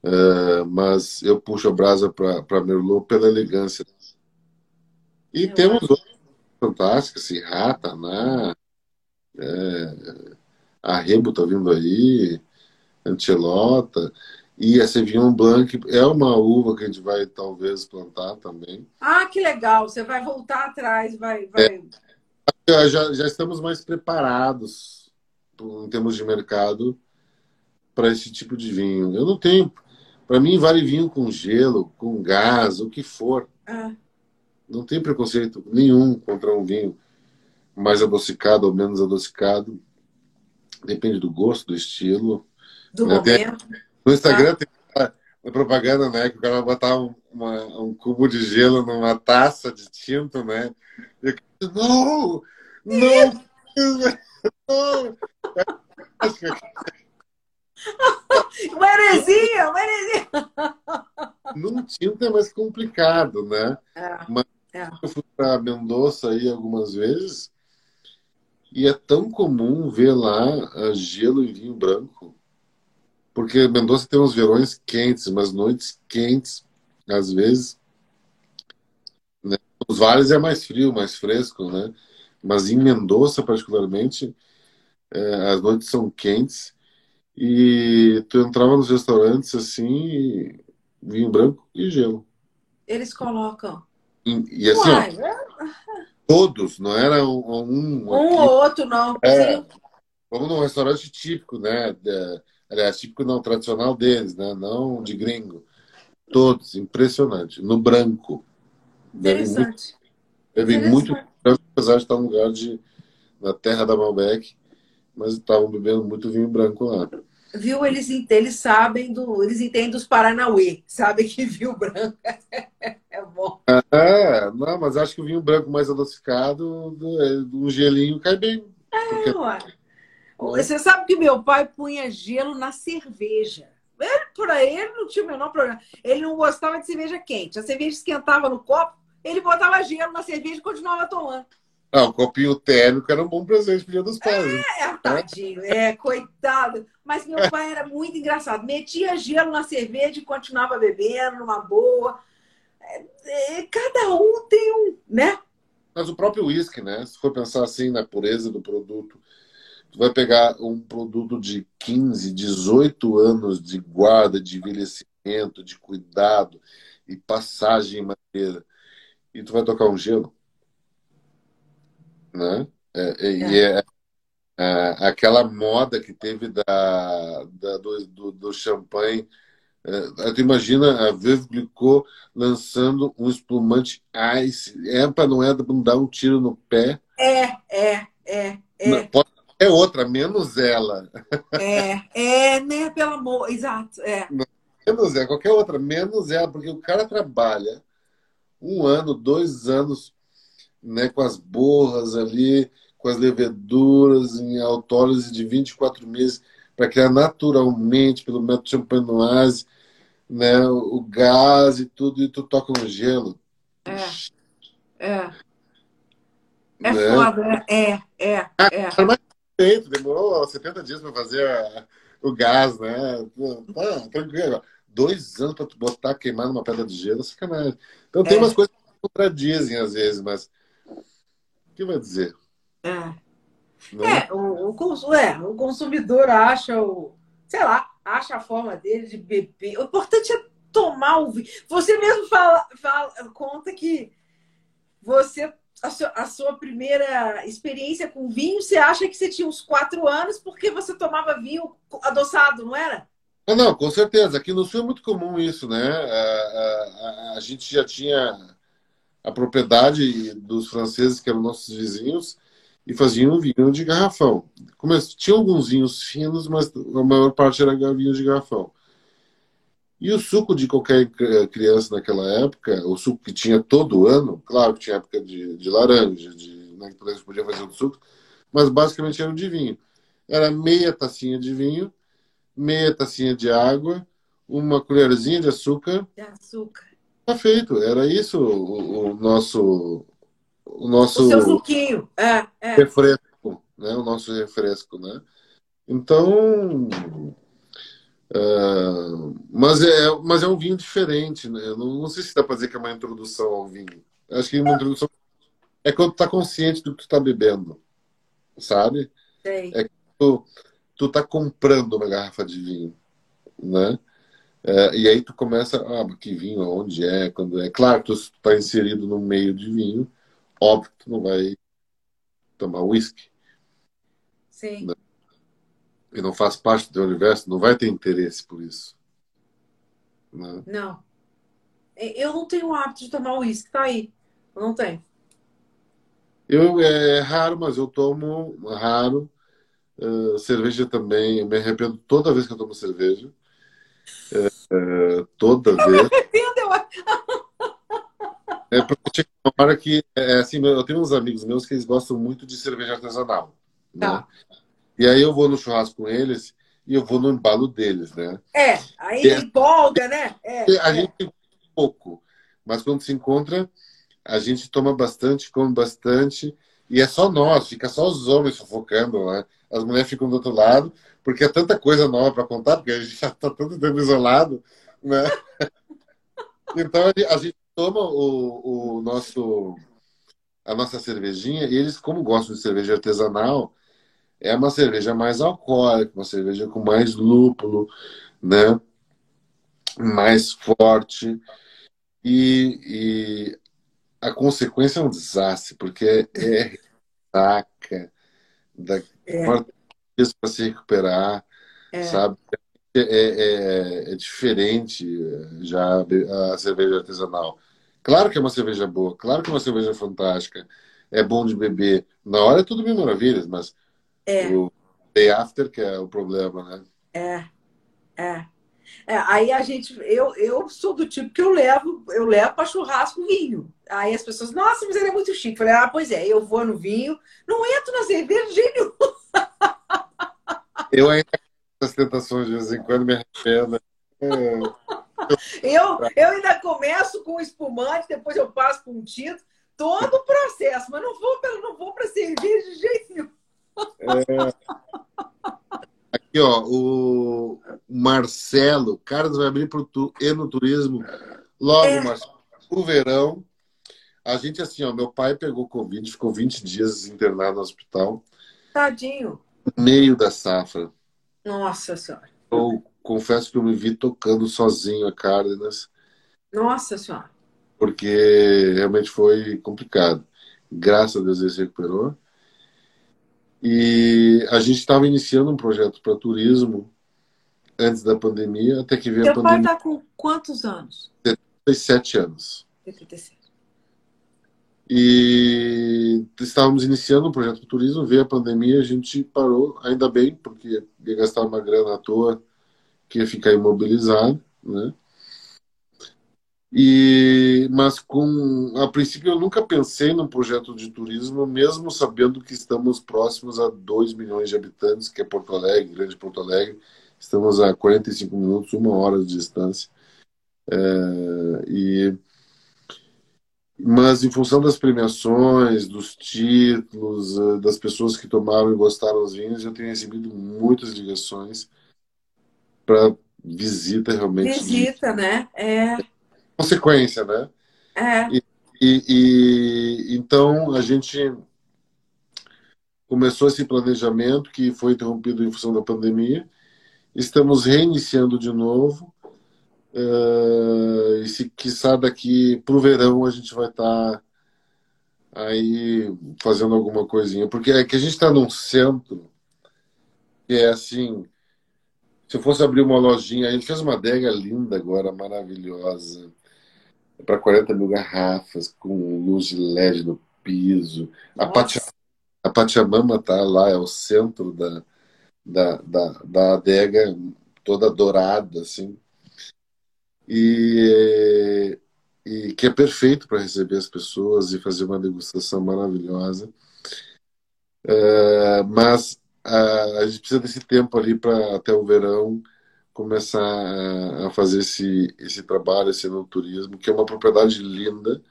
Speaker 2: É, mas eu puxo a brasa para Merlot pela elegância. E Eu temos acho. outras fantásticas, assim, Rata, né? É, Arrebo tá vindo aí, Antelota. E a Sauvignon Blanc é uma uva que a gente vai talvez plantar também.
Speaker 1: Ah, que legal! Você vai voltar atrás, vai. vai...
Speaker 2: É, já, já estamos mais preparados em termos de mercado para esse tipo de vinho. Eu não tenho. Para mim, vale vinho com gelo, com gás, o que for. Ah. Não tem preconceito nenhum contra um vinho mais adocicado ou menos adocicado. Depende do gosto, do estilo.
Speaker 1: Do né? momento.
Speaker 2: No Instagram ah. tem uma propaganda, né? Que o cara vai botar um, uma, um cubo de gelo numa taça de tinto, né? E eu, não! Não! não!
Speaker 1: uma heresia, uma heresia!
Speaker 2: Num tinto é mais complicado, né?
Speaker 1: É,
Speaker 2: Mas
Speaker 1: é.
Speaker 2: eu fui para Mendoza aí algumas vezes e é tão comum ver lá gelo e vinho branco. Porque Mendoza tem uns verões quentes, umas noites quentes, às vezes. Né? Os vales é mais frio, mais fresco, né? Mas em Mendoza, particularmente, é, as noites são quentes e tu entrava nos restaurantes assim, vinho branco e gelo.
Speaker 1: Eles colocam.
Speaker 2: E, assim, Uai, ó, é... todos, não era um. Um,
Speaker 1: um ou outro, não.
Speaker 2: É, vamos num restaurante típico, né? De, Aliás, típico não, tradicional deles, né? Não de gringo. Todos, impressionante. No branco.
Speaker 1: Interessante.
Speaker 2: Teve muito, branco, apesar de estar no lugar de, na terra da Malbec, mas estavam bebendo muito vinho branco lá.
Speaker 1: Viu? Eles, eles sabem do. Eles entendem dos Paranauê, sabem que vinho branco é bom.
Speaker 2: É, não, mas acho que o vinho branco mais adocicado, um gelinho cai bem.
Speaker 1: É, porque... Você sabe que meu pai punha gelo na cerveja. Ele, para ele não tinha o menor problema. Ele não gostava de cerveja quente. A cerveja esquentava no copo, ele botava gelo na cerveja e continuava tomando.
Speaker 2: Ah, o copinho térmico era um bom presente pro dia dos pais.
Speaker 1: É, é, tadinho, é, coitado. Mas meu pai era muito engraçado. Metia gelo na cerveja e continuava bebendo numa boa. É, é, cada um tem um, né?
Speaker 2: Mas o próprio uísque, né? Se for pensar assim na pureza do produto, Tu vai pegar um produto de 15, 18 anos de guarda, de envelhecimento, de cuidado e passagem em madeira, e tu vai tocar um gelo. Né? É, é, e é, é, aquela moda que teve da, da do, do, do champanhe. É, tu imagina a Veuve Clicquot lançando um espumante ice. É para não é dar um tiro no pé.
Speaker 1: É, é, é. é.
Speaker 2: Pode é outra, menos ela.
Speaker 1: É, é, né? Pelo amor, exato. É.
Speaker 2: Menos ela, qualquer outra, menos ela, porque o cara trabalha um ano, dois anos, né, com as borras ali, com as leveduras em autólise de 24 meses, para criar naturalmente, pelo método champenoise, né, o gás e tudo, e tu toca no gelo.
Speaker 1: É. É. É né? foda, é, é, é. é
Speaker 2: feito, demorou 70 dias para fazer a, o gás, né? Tá, tranquilo. Dois anos para botar queimar numa pedra de gelo, sacanagem. Então tem é. umas coisas que contradizem às vezes, mas que vai dizer?
Speaker 1: É. É, o, o, é, o consumidor acha o, sei lá, acha a forma dele de beber. O importante é tomar o vinho. Você mesmo fala, fala conta que você a sua, a sua, primeira experiência com vinho, você acha que você tinha uns quatro anos porque você tomava vinho adoçado, não era?
Speaker 2: Não, não, com certeza. Aqui no Sul é muito comum isso, né? A, a, a gente já tinha a propriedade dos franceses, que eram nossos vizinhos, e faziam vinho de garrafão. Tinha alguns vinhos finos, mas a maior parte era vinho de garrafão. E o suco de qualquer criança naquela época, o suco que tinha todo ano, claro que tinha época de, de laranja, de, né, que podia fazer outro suco, mas basicamente era um de vinho. Era meia tacinha de vinho, meia tacinha de água, uma colherzinha de açúcar.
Speaker 1: De açúcar.
Speaker 2: Tá feito. Era isso o, o nosso. O nosso. O
Speaker 1: seu suquinho. É, é.
Speaker 2: Refresco, né? O nosso refresco, né? Então Uh, mas, é, mas é um vinho diferente, né? Não, não sei se dá para dizer que é uma introdução ao vinho. Acho que é uma introdução é quando tu tá consciente do que tu tá bebendo, sabe?
Speaker 1: Sei.
Speaker 2: É que tu, tu tá comprando uma garrafa de vinho, né? É, e aí tu começa, ah, que vinho, onde é, quando é. Claro, tu está inserido no meio de vinho, óbvio que tu não vai tomar uísque.
Speaker 1: Sim.
Speaker 2: Né? E não faz parte do teu universo, não vai ter interesse por isso. Né?
Speaker 1: Não. Eu não tenho o hábito de tomar uísque, tá aí. Eu não tenho.
Speaker 2: Eu, é raro, mas eu tomo raro. Uh, cerveja também, eu me arrependo toda vez que eu tomo cerveja. É, é, toda vez. É porque chega uma hora que, é, é, assim, eu tenho uns amigos meus que eles gostam muito de cerveja artesanal. Né? Tá. E aí eu vou no churrasco com eles e eu vou no embalo deles, né?
Speaker 1: É, aí é, empolga, né? É,
Speaker 2: a é. gente pouco, mas quando se encontra, a gente toma bastante, come bastante, e é só nós, fica só os homens sufocando, né? As mulheres ficam do outro lado, porque é tanta coisa nova para contar, porque a gente já está tanto tempo isolado, né? Então a gente toma o, o nosso a nossa cervejinha e eles como gostam de cerveja artesanal é uma cerveja mais alcoólica, uma cerveja com mais lúpulo, né? Mais forte e, e a consequência é um desastre porque é saca da é. para se recuperar, é. sabe? É, é, é, diferente já a cerveja artesanal. Claro que é uma cerveja boa, claro que é uma cerveja fantástica, é bom de beber. Na hora é tudo mil maravilhas, mas
Speaker 1: é.
Speaker 2: o day after que é o problema, né?
Speaker 1: É, é. É, aí a gente, eu, eu sou do tipo que eu levo, eu levo para churrasco vinho. Aí as pessoas, nossa, mas ele é muito chique. Eu falei, ah, pois é, eu vou no vinho, não entro na cerveja de jeito
Speaker 2: Eu ainda as tentações de vez em quando me arrependo. É.
Speaker 1: Eu, eu ainda começo com espumante, depois eu passo com um tinto, todo o processo, mas não vou, não vou para cerveja de jeito nenhum.
Speaker 2: É. Aqui, ó, o Marcelo, Carlos vai abrir para o enoturismo logo, é. Marcelo, o verão. A gente, assim, ó, meu pai pegou Covid, ficou 20 dias internado no hospital.
Speaker 1: Tadinho.
Speaker 2: No meio da safra.
Speaker 1: Nossa Senhora.
Speaker 2: Eu confesso que eu me vi tocando sozinho a Cárdenas.
Speaker 1: Nossa Senhora.
Speaker 2: Porque realmente foi complicado. Graças a Deus ele se recuperou. E a gente estava iniciando um projeto para turismo antes da pandemia, até que veio
Speaker 1: Teu
Speaker 2: a pandemia.
Speaker 1: Teu pai está com quantos anos?
Speaker 2: 77 anos.
Speaker 1: 77.
Speaker 2: E estávamos iniciando um projeto de turismo, veio a pandemia, a gente parou, ainda bem, porque ia gastar uma grana à toa, que ia ficar imobilizado, né? E, mas com a princípio eu nunca pensei num projeto de turismo, mesmo sabendo que estamos próximos a 2 milhões de habitantes, que é Porto Alegre, Grande Porto Alegre. Estamos a 45 minutos, uma hora de distância. É, e mas em função das premiações, dos títulos, eh, das pessoas que tomaram e gostaram dos vinhos, eu tenho recebido muitas ligações para visita realmente.
Speaker 1: Visita, né? É.
Speaker 2: Consequência, né?
Speaker 1: É.
Speaker 2: E, e, e, então a gente começou esse planejamento que foi interrompido em função da pandemia. Estamos reiniciando de novo Uh, e se quiçá daqui pro verão a gente vai estar tá aí fazendo alguma coisinha. Porque é que a gente está num centro que é assim. Se eu fosse abrir uma lojinha, a gente fez uma adega linda agora, maravilhosa, para 40 mil garrafas, com luz de LED no piso. A, Patia, a Pachamama tá lá, é o centro da, da, da, da adega, toda dourada, assim e, e que é perfeito para receber as pessoas e fazer uma degustação maravilhosa. Uh, mas uh, a gente precisa desse tempo ali para até o verão começar a, a fazer esse, esse trabalho, esse turismo, que é uma propriedade linda.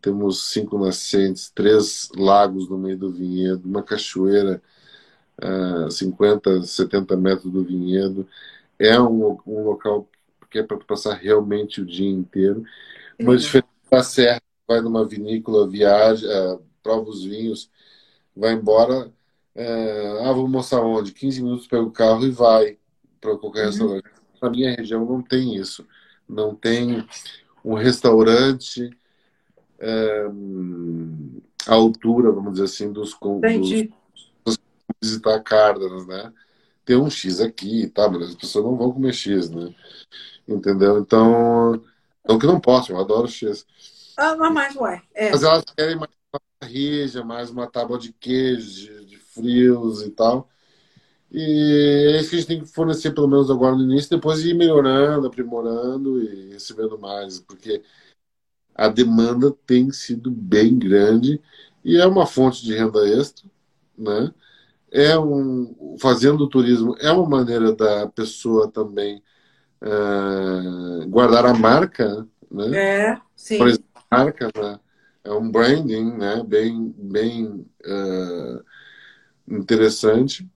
Speaker 2: Temos cinco nascentes, três lagos no meio do vinhedo, uma cachoeira a uh, 50, 70 metros do vinhedo. É um, um local porque é para passar realmente o dia inteiro. Mas diferente da serra, vai numa vinícola, viaja, uh, prova os vinhos, vai embora. É, ah, vou mostrar onde? 15 minutos pega o carro e vai para qualquer uhum. restaurante. Na minha região não tem isso. Não tem um restaurante é, à altura, vamos dizer assim, dos,
Speaker 1: Entendi.
Speaker 2: dos visitar Cárdenas, né? Tem um X aqui, tá? Mas as pessoas não vão comer X, né? Entendeu? Então, não que não posso, eu adoro X.
Speaker 1: Ah, mas ué. É.
Speaker 2: Mas elas querem mais uma rija, mais uma tábua de queijo, de, de frios e tal. E é isso que a gente tem que fornecer, pelo menos agora no início, depois ir melhorando, aprimorando e recebendo mais, porque a demanda tem sido bem grande e é uma fonte de renda extra, né? É um, fazendo turismo é uma maneira da pessoa também uh, guardar a marca, né?
Speaker 1: É, sim.
Speaker 2: Por exemplo, marca, né? é um branding, né? Bem, bem uh, interessante.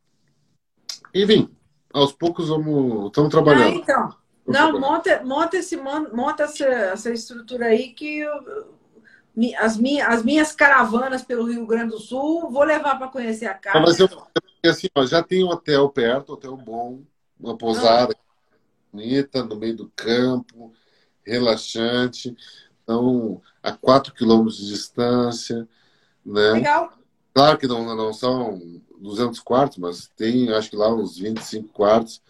Speaker 2: Enfim, aos poucos vamos, estamos trabalhando. Ah,
Speaker 1: então. Não, monta, monta, esse, monta essa, essa estrutura aí que eu, as, minhas, as minhas caravanas pelo Rio Grande do Sul, vou levar para conhecer a casa.
Speaker 2: mas eu, assim, ó, já tem um hotel perto, hotel bom, uma pousada ah. Bonita, no meio do campo, relaxante. Então, a 4 quilômetros de distância. Né?
Speaker 1: Legal.
Speaker 2: Claro que não, não são 200 quartos, mas tem, acho que lá uns 25 quartos,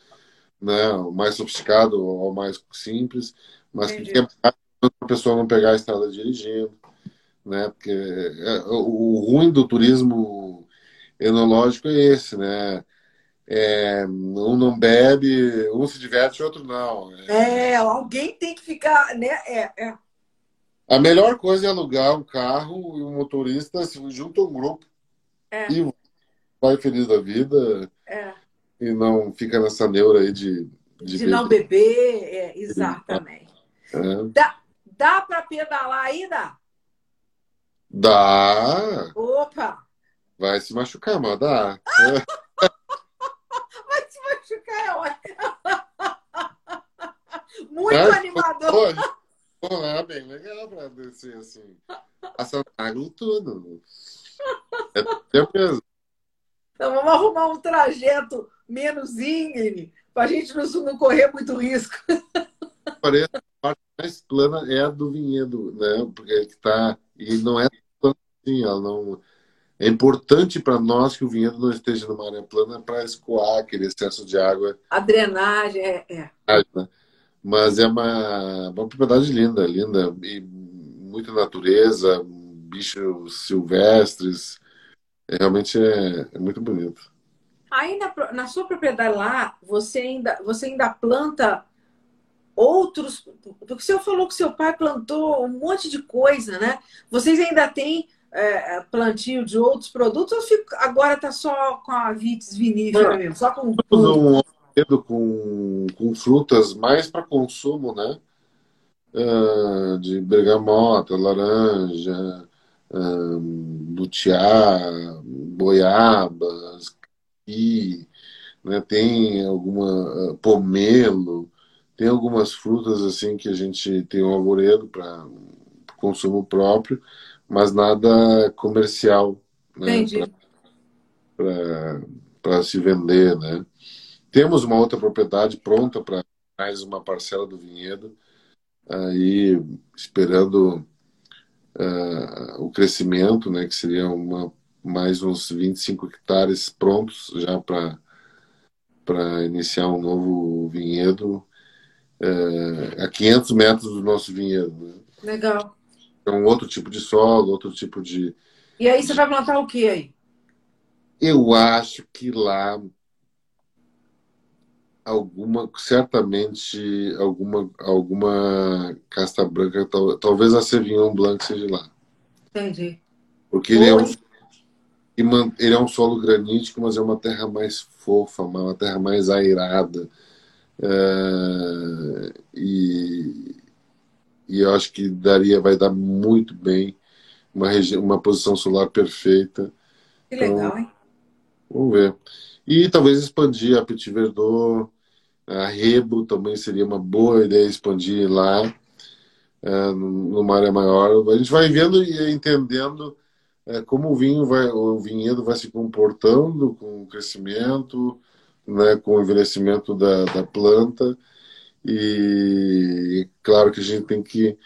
Speaker 2: né? O mais sofisticado ou mais simples, mas Entendi. que é a pessoa não pegar a estrada dirigindo, né? Porque é, o ruim do turismo enológico é esse, né? É, um não bebe, um se diverte, outro não.
Speaker 1: É, é alguém tem que ficar, né? É, é.
Speaker 2: A melhor coisa é alugar um carro e um motorista se junta um grupo
Speaker 1: é.
Speaker 2: e vai feliz da vida
Speaker 1: é.
Speaker 2: e não fica nessa neura aí de.
Speaker 1: De, de não beber, é, exatamente.
Speaker 2: É.
Speaker 1: Dá, dá para pedalar ainda?
Speaker 2: Dá.
Speaker 1: Opa!
Speaker 2: Vai se machucar, mas dá.
Speaker 1: Machucar, é Muito é, animador.
Speaker 2: Pô, é bem legal para descer assim. Passando água tudo. É mesmo.
Speaker 1: Então vamos arrumar um trajeto menos íngreme para a gente não, não, correr muito risco.
Speaker 2: Parece a parte mais plana é a do vinhedo, né? Porque está e não é assim, ela não é importante para nós que o vinhedo não esteja numa área plana para escoar aquele excesso de água.
Speaker 1: A drenagem é. é.
Speaker 2: Mas é uma, uma propriedade linda, linda e muita natureza, bichos silvestres, é, realmente é, é muito bonito.
Speaker 1: Aí na, na, sua propriedade lá, você ainda, você ainda planta outros. Porque o senhor falou que seu pai plantou um monte de coisa, né? Vocês ainda têm é, plantio de outros produtos ou fico, agora está só com a vitis vinífera mesmo? Só com.
Speaker 2: Um com, com frutas mais para consumo, né? Uh, de bergamota, laranja, lutiá, boiabas, e né, tem alguma uh, pomelo, tem algumas frutas assim que a gente tem um arvoredo para consumo próprio, mas nada comercial, né, para se vender, né? Temos uma outra propriedade pronta para mais uma parcela do vinhedo, aí esperando uh, o crescimento, né, que seria uma, mais uns 25 hectares prontos já para para iniciar um novo vinhedo uh, a 500 metros do nosso vinhedo. Né?
Speaker 1: Legal.
Speaker 2: É um outro tipo de solo, outro tipo de.
Speaker 1: E aí você vai plantar o que aí?
Speaker 2: Eu acho que lá alguma certamente alguma alguma casta branca tal, talvez a Sauvignon Blanc seja lá
Speaker 1: entendi
Speaker 2: porque ele é, um, ele é um solo granítico mas é uma terra mais fofa uma terra mais airada é, e e eu acho que daria vai dar muito bem uma uma posição solar perfeita
Speaker 1: que legal então, hein
Speaker 2: vamos ver e talvez expandir a Petit Verdot, a Rebo também seria uma boa ideia expandir lá, é, numa área maior. A gente vai vendo e entendendo é, como o vinho vai, o vinhedo vai se comportando com o crescimento, né, com o envelhecimento da, da planta. E claro que a gente tem que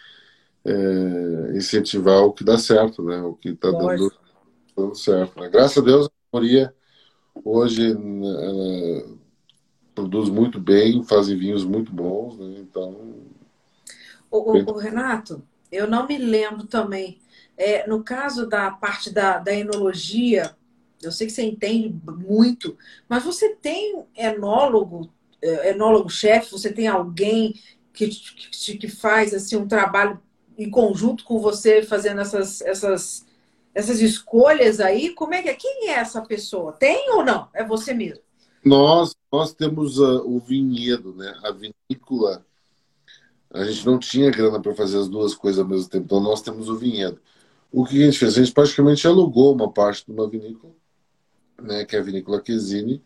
Speaker 2: é, incentivar o que dá certo, né? O que está dando, dando, certo. Né? Graças a Deus, a maioria hoje é, produz muito bem, fazem vinhos muito bons, né? Então.
Speaker 1: O, o, o Renato, eu não me lembro também. É, no caso da parte da, da enologia, eu sei que você entende muito, mas você tem enólogo, enólogo-chefe, você tem alguém que, que, que, faz assim um trabalho em conjunto com você, fazendo essas, essas, essas escolhas aí? Como é que é? Quem é essa pessoa? Tem ou não? É você mesmo?
Speaker 2: Nós, nós temos uh, o vinhedo, né? a vinícola. A gente não tinha grana para fazer as duas coisas ao mesmo tempo, então nós temos o vinhedo. O que a gente fez? A gente praticamente alugou uma parte de uma vinícola, né, que é a vinícola Quesini,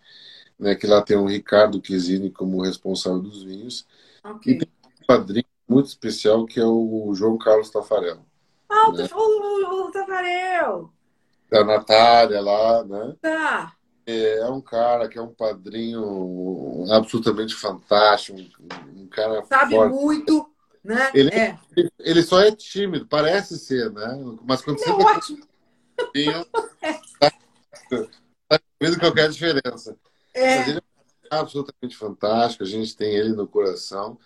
Speaker 2: né, que lá tem o Ricardo Quesini como responsável dos vinhos. Okay. E tem um padrinho muito especial que é o João Carlos Tafarel.
Speaker 1: Ah, né? o, o Tafarel!
Speaker 2: Da Natália lá, né?
Speaker 1: Tá.
Speaker 2: É, é um cara que é um padrinho absolutamente fantástico, um, um cara
Speaker 1: Sabe
Speaker 2: forte.
Speaker 1: muito, né?
Speaker 2: Ele, é. ele só é tímido, parece ser, né? Mas quando ele
Speaker 1: você... É ótimo.
Speaker 2: Tá, tá vendo qualquer diferença.
Speaker 1: É.
Speaker 2: Mas ele é absolutamente fantástico, a gente tem ele no coração,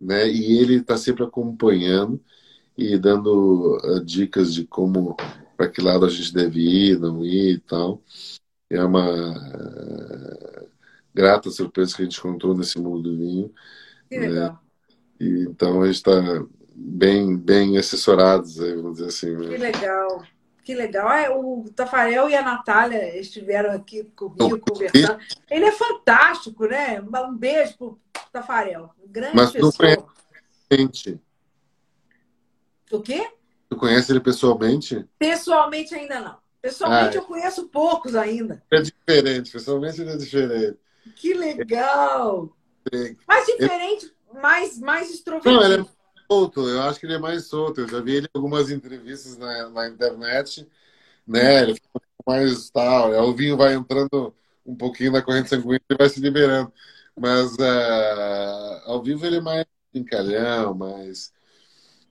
Speaker 2: né? E ele está sempre acompanhando e dando uh, dicas de como, para que lado a gente deve ir, não ir e tal. É uma uh, grata surpresa que a gente encontrou nesse mundo do vinho.
Speaker 1: Que né? legal.
Speaker 2: E, então a gente está bem, bem assessorados, vamos dizer assim.
Speaker 1: Né? Que legal. Que legal. Ah, o Tafarel e a Natália estiveram aqui comigo conversando. Ele é fantástico, né? Um beijo pro Tafarel. Um grande
Speaker 2: Mas
Speaker 1: pessoa.
Speaker 2: pessoalmente.
Speaker 1: O quê?
Speaker 2: Tu conhece ele pessoalmente?
Speaker 1: Pessoalmente ainda não. Pessoalmente ah, eu conheço poucos ainda.
Speaker 2: É diferente. Pessoalmente ele é diferente.
Speaker 1: Que legal. É. Mais diferente, ele... mais, mais extrovertido.
Speaker 2: Não, ele é solto, eu acho que ele é mais solto. Eu já vi ele em algumas entrevistas na, na internet, né? Ele fica mais tal. O vinho vai entrando um pouquinho na corrente sanguínea e vai se liberando. Mas uh, ao vivo ele é mais encalhão, mais.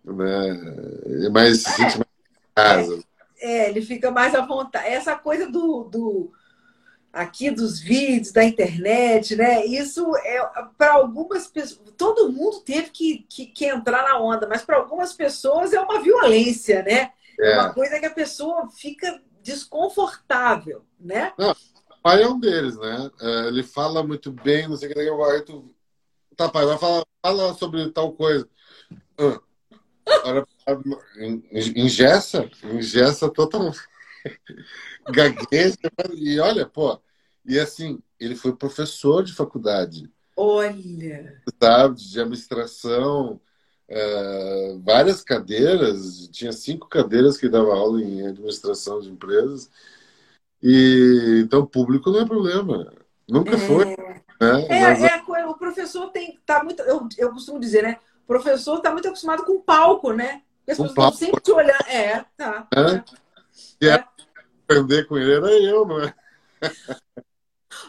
Speaker 2: Né, mais se sente mais em casa.
Speaker 1: É, é, ele fica mais à vontade. Essa coisa do, do aqui dos vídeos, da internet, né? Isso é para algumas pessoas. Todo mundo teve que, que, que entrar na onda, mas para algumas pessoas é uma violência, né? É. uma coisa que a pessoa fica desconfortável, né?
Speaker 2: Não, o pai é um deles, né? É, ele fala muito bem, não sei o que, aí tu. Tá, pai, vai falar, fala sobre tal coisa. Agora, engessa, engessa totalmente gagueja. E olha, pô, e assim, ele foi professor de faculdade.
Speaker 1: Olha!
Speaker 2: Sabe, de administração, uh, várias cadeiras, tinha cinco cadeiras que dava aula em administração de empresas. E então público não é problema. Nunca é. foi. Né?
Speaker 1: É, Mas, é, o professor tem tá muito. Eu, eu costumo dizer, né? O professor está muito acostumado com palco, né? As pessoas estão sempre te olhando. É, tá.
Speaker 2: É. é. é aprender com ele era eu, não é?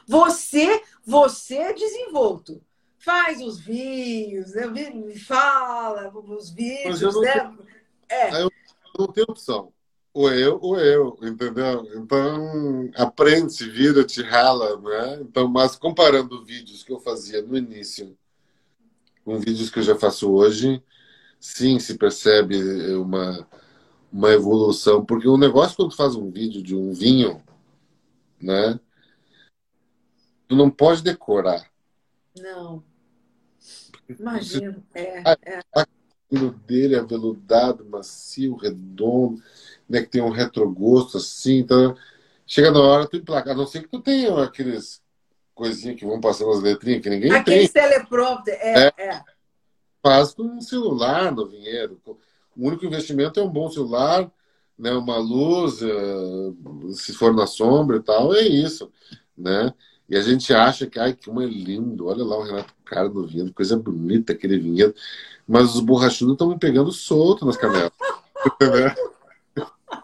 Speaker 1: Você, você é desenvolto. Faz os vinhos, né? fala os vídeos, né?
Speaker 2: Tenho, é. Eu não tenho opção. Ou eu ou eu, entendeu? Então, aprende, se vira, te rala, né? Então, mas comparando vídeos que eu fazia no início com vídeos que eu já faço hoje, sim, se percebe uma uma evolução, porque o negócio quando tu faz um vídeo de um vinho, né? Tu não pode decorar.
Speaker 1: Não. Imagino. É, é.
Speaker 2: O dele é aveludado, macio, redondo, né? Que tem um retrogosto assim. Então, chega na hora, tu emplaca. A não ser que tu tenha aqueles coisinhas que vão passando as letrinhas que ninguém
Speaker 1: Aquele
Speaker 2: tem.
Speaker 1: Aquele teleprompter, é, é. é.
Speaker 2: Faz com um celular no vinhedo. O único investimento é um bom celular, né, uma luz, uh, se for na sombra e tal, é isso, né? E a gente acha que, ai, que uma é lindo, olha lá o Renato Caro no vinhedo, coisa bonita aquele vinhedo. Mas os borrachudos estão me pegando solto nas canelas.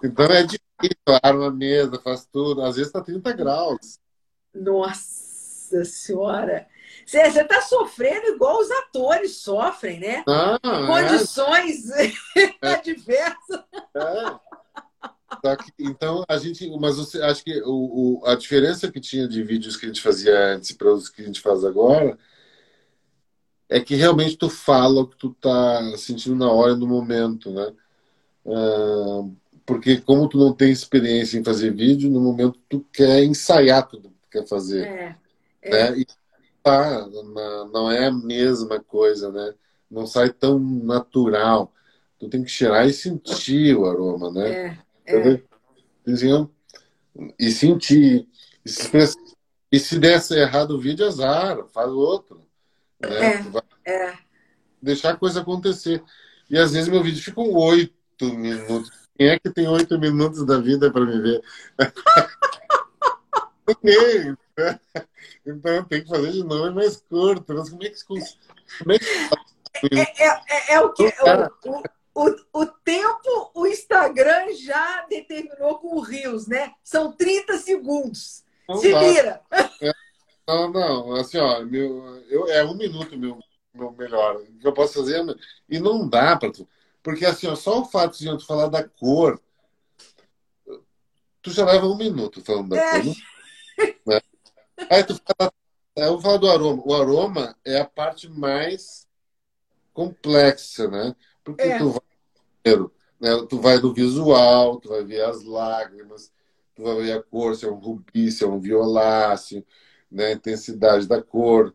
Speaker 2: Então é difícil arma a mesa, faz tudo. Às vezes tá 30 graus.
Speaker 1: Nossa Senhora! Você está sofrendo igual os atores sofrem, né?
Speaker 2: Ah,
Speaker 1: Condições é. adversas. É.
Speaker 2: Que, então, a gente. Mas você, acho que o, o, a diferença que tinha de vídeos que a gente fazia antes para os que a gente faz agora é que realmente tu fala o que tu tá sentindo na hora, no momento, né? Uh, porque como tu não tem experiência em fazer vídeo, no momento tu quer ensaiar tudo que tu quer fazer. É, é. Né? E tá, não é a mesma coisa, né? Não sai tão natural. Tu tem que cheirar e sentir o aroma, né? É. É. E sentir. E se, e se desse errado o vídeo, azar, faz outro. Né? É, é. Deixar a coisa acontecer. E às vezes meu vídeo fica com oito minutos. Quem é que tem oito minutos da vida para me ver? Ninguém. Então tem que fazer de novo é mais curto. Mas como é que, como é,
Speaker 1: que... é, é, é, é o que. O, o, o tempo o Instagram já determinou com o Rios, né? São 30 segundos. Não Se dá. vira.
Speaker 2: É, não, não, assim, ó, meu, eu, é um minuto meu, meu melhor. O que eu posso fazer? E não dá para tu. Porque assim, ó, só o fato de eu falar da cor, tu já leva um minuto falando da cor. Né? Aí tu fala, eu vou falar do aroma. O aroma é a parte mais complexa, né? Porque é. tu vai né? Tu vai no visual, tu vai ver as lágrimas, tu vai ver a cor, se é um rubi, se é um violáceo, né? a intensidade da cor,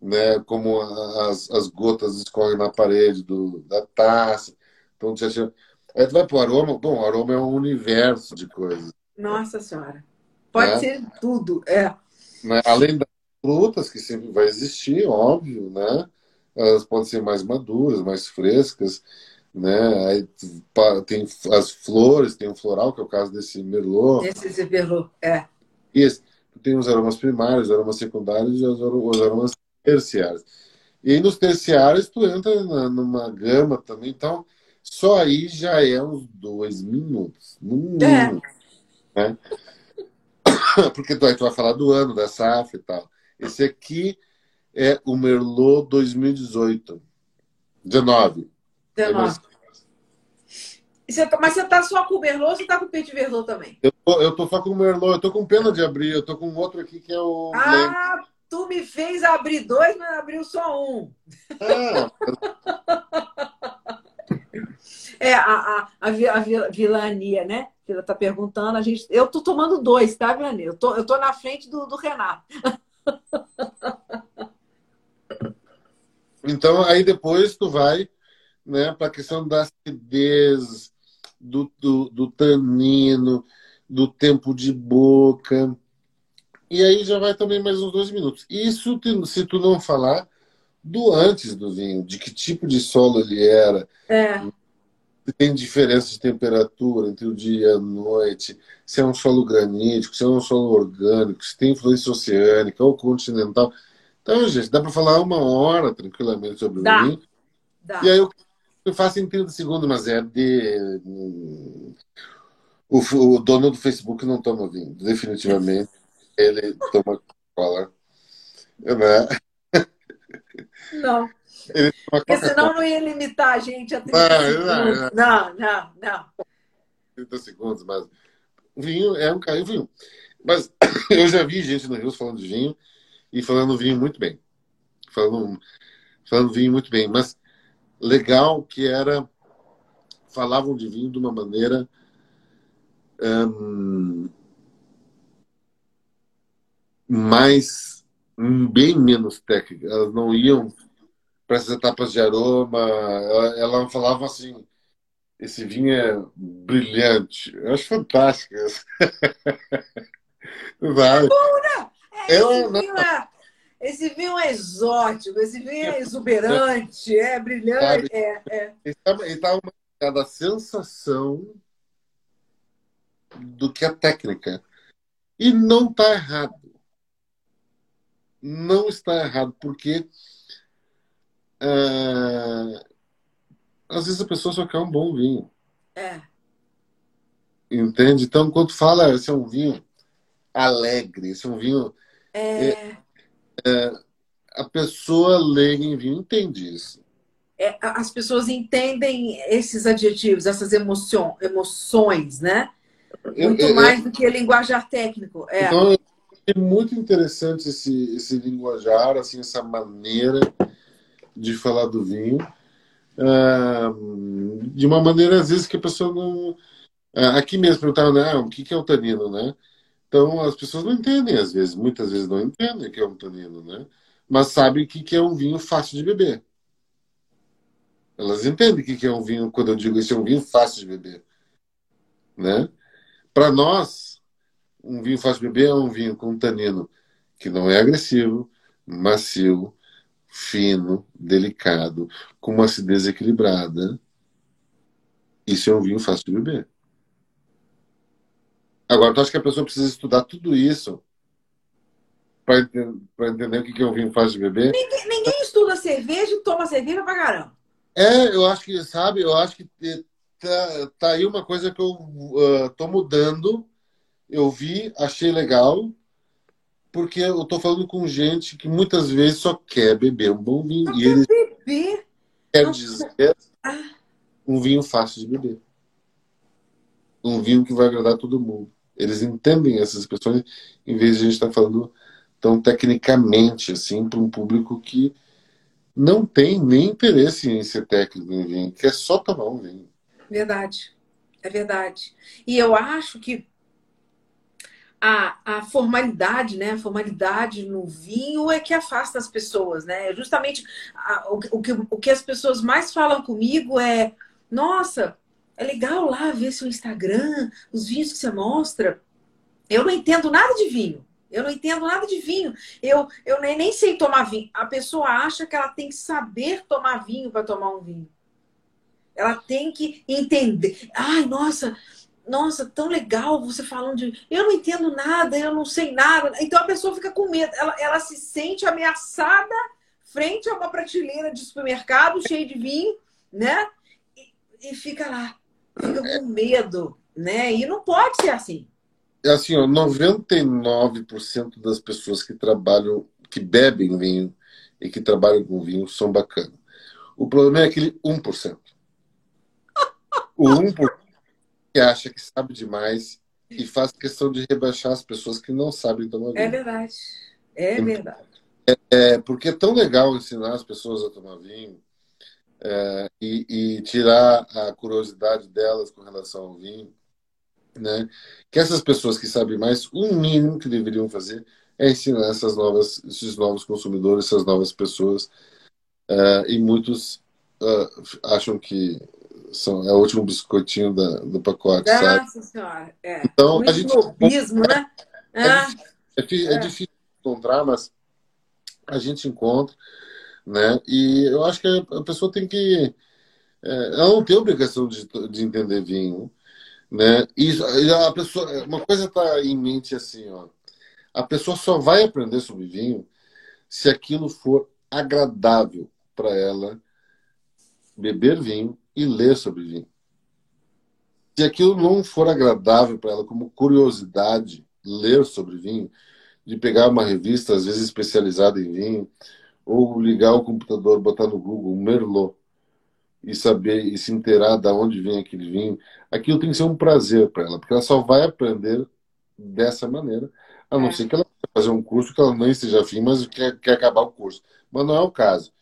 Speaker 2: né? como as, as gotas escorrem na parede do, da taça. Então, tu já... Aí tu vai pro aroma. Bom, o aroma é um universo de coisas.
Speaker 1: Nossa Senhora. Pode né? ser tudo, é.
Speaker 2: Né? Além das frutas, que sempre vai existir, óbvio, né? Elas podem ser mais maduras, mais frescas né? Aí tem as flores, tem o floral, que é o caso desse Merlot.
Speaker 1: Esse Merlot, é.
Speaker 2: Isso. Tem os aromas primários, os aromas secundários e os aromas terciários. E aí nos terciários tu entra na, numa gama também, então só aí já é uns dois minutos, no mínimo. É. Né? Porque tu, vai falar do ano, da safra e tal. Esse aqui é o Merlot 2018. 19. 19.
Speaker 1: Você tá, mas você tá só com o Merlot ou você tá com o Petit Verdot também?
Speaker 2: Eu tô, eu tô só com o Merlot, eu tô com pena de abrir, eu tô com outro aqui que é o.
Speaker 1: Ah, tu me fez abrir dois, mas abriu só um. Ah. É, a, a, a, Vilania, né? Ela tá perguntando, a gente. Eu tô tomando dois, tá, Vilania? Eu tô, eu tô na frente do, do Renato.
Speaker 2: Então, aí depois tu vai né, para a questão da acidez, do, do, do tanino, do tempo de boca. E aí já vai também mais uns dois minutos. Isso se tu não falar do antes do vinho, de que tipo de solo ele era.
Speaker 1: É.
Speaker 2: Tem diferença de temperatura entre o dia e a noite, se é um solo granítico, se é um solo orgânico, se tem influência oceânica ou continental. Então, gente, dá para falar uma hora tranquilamente sobre
Speaker 1: dá.
Speaker 2: o vinho.
Speaker 1: Dá.
Speaker 2: E aí eu eu faço em 30 segundos, mas é de. O, o dono do Facebook não toma vinho, definitivamente. Ele toma cola.
Speaker 1: Né? Não. Porque senão não ia limitar a gente a 30 não, segundos. Não, não, não.
Speaker 2: 30 segundos, mas vinho é um carinho vinho. Mas eu já vi gente no Rio falando de vinho e falando vinho muito bem. Falando, falando vinho muito bem. Mas legal que era falavam de vinho de uma maneira um, mais bem menos técnica. Elas não iam para essas etapas de aroma. Elas ela falava assim: esse vinho é brilhante. Eu acho fantástico.
Speaker 1: Vai. É né? É, eu, vinho é esse vinho é exótico, esse vinho é exuberante, é brilhante. É, é. Ele
Speaker 2: está uma a sensação do que a técnica. E não está errado. Não está errado, porque uh, às vezes a pessoa só quer um bom vinho.
Speaker 1: É.
Speaker 2: Entende? Então, quando fala, esse é um vinho alegre, esse é um vinho.
Speaker 1: É... É,
Speaker 2: é, a pessoa leiga em vinho entende isso.
Speaker 1: É, as pessoas entendem esses adjetivos, essas emoção, emoções, né? Muito eu, mais do que linguajar técnico. É.
Speaker 2: Então, é muito interessante esse, esse linguajar, assim, essa maneira de falar do vinho. Uh, de uma maneira, às vezes, que a pessoa não. Uh, aqui mesmo perguntaram, né, ah, o que, que é o tanino, né? Então, as pessoas não entendem, às vezes, muitas vezes não entendem o que é um tanino, né? Mas sabem que, que é um vinho fácil de beber. Elas entendem o que, que é um vinho, quando eu digo isso é um vinho fácil de beber. Né? Para nós, um vinho fácil de beber é um vinho com tanino que não é agressivo, macio, fino, delicado, com uma acidez equilibrada. Isso é um vinho fácil de beber. Agora, tu acha que a pessoa precisa estudar tudo isso para entender, entender, o que é um vinho fácil de beber?
Speaker 1: Ninguém, ninguém estuda cerveja e toma cerveja pra caramba.
Speaker 2: É, eu acho que, sabe, eu acho que tá, tá aí uma coisa que eu uh, tô mudando. Eu vi, achei legal, porque eu tô falando com gente que muitas vezes só quer beber um bom vinho. Não
Speaker 1: e eles beber.
Speaker 2: Quer dizer ah. um vinho fácil de beber. Um vinho que vai agradar todo mundo. Eles entendem essas expressões em vez de a gente estar tá falando tão tecnicamente assim para um público que não tem nem interesse em ser técnico em vinho, quer só tomar um vinho.
Speaker 1: Verdade, é verdade. E eu acho que a, a formalidade, né? A formalidade no vinho é que afasta as pessoas, né? Justamente a, o, o, que, o que as pessoas mais falam comigo é: nossa, é legal lá ver seu Instagram, os vinhos que você mostra. Eu não entendo nada de vinho. Eu não entendo nada de vinho. Eu, eu nem, nem sei tomar vinho. A pessoa acha que ela tem que saber tomar vinho para tomar um vinho. Ela tem que entender. Ai, nossa, nossa, tão legal você falando de. Eu não entendo nada, eu não sei nada. Então a pessoa fica com medo. Ela, ela se sente ameaçada frente a uma prateleira de supermercado cheio de vinho, né? E, e fica lá, fica com medo, né? E não pode ser assim
Speaker 2: é assim, ó, 99% das pessoas que trabalham, que bebem vinho e que trabalham com vinho são bacanas. O problema é aquele 1%. O 1% que acha que sabe demais e faz questão de rebaixar as pessoas que não sabem tomar vinho.
Speaker 1: É verdade. É verdade.
Speaker 2: É, é, porque é tão legal ensinar as pessoas a tomar vinho é, e, e tirar a curiosidade delas com relação ao vinho né? Que essas pessoas que sabem mais, o mínimo que deveriam fazer é ensinar essas novas, esses novos consumidores, essas novas pessoas. Uh, e muitos uh, acham que são, é o último biscoitinho da, do pacote.
Speaker 1: Nossa
Speaker 2: sabe?
Speaker 1: Senhora, é.
Speaker 2: Então,
Speaker 1: a
Speaker 2: gente.
Speaker 1: né?
Speaker 2: É, ah. é, difícil, é, é difícil encontrar, mas a gente encontra. Né? E eu acho que a pessoa tem que. É, ela não tem obrigação de, de entender vinho. Né? E a pessoa, uma coisa está em mente assim, ó. A pessoa só vai aprender sobre vinho se aquilo for agradável para ela beber vinho e ler sobre vinho. Se aquilo não for agradável para ela como curiosidade, ler sobre vinho, de pegar uma revista, às vezes especializada em vinho, ou ligar o computador, botar no Google Merlot, e saber e se inteirar de onde vem aquele vinho, aquilo tem que ser um prazer para ela, porque ela só vai aprender dessa maneira, a não é. ser que ela fazer um curso que ela não esteja afim, mas quer, quer acabar o curso. Mas não é o caso.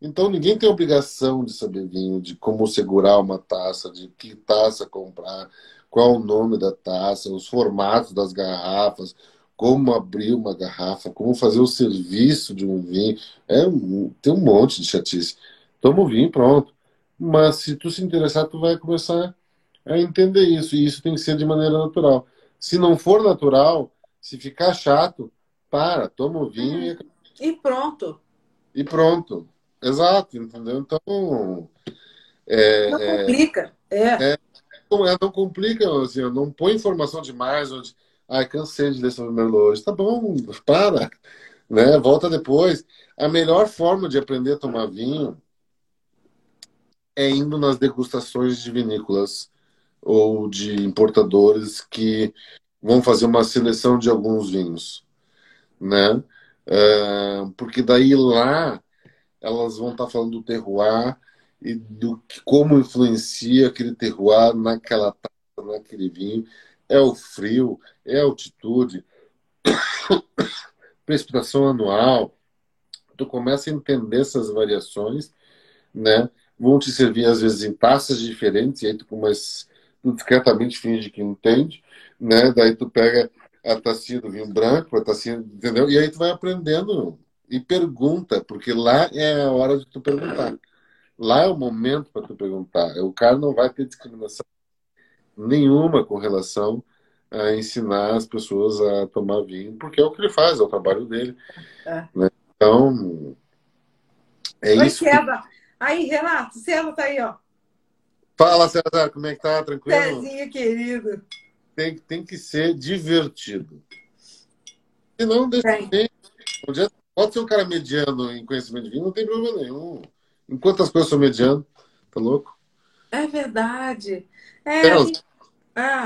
Speaker 2: Então ninguém tem obrigação de saber vinho, de como segurar uma taça, de que taça comprar, qual o nome da taça, os formatos das garrafas, como abrir uma garrafa, como fazer o serviço de um vinho. É, tem um monte de chatice. Toma o vinho pronto. Mas se tu se interessar, tu vai começar a entender isso. E isso tem que ser de maneira natural. Se não for natural, se ficar chato, para, toma o vinho e...
Speaker 1: Uhum. e pronto.
Speaker 2: E pronto. Exato, entendeu? Então.
Speaker 1: É, não é, complica. É. é.
Speaker 2: é não complica, assim, não põe informação demais. Onde, Ai, cansei de ler sobre Merlot hoje. Tá bom, para. Né? Volta depois. A melhor forma de aprender a tomar vinho é indo nas degustações de vinícolas ou de importadores que vão fazer uma seleção de alguns vinhos, né? É, porque daí lá elas vão estar tá falando do terroir e do como influencia aquele terroir naquela taça, naquele vinho. É o frio, é a altitude, precipitação anual. Tu começa a entender essas variações, né? Vão te servir às vezes em taças diferentes, e aí tu, mas, tu discretamente finge que entende, né? Daí tu pega a tacinha do vinho branco, a tacinha, entendeu? E aí tu vai aprendendo e pergunta, porque lá é a hora de tu perguntar. Lá é o momento para tu perguntar. O cara não vai ter discriminação nenhuma com relação a ensinar as pessoas a tomar vinho, porque é o que ele faz, é o trabalho dele. É. Né? Então,
Speaker 1: é Oi, isso. Que... Aí, Renato, César tá aí, ó.
Speaker 2: Fala, César, como é que tá? Tranquilo?
Speaker 1: Cezinha, querido.
Speaker 2: Tem, tem que ser divertido. Se não, deixa bem. Pode ser um cara mediano em conhecimento de vinho, não tem problema nenhum. Enquanto as coisas são mediano, tá louco?
Speaker 1: É verdade. É, é
Speaker 2: ah.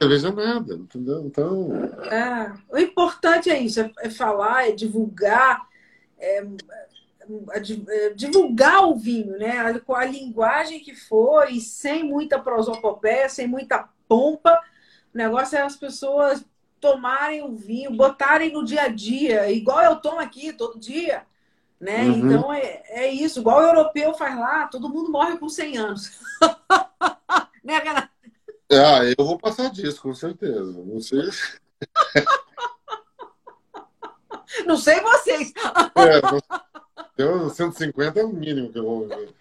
Speaker 2: Não veja nada, entendeu? Então.
Speaker 1: É. O importante é isso, é, é falar, é divulgar, é, é, divulgar o vinho, né? Com a linguagem que for e sem muita prosopopeia, sem muita pompa. O negócio é as pessoas tomarem o vinho, botarem no dia a dia, igual eu tomo aqui todo dia. Né? Uhum. Então é, é isso, igual o europeu faz lá, todo mundo morre com 100 anos. né, Renato?
Speaker 2: Ah, eu vou passar disso, com certeza. Não sei.
Speaker 1: Não sei vocês.
Speaker 2: É, eu, 150 é o mínimo que eu vou ver.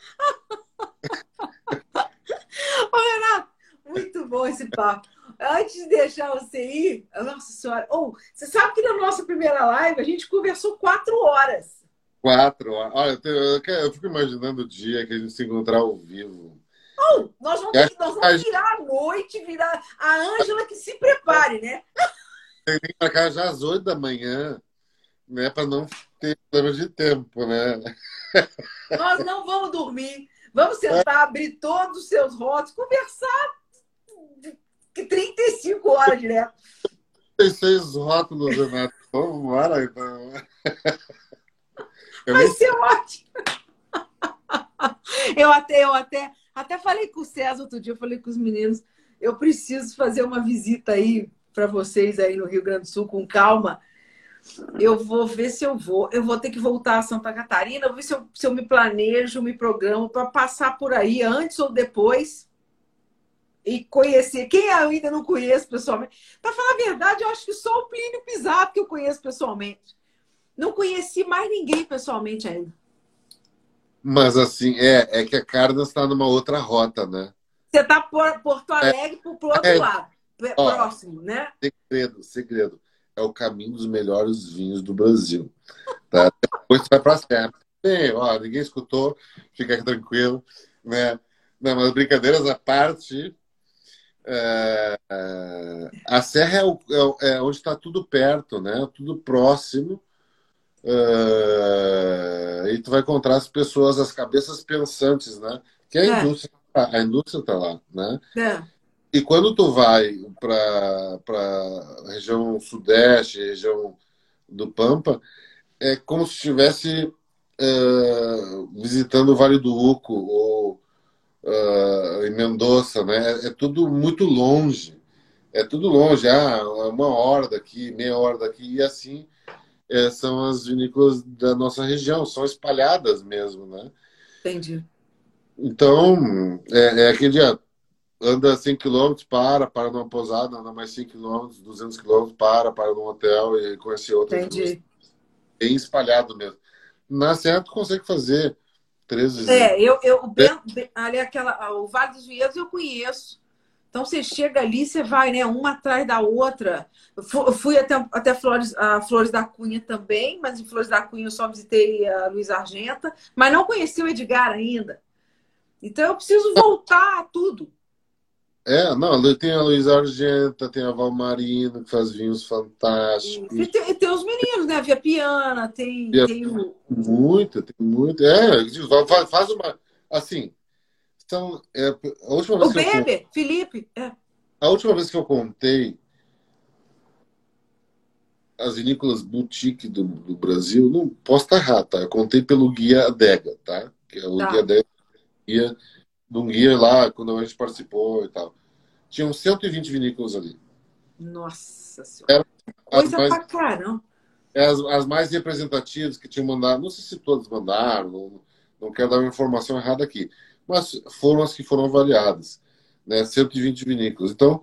Speaker 1: Ô, Renato, muito bom esse papo. Antes de deixar você ir, nossa senhora, ou oh, você sabe que na nossa primeira live a gente conversou quatro horas.
Speaker 2: Quatro horas. Olha, eu, fico imaginando o dia que a gente se encontrar ao vivo.
Speaker 1: Oh, nós vamos, nós vamos virar a noite, virar a Ângela que se prepare, né?
Speaker 2: Tem que marcar já às oito da manhã, né? Para não ter problema de tempo, né?
Speaker 1: Nós não vamos dormir. Vamos sentar, abrir todos os seus rótulos, conversar 35 horas direto.
Speaker 2: 36 rótulos, Renato. Vamos embora, então.
Speaker 1: Vai ser ótimo. Eu até, eu até, até falei com o César outro dia, eu falei com os meninos, eu preciso fazer uma visita aí para vocês aí no Rio Grande do Sul com calma. Eu vou ver se eu vou. Eu vou ter que voltar a Santa Catarina, vou ver se eu, se eu me planejo, me programo para passar por aí antes ou depois e conhecer. Quem eu ainda não conheço pessoalmente. Para falar a verdade, eu acho que só o Plínio Pisato que eu conheço pessoalmente. Não conheci mais ninguém pessoalmente ainda.
Speaker 2: Mas assim, é, é que a Cardas está numa outra rota, né?
Speaker 1: Você está por Porto. Alegre é, pro outro é, lado, ó, próximo, né?
Speaker 2: Segredo, segredo. É o caminho dos melhores vinhos do Brasil. Tá? Depois você vai para a Serra. Bem, ó, ninguém escutou, fica tranquilo. Né? Não, mas brincadeiras à parte, é, é, a Serra é, o, é, é onde está tudo perto, né? Tudo próximo. Uh, e tu vai encontrar as pessoas, as cabeças pensantes, né? Que a é. indústria, a indústria está lá, né? É. E quando tu vai para para região sudeste, região do Pampa, é como se estivesse visitando o Vale do Uco ou uh, em Mendoza, né? É, tudo muito longe, é tudo longe, ah, uma hora daqui, meia hora daqui e assim é, são as vinícolas da nossa região, são espalhadas mesmo, né?
Speaker 1: Entendi.
Speaker 2: Então, é, é aquele dia, anda 100 km, para, para numa pousada, anda mais 100 km, 200 km, para, para num hotel e conhecer outras
Speaker 1: Entendi.
Speaker 2: Bem espalhado mesmo. Na Serra, tu consegue fazer três vezes.
Speaker 1: É, eu, eu é. ali aquela, o Vale dos Vinhedos eu conheço. Então você chega ali, você vai, né, uma atrás da outra. Eu fui até, até Flores, a Flores da Cunha também, mas em Flores da Cunha eu só visitei a Luiz Argenta, mas não conheci o Edgar ainda. Então eu preciso voltar a tudo.
Speaker 2: É, não, tem a Luiz Argenta, tem a Valmarino, que faz vinhos fantásticos.
Speaker 1: E tem, tem os meninos, né? Via Piana, tem, Via... tem
Speaker 2: o... Muito, tem muito. É, faz uma. Assim, Então, é, a última vez
Speaker 1: o
Speaker 2: que
Speaker 1: Bebe,
Speaker 2: eu,
Speaker 1: Felipe. É.
Speaker 2: A última vez que eu contei as vinícolas boutique do, do, Brasil, não posso estar errado, tá? Eu contei pelo guia Adega, tá? Que é o tá. guia Adega, guia, de um guia lá, quando a gente participou e tal. Tinham 120 vinícolas ali.
Speaker 1: Nossa Senhora. Coisa mais, pra caramba.
Speaker 2: É as, as, mais representativas que tinham mandado, não sei se todas mandaram, não, não quero dar uma informação errada aqui, mas foram as que foram avaliadas, né? 120 vinícolas. Então,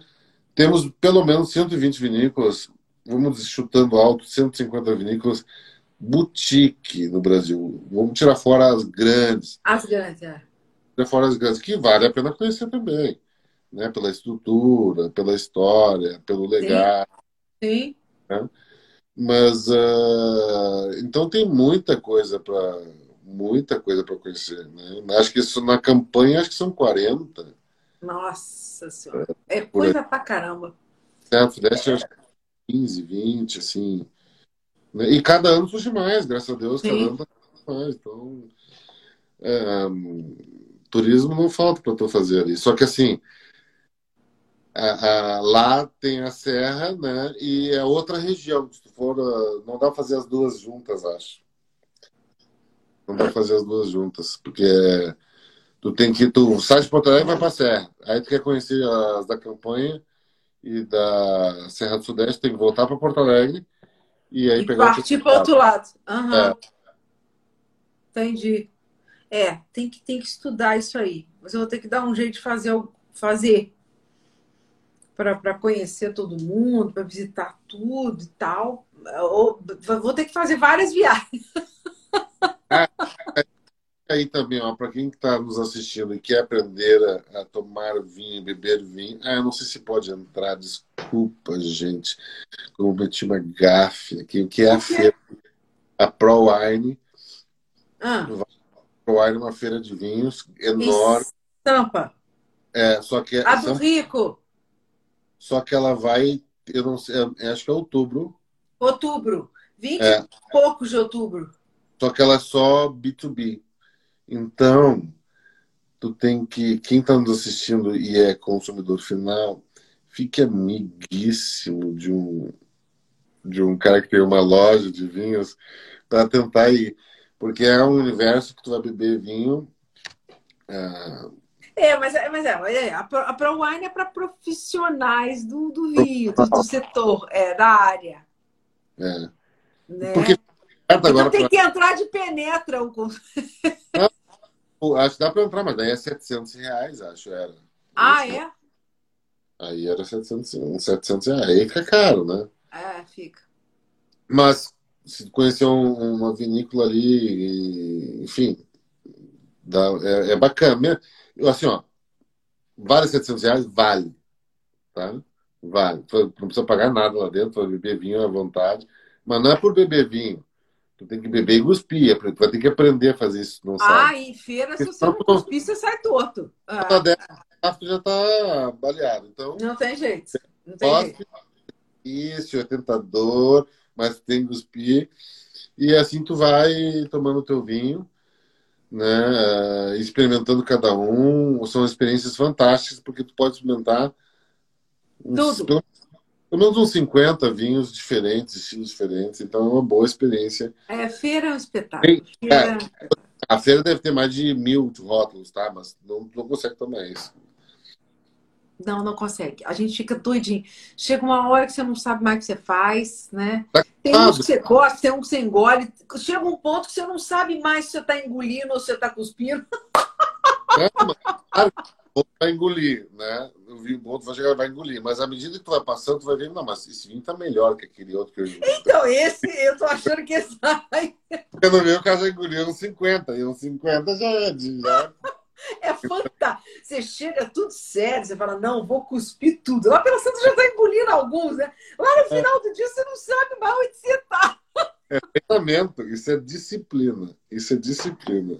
Speaker 2: temos pelo menos 120 vinícolas vamos chutando alto, 150 vinícolas boutique no Brasil. Vamos tirar fora as grandes.
Speaker 1: As grandes, é.
Speaker 2: Tirar fora as grandes, que vale a pena conhecer também. Né? Pela estrutura, pela história, pelo legado.
Speaker 1: Sim.
Speaker 2: Né? Mas uh, então tem muita coisa para muita coisa para conhecer, né? Acho que isso na campanha acho que são 40.
Speaker 1: Nossa senhora. É coisa pra caramba.
Speaker 2: Certo, desse, acho 15, 20, assim. Né? E cada ano surge mais, graças a Deus, Sim. cada ano tá mais. Então, é, turismo não falta para tu fazer ali. Só que assim, a, a, lá tem a serra, né? E é outra região. Se tu for, não dá pra fazer as duas juntas, acho. Não dá pra fazer as duas juntas, porque tu tem que tu sai de Porto Alegre e vai pra serra. Aí tu quer conhecer as da campanha e da Serra do Sudeste, tem que voltar para Porto Alegre e aí
Speaker 1: e
Speaker 2: pegar
Speaker 1: partir para outro lado. Uhum. É. Entendi. É, tem que, tem que estudar isso aí. Mas eu vou ter que dar um jeito de fazer, fazer para conhecer todo mundo, para visitar tudo e tal. Eu, vou ter que fazer várias viagens.
Speaker 2: É, aí também, ó, para quem está nos assistindo e quer aprender a, a, tomar vinho, beber vinho, ah, eu não sei se pode entrar, desculpa, gente, cometi uma gafe aqui, o que é a feira? A Pro Wine.
Speaker 1: Ah.
Speaker 2: Wine é uma feira de vinhos enorme.
Speaker 1: Estampa.
Speaker 2: É, só que...
Speaker 1: A do Rico.
Speaker 2: Só que ela vai, eu não sei, acho que é outubro.
Speaker 1: Outubro. 20 é. e poucos de outubro.
Speaker 2: Só que ela é só B2B. Então, tu tem que, quem está nos assistindo e é consumidor final, fique amiguíssimo de um, de um cara que tem uma loja de vinhos para tentar ir. Porque é um universo que tu vai beber vinho.
Speaker 1: Ah, é, mas, é, mas é, a Pro, a Pro Wine é para profissionais do, do vinho, do, do, setor, é, da área.
Speaker 2: É.
Speaker 1: Né? Porque então agora tem pra... que entrar de penetra. O...
Speaker 2: Acho que dá para entrar, mas daí é 700 reais, acho. Era.
Speaker 1: Ah, é?
Speaker 2: Aí era 700, 700 reais. Aí fica caro, né?
Speaker 1: É, fica.
Speaker 2: Mas se conhecer um, uma vinícola ali, enfim, dá, é, é, bacana. Assim, ó, vale 700 reais? Vale. Tá? Vale. Não precisa pagar nada lá dentro, vai beber vinho à vontade. Mas não é por beber vinho. Tu tem que beber e cuspir. É tu vai ter que aprender a fazer isso, não sabe.
Speaker 1: Ah, em feira, se você não cuspir, você sai torto. Ah.
Speaker 2: Tu já tá baleado. Então,
Speaker 1: não tem jeito. Não tem jeito.
Speaker 2: Isso, tentador, mas tem que cuspir. E assim tu vai tomando o teu vinho, né? Experimentando cada um. São experiências fantásticas, porque tu pode experimentar
Speaker 1: uns, Tudo.
Speaker 2: Pelo menos uns 50 vinhos diferentes, estilos diferentes, então é uma boa experiência.
Speaker 1: É, feira é um espetáculo.
Speaker 2: É, a feira deve ter mais de mil rótulos, tá? Mas não, não consegue tomar isso.
Speaker 1: Não, não consegue. A gente fica doidinho. Chega uma hora que você não sabe mais o que você faz, né?
Speaker 2: Tá
Speaker 1: tem uns que você gosta, tem um que você engole. Chega um ponto que você não sabe mais se você está engolindo ou se você está cuspindo.
Speaker 2: É, mas, vai engolir, né? O vinho bom, tu vai chegar vai engolir. Mas à medida que tu vai passando, tu vai ver, não, mas esse vinho tá melhor que aquele outro que eu
Speaker 1: Então, esse, eu tô achando que vai.
Speaker 2: Porque no meu caso já engoliu uns 50, e uns 50 já é de. Já...
Speaker 1: É fantástico. Você chega tudo sério, você fala, não, vou cuspir tudo. Lá pela Santa já tá engolindo alguns, né? Lá no é. final do dia você não sabe mais onde você tá.
Speaker 2: É treinamento, isso é disciplina. Isso é disciplina.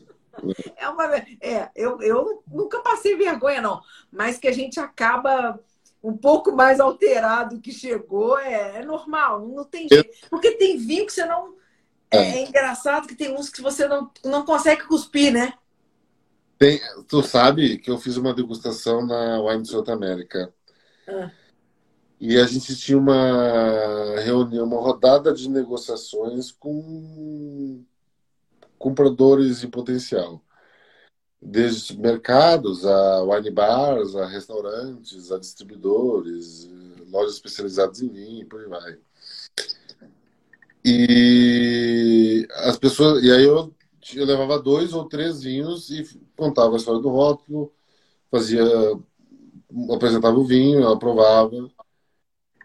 Speaker 1: É uma. É, eu, eu nunca passei vergonha, não. Mas que a gente acaba um pouco mais alterado que chegou, é, é normal, não tem jeito. Porque tem vinho que você não. É, é, engraçado que tem uns que você não, não consegue cuspir, né?
Speaker 2: Tem, tu sabe que eu fiz uma degustação na Wine South América. Ah. E a gente tinha uma reunião, uma rodada de negociações com compradores em potencial. Desde mercados, a wine bars, a restaurantes, a distribuidores, lojas especializadas em vinho, por aí vai. E as pessoas, e aí eu, eu levava dois ou três vinhos e contava a história do rótulo, fazia, apresentava o vinho, ela provava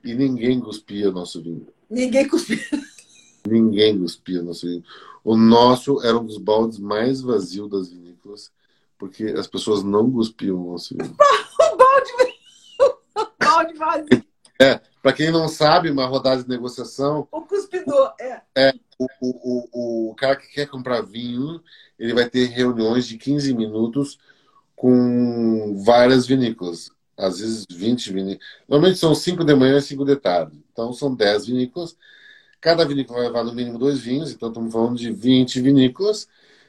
Speaker 2: e ninguém cuspia nosso vinho.
Speaker 1: Ninguém cuspia.
Speaker 2: Ninguém cuspia nosso vinho. O nosso era um dos baldes mais vazios das vinícolas, porque as pessoas não cuspiam o nosso vinho.
Speaker 1: o balde, balde vazio.
Speaker 2: É, para quem não sabe, uma rodada de negociação.
Speaker 1: O cuspidor, é.
Speaker 2: É, o, o, o, o cara que quer comprar vinho, ele vai ter reuniões de 15 minutos com várias vinícolas às vezes 20 vinícolas. Normalmente são 5 de manhã e 5 de tarde. Então são 10 vinícolas. Cada vinícola vai levar no mínimo dois vinhos, então estamos falando de 20 vinícolas.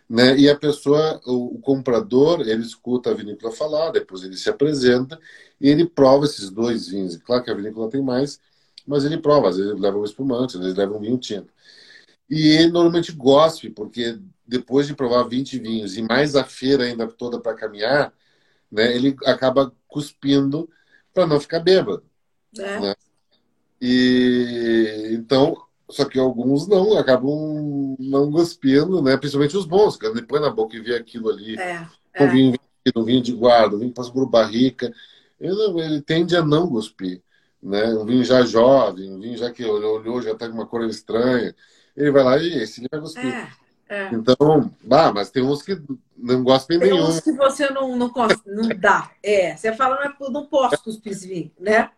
Speaker 2: Né? E a pessoa, o, o, comprador, ele escuta a vinícola falar, depois ele se apresenta e ele prova esses dois vinhos. Claro que a vinícola tem mais, mas ele prova. Às vezes ele leva um espumante, às vezes ele leva um vinho tinto. E ele normalmente gosta, porque depois de provar 20 vinhos e mais a feira ainda toda para caminhar, né, ele acaba cuspindo para não ficar bêbado. É. Né? E então, só que alguns não, acabam não cuspindo, né? Principalmente os bons, que depois na boca e vê aquilo ali. É, é. vinho, um vinho de guarda, um vinho passa por barrica, ele, ele, tende a não cuspir. Né? Um vinho já jovem, um vinho já que olhou, já está com uma cor estranha. Ele vai lá e esse ele vai cuspir. É. É. Então, ah, mas tem uns que não gostam
Speaker 1: tem
Speaker 2: nenhum.
Speaker 1: Tem uns que você não, não, não dá. É, você fala, não, posso cuspir vinho, né?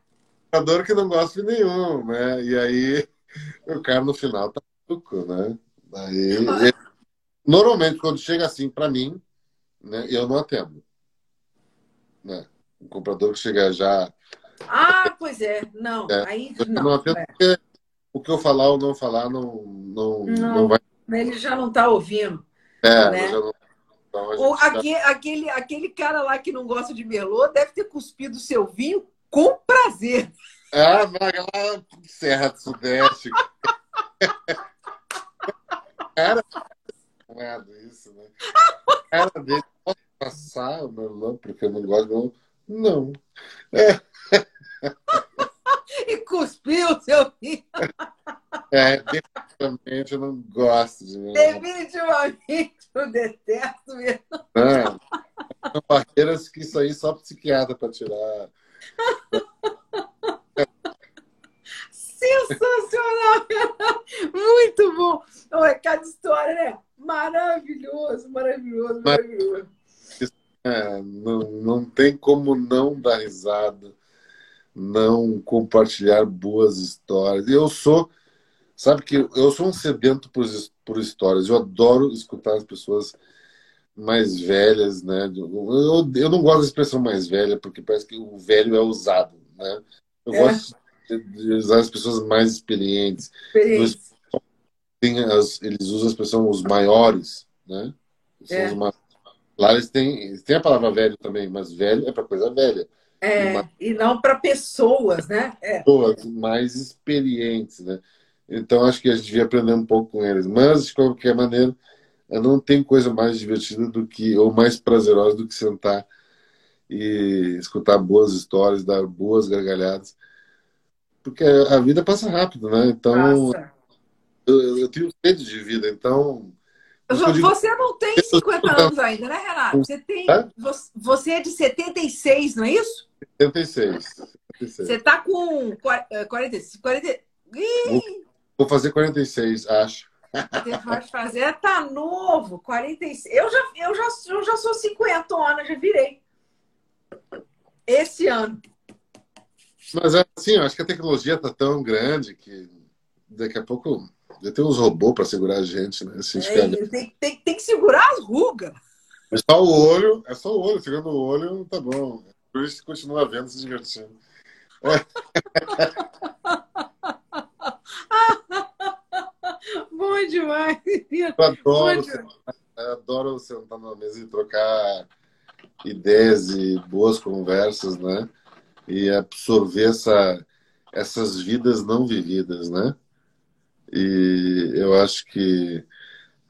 Speaker 2: Jogador que não gosta de nenhum, né? E aí o cara no final tá maluco, né? Aí, normalmente, quando chega assim para mim, né, eu não atendo. Né? O comprador que chega já.
Speaker 1: Ah, pois é, não. É, aí não. não atendo
Speaker 2: é. porque o que eu falar ou não falar não, não, não, não vai
Speaker 1: ele já não está ouvindo.
Speaker 2: É, né? já não.
Speaker 1: Ou aquele, aquele, aquele cara lá que não gosta de Merlot deve ter cuspido seu vinho com prazer.
Speaker 2: Ah, vai lá Serra do Sudeste. cara, não é isso, né? Cara dele, pode passar o Merlot porque eu não gosto do Não. É.
Speaker 1: e cuspiu o seu filho.
Speaker 2: É, definitivamente eu não gosto de mim.
Speaker 1: Definitivamente eu detesto mesmo.
Speaker 2: Não, são barreiras que isso aí só psiquiatra para tirar.
Speaker 1: Sensacional! Muito bom! É cada história, né? Maravilhoso, maravilhoso, maravilhoso.
Speaker 2: É, não, não tem como não dar risada não compartilhar boas histórias. Eu sou, sabe que eu sou um sedento por, por histórias. Eu adoro escutar as pessoas mais velhas, né? Eu, eu não gosto da expressão mais velha porque parece que o velho é usado, né? Eu é. gosto de usar as pessoas mais experientes. As, eles usam a expressão os maiores, né? É. Lá eles têm, têm a palavra velho também, mas velho é para coisa velha.
Speaker 1: É, e não para pessoas, né?
Speaker 2: É. Pessoas mais experientes, né? Então acho que a gente devia aprender um pouco com eles. Mas, de qualquer maneira, não tem coisa mais divertida do que, ou mais prazerosa do que sentar e escutar boas histórias, dar boas gargalhadas. Porque a vida passa rápido, né? Então, eu, eu, tenho sede de vida, então
Speaker 1: você não tem 50 anos ainda, né, Renato? Você, tem, você é de 76, não é isso?
Speaker 2: 76.
Speaker 1: 76. Você está com 46. 40... Eh,
Speaker 2: vou fazer 46, acho.
Speaker 1: Você pode fazer, tá novo, 46. Eu já, eu já, eu já sou 50 anos, já virei. Esse ano.
Speaker 2: Mas assim, eu acho que a tecnologia tá tão grande que daqui a pouco já tem uns robôs para segurar a gente, né?
Speaker 1: Assim, é, tem, tem, tem, que segurar as rugas.
Speaker 2: É só o olho, é só o olho, segurando o olho, tá bom. Por isso continua vendo, se divertindo. É.
Speaker 1: Bom demais.
Speaker 2: Eu adoro. Demais. adoro sentar na mesa e trocar ideias e boas conversas, né? E absorver essa, essas vidas não vividas, né? E eu acho que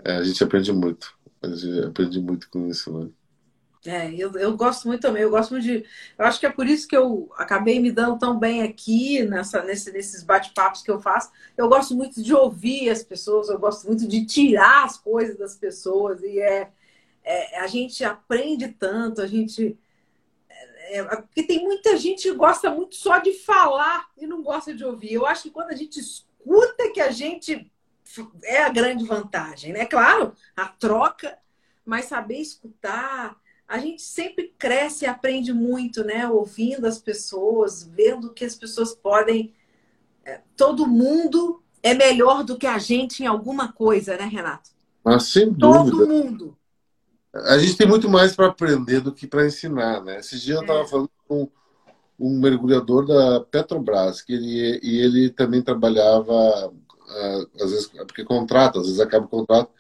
Speaker 2: é, a gente aprende muito. A gente aprende muito com isso, né?
Speaker 1: É, eu, eu gosto muito também. Eu gosto muito de. Eu acho que é por isso que eu acabei me dando tão bem aqui nessa, nesse, nesses bate-papos que eu faço. Eu gosto muito de ouvir as pessoas, eu gosto muito de tirar as coisas das pessoas. E é, é a gente aprende tanto, a gente. É, é, porque tem muita gente que gosta muito só de falar e não gosta de ouvir. Eu acho que quando a gente escuta que a gente é a grande vantagem, né? Claro, a troca, mas saber escutar a gente sempre cresce e aprende muito, né? Ouvindo as pessoas, vendo que as pessoas podem. É, todo mundo é melhor do que a gente em alguma coisa, né, Renato?
Speaker 2: Mas sem
Speaker 1: dúvida. Todo mundo.
Speaker 2: A gente tem muito mais para aprender do que para ensinar, né? Esse dia eu estava é. falando com um mergulhador da Petrobras, que ele, e ele também trabalhava, ah, às vezes, porque contrata, às vezes acaba o contrato,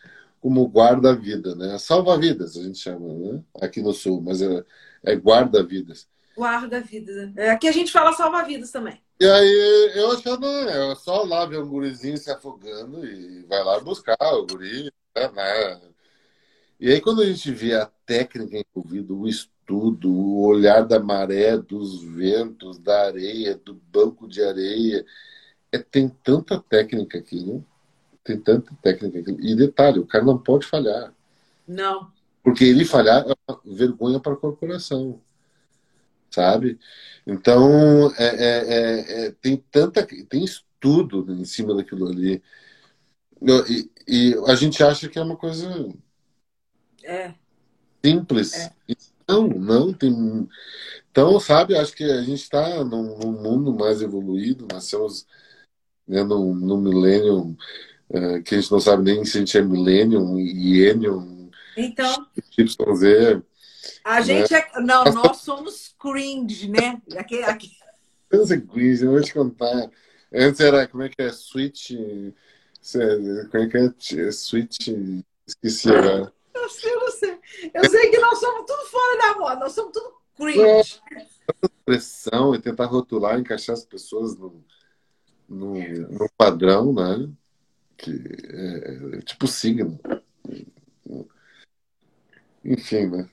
Speaker 2: como guarda-vida, né? Salva-vidas, a gente chama, né? Aqui no Sul, mas é, é guarda-vidas.
Speaker 1: Guarda-vidas. É, aqui a gente fala salva-vidas também.
Speaker 2: E aí eu achando, é só lá ver um gurizinho se afogando e vai lá buscar o guri, né? E aí quando a gente vê a técnica envolvida, o estudo, o olhar da maré, dos ventos, da areia, do banco de areia, é, tem tanta técnica aqui, né? Tem tanta técnica. E detalhe, o cara não pode falhar.
Speaker 1: Não.
Speaker 2: Porque ele falhar é uma vergonha para a corporação. Sabe? Então, é, é, é, é, tem tanta. Tem estudo em cima daquilo ali. E, e, a gente acha que é uma coisa.
Speaker 1: É.
Speaker 2: Simples. É. Não, não. Tem. Então, sabe, acho que a gente está num, num, mundo mais evoluído, nós estamos né, num, num milênio é, que a gente não sabe nem se a gente é Millennium, Ienium,
Speaker 1: então,
Speaker 2: YZ.
Speaker 1: A gente né? é. Não, nós somos cringe, né? Aqui, aqui.
Speaker 2: Cringe, eu vou te contar. Antes era, como é que é? Switch. Como é que é? Switch. Esqueci agora.
Speaker 1: Eu sei, eu sei. Eu sei que nós somos tudo fora da moda, nós somos tudo cringe.
Speaker 2: Pressão e tentar rotular, encaixar as pessoas no, no, no padrão, né? que é, é tipo signo. Enfim, né?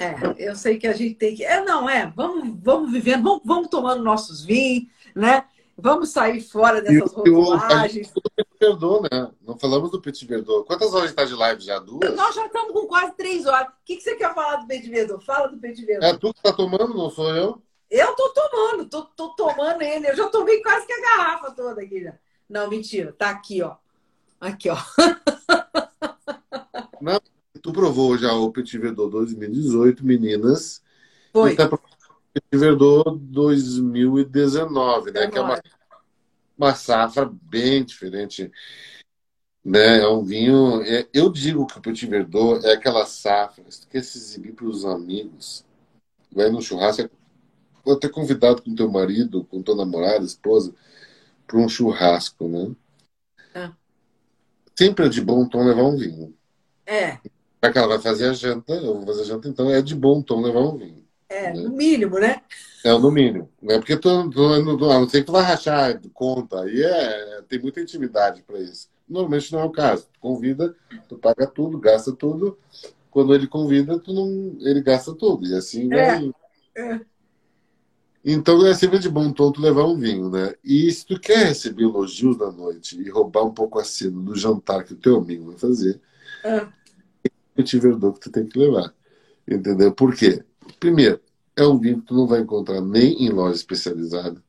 Speaker 1: É, eu sei que a gente tem que. É, não, é, vamos, vamos vivendo, vamos, vamos tomando nossos vinhos, né? Vamos sair fora dessas rotulagens.
Speaker 2: Verdô, né? Não falamos do Petit Verdot. Quantas horas está de live já? Duas?
Speaker 1: Nós já estamos com quase três horas. O que, que você quer falar do Petit Verdot? Fala do Petit Verdot.
Speaker 2: É tu que está tomando, não sou eu?
Speaker 1: Eu tô tomando, tô, tô tomando ele. Eu já tomei quase que a garrafa toda aqui já. Não, mentira. Tá aqui, ó. Aqui, ó.
Speaker 2: Não, tu provou já o Petit Verdot 2018, meninas.
Speaker 1: Foi. E tá
Speaker 2: provando Verdot 2019, né? Que é uma, uma safra bem diferente. Né? É um vinho. É, eu digo que o Petit Verdot é aquela safra que quer se exibir para os amigos. Vai no churrasco, pode ter convidado com teu marido, com tua namorada, esposa para um churrasco, né? É. Sempre é de bom tom levar um vinho.
Speaker 1: É.
Speaker 2: Já que ela vai fazer a janta, eu vou fazer a janta, então é de bom tom levar um vinho.
Speaker 1: É, né? no mínimo, né?
Speaker 2: É, no mínimo. Não é porque tu, tu, a não ser que tu vai rachar conta. Aí é, tem muita intimidade para isso. Normalmente não é o caso. Tu convida, tu paga tudo, gasta tudo. Quando ele convida, tu não, ele gasta tudo. E assim
Speaker 1: é. vai. É.
Speaker 2: Então é sempre de bom tom tu levar um vinho, né? E se tu quer receber elogios na noite e roubar um pouco a cena do jantar que o teu amigo vai fazer, é o Tiverdot que tu tem que levar. Entendeu? Por quê? Primeiro, é um vinho que tu não vai encontrar nem em loja especializada.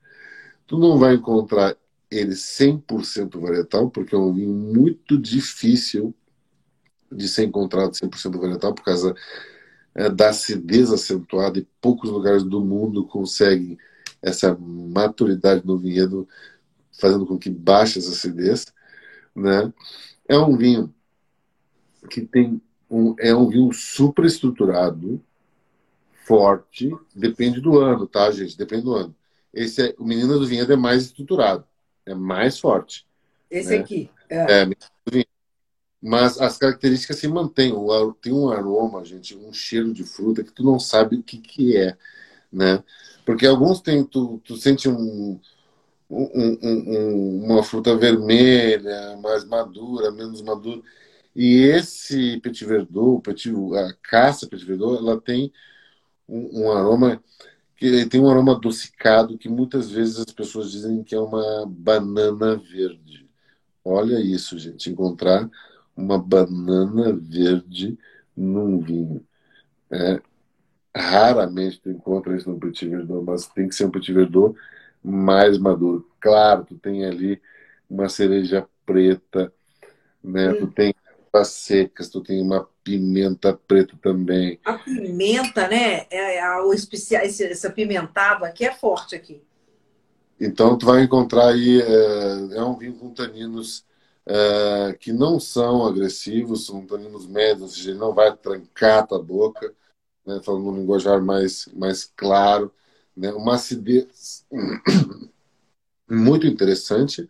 Speaker 2: Tu não vai encontrar ele 100% varietal, porque é um vinho muito difícil de ser encontrado 100% varietal por causa é, da acidez acentuada e poucos lugares do mundo conseguem essa maturidade no vinhedo, fazendo com que baixe essa acidez. Né? É um vinho que tem um, é um vinho super estruturado, forte, depende do ano, tá, gente? Depende do ano. Esse é, o Menino do Vinhedo é mais estruturado, é mais forte.
Speaker 1: Esse né? aqui. É. é
Speaker 2: mas as características se mantêm. Tem um aroma, gente, um cheiro de fruta que tu não sabe o que, que é, né? Porque alguns tem, tu, tu sente um, um, um, uma fruta vermelha, mais madura, menos madura. E esse Petit Verdot, petit, a caça Petit Verdot, ela tem um, um, aroma que tem um aroma adocicado que muitas vezes as pessoas dizem que é uma banana verde. Olha isso, gente, encontrar uma banana verde num vinho. É, raramente tu encontra isso no Petit Verdot, mas tem que ser um Petit Verdot mais maduro. Claro, tu tem ali uma cereja preta, né? Hum. Tu tem as secas, tu tem uma pimenta preta também.
Speaker 1: A pimenta, né? É, é o especial, esse, essa pimentada aqui é forte aqui.
Speaker 2: Então tu vai encontrar aí é, é um vinho com taninos é, que não são agressivos, são taninos médios, ou seja, ele não vai trancar a tua boca, né? falando um linguajar mais mais claro, né? Uma acidez muito interessante,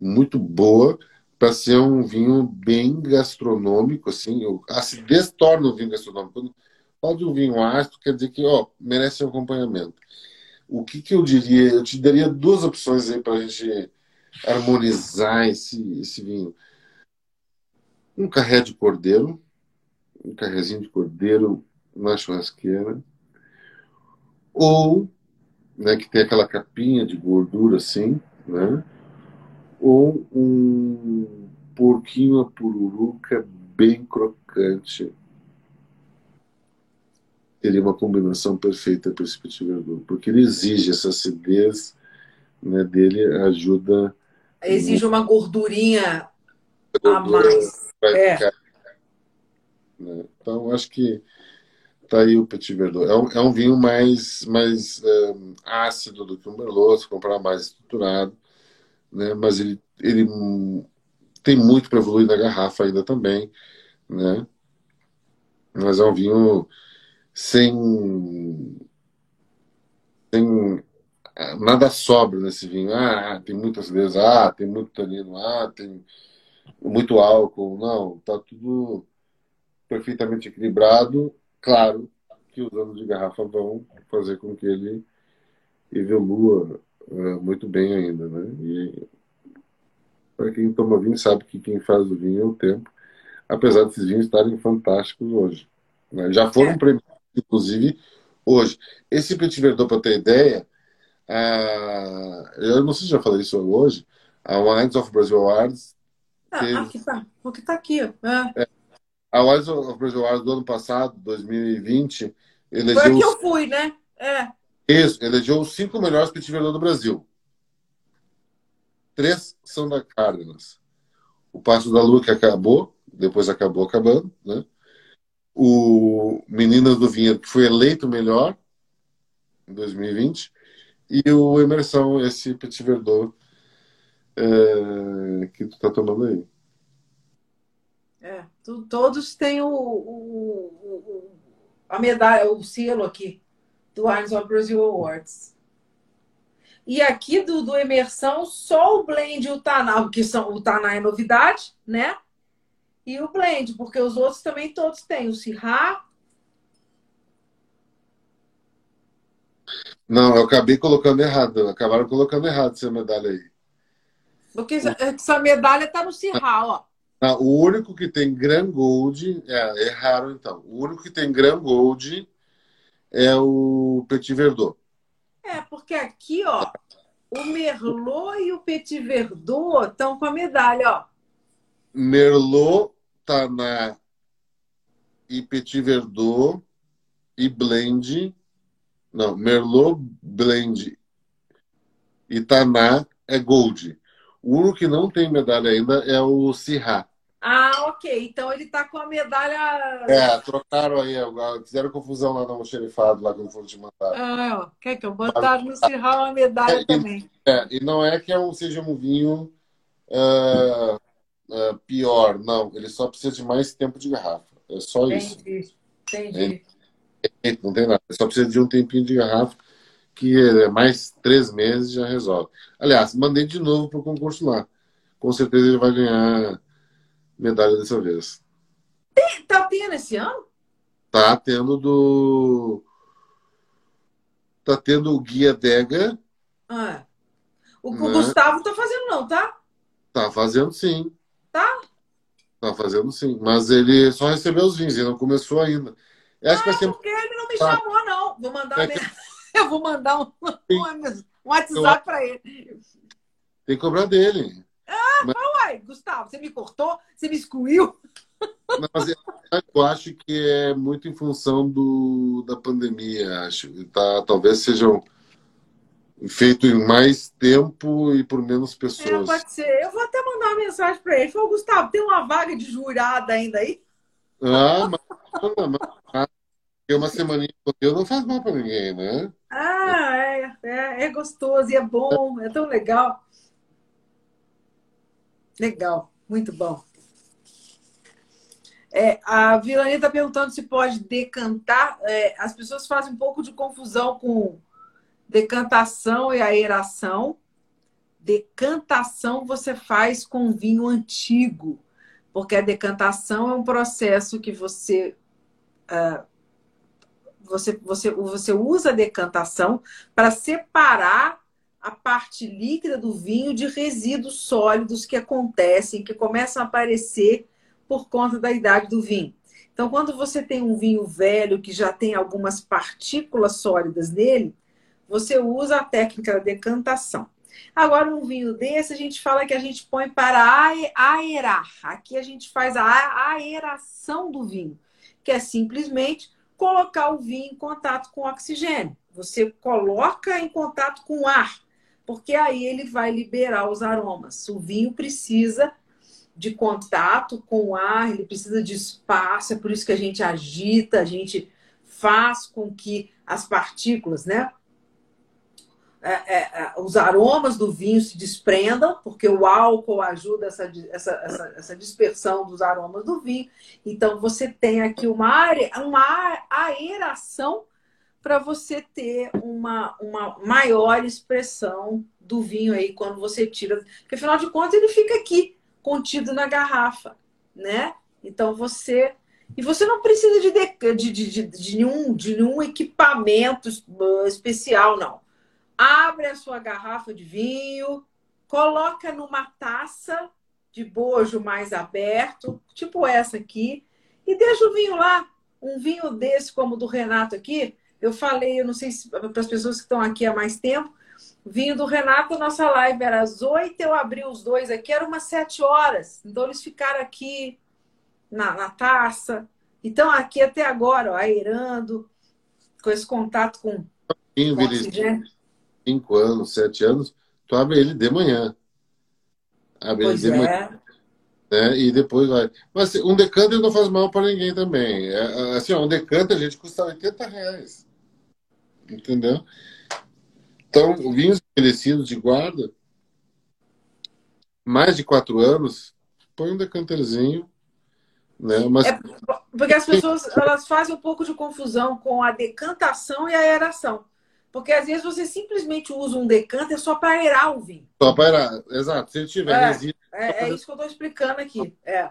Speaker 2: muito boa para ser um vinho bem gastronômico, assim, a acidez torna o vinho gastronômico. Quando fala de um vinho ácido, quer dizer que ó, merece um acompanhamento. O que, que eu diria? Eu te daria duas opções aí para a gente harmonizar esse, esse vinho. Um carré de cordeiro, um carrezinho de cordeiro na churrasqueira, ou né, que tem aquela capinha de gordura assim, né? Ou um porquinho a pururuca bem crocante. Teria uma combinação perfeita para esse petit verdot, porque ele exige essa acidez né, dele, ajuda.
Speaker 1: Exige uma gordurinha a mais. É. Ficar,
Speaker 2: né? Então, acho que tá aí o Petit Verdot. É um, é um vinho mais, mais um, ácido do que o Merlot, se comprar mais estruturado né? mas ele, ele tem muito para evoluir na garrafa ainda também, né? Mas é um vinho sem, sem é, nada sobra nesse vinho. Ah, tem muitas vezes, ah, tem muito tanino, ah, tem muito álcool. Não, tá tudo perfeitamente equilibrado. Claro que os anos de garrafa vão fazer com que ele evolua muito bem ainda, né? E para quem toma vinho sabe que quem faz o vinho é o tempo, apesar desses vinhos estarem fantásticos hoje. Né? Já foram é. premiados, inclusive, hoje. Esse Petit Verdot, para ter ideia, uh, eu não sei se já falei isso hoje, a Wines of Brazil Awards.
Speaker 1: Ah, teve... aqui tá. O que está aqui. É.
Speaker 2: É. A Wines of Brazil Awards do ano passado, 2020,
Speaker 1: elegeu. Foi aqui eu fui, né? É.
Speaker 2: Isso, elegeu os cinco melhores Verdot do Brasil. Três são da Cárdenas. O Passo da Lua, que acabou, depois acabou acabando, né? O Meninas do Vinhedo, que foi eleito melhor em 2020, e o Emerson, esse Petit Verdot é, que tu tá tomando aí.
Speaker 1: É, tu, todos têm o, o, o, a medalha, o selo aqui do of Brazil Awards. E aqui do, do Emersão, só o blend e o Taná, que são o Taná é novidade, né? E o blend, porque os outros também todos têm. O Sirá.
Speaker 2: Não, eu acabei colocando errado. Acabaram colocando errado essa medalha aí.
Speaker 1: Porque essa medalha tá no Sirá, ó.
Speaker 2: Não, o único que tem Gran Gold, é, erraram então. O único que tem Gran Gold é o Petit Verdot.
Speaker 1: É, porque aqui, ó, o Merlot e o Petit Verdot estão com a medalha, ó.
Speaker 2: Merlot tá na e Petit Verdot e Blend. Não, Merlot, Blend e Taná é Gold. O único que não tem medalha ainda é o Sirá.
Speaker 1: Ah, ok. Então ele tá com a medalha.
Speaker 2: É, trocaram aí, fizeram confusão lá no almoxerifado, lá quando foram te mandar.
Speaker 1: Ah, ó, quer que eu botaram no Cirral uma medalha é, também.
Speaker 2: É, e não é que é um, seja um vinho uh, uh, pior, não. Ele só precisa de mais tempo de garrafa. É só
Speaker 1: Entendi. isso. Entendi.
Speaker 2: É, não tem nada. Ele só precisa de um tempinho de garrafa, que mais três meses já resolve. Aliás, mandei de novo para o concurso lá. Com certeza ele vai ganhar medalha dessa vez.
Speaker 1: Tem, tá tendo esse ano?
Speaker 2: Tá tendo do. Tá tendo o Guia Dega.
Speaker 1: Ah. O, né? o Gustavo tá fazendo, não, tá?
Speaker 2: Tá fazendo sim.
Speaker 1: Tá?
Speaker 2: Tá fazendo sim. Mas ele só recebeu os vinhos, ele não começou ainda.
Speaker 1: Eu acho ah, que vai ser... porque ele não me tá. chamou, não. Vou mandar é que... Eu vou mandar um, um, WhatsApp para ele.
Speaker 2: Tem que cobrar dele.
Speaker 1: Ah, mas... uai, Gustavo, você me cortou? Você me excluiu?
Speaker 2: Mas eu acho que é muito em função do, da pandemia, acho. Tá, talvez sejam feito em mais tempo e por menos pessoas.
Speaker 1: É, pode ser. Eu vou até mandar uma mensagem para ele. Falou, Gustavo, tem uma vaga de jurada ainda aí?
Speaker 2: Ah, mas, mas tem uma semaninha eu não faz mal para ninguém, né?
Speaker 1: Ah, é, é, é gostoso e é bom, é tão legal. Legal, muito bom. É, a Vilani está perguntando se pode decantar. É, as pessoas fazem um pouco de confusão com decantação e aeração. Decantação você faz com vinho antigo, porque a decantação é um processo que você, uh, você, você, você usa a decantação para separar a parte líquida do vinho de resíduos sólidos que acontecem, que começam a aparecer por conta da idade do vinho. Então, quando você tem um vinho velho que já tem algumas partículas sólidas nele, você usa a técnica da decantação. Agora, um vinho desse, a gente fala que a gente põe para aerar. Aqui a gente faz a aeração do vinho, que é simplesmente colocar o vinho em contato com o oxigênio. Você coloca em contato com o ar, porque aí ele vai liberar os aromas. O vinho precisa de contato com o ar, ele precisa de espaço, é por isso que a gente agita, a gente faz com que as partículas, né? É, é, é, os aromas do vinho se desprendam, porque o álcool ajuda essa, essa, essa, essa, dispersão dos aromas do vinho. Então, você tem aqui uma, uma aeração para você ter uma, uma maior expressão do vinho aí quando você tira. Porque, afinal de contas, ele fica aqui, contido na garrafa, né? Então, você. E você não precisa de, de, de, de, de nenhum, de nenhum equipamento especial, não abre a sua garrafa de vinho, coloca numa taça de bojo mais aberto, tipo essa aqui, e deixa o vinho lá. Um vinho desse, como o do Renato aqui, eu falei, eu não sei se para as pessoas que estão aqui há mais tempo, vinho do Renato, nossa live era às oito, eu abri os dois aqui, era umas sete horas. Então eles ficaram aqui na, na taça. Então aqui até agora, ó, aerando, com esse contato com,
Speaker 2: com oxigênio cinco anos, sete anos, tu abre ele de manhã. Abre pois ele de é. manhã. Né? E depois vai. Mas assim, um decanter não faz mal para ninguém também. É, assim, ó, um decanter, a gente custa 80 reais. Entendeu? Então, vinhos envelhecidos de guarda, mais de quatro anos, põe um decanterzinho. Né? Mas... É
Speaker 1: porque as pessoas elas fazem um pouco de confusão com a decantação e a aeração. Porque às vezes você simplesmente usa um decanter só para aerar o vinho.
Speaker 2: Só para aerar, exato. Se ele tiver
Speaker 1: é, resíduo. É, é, isso que eu estou explicando aqui. É.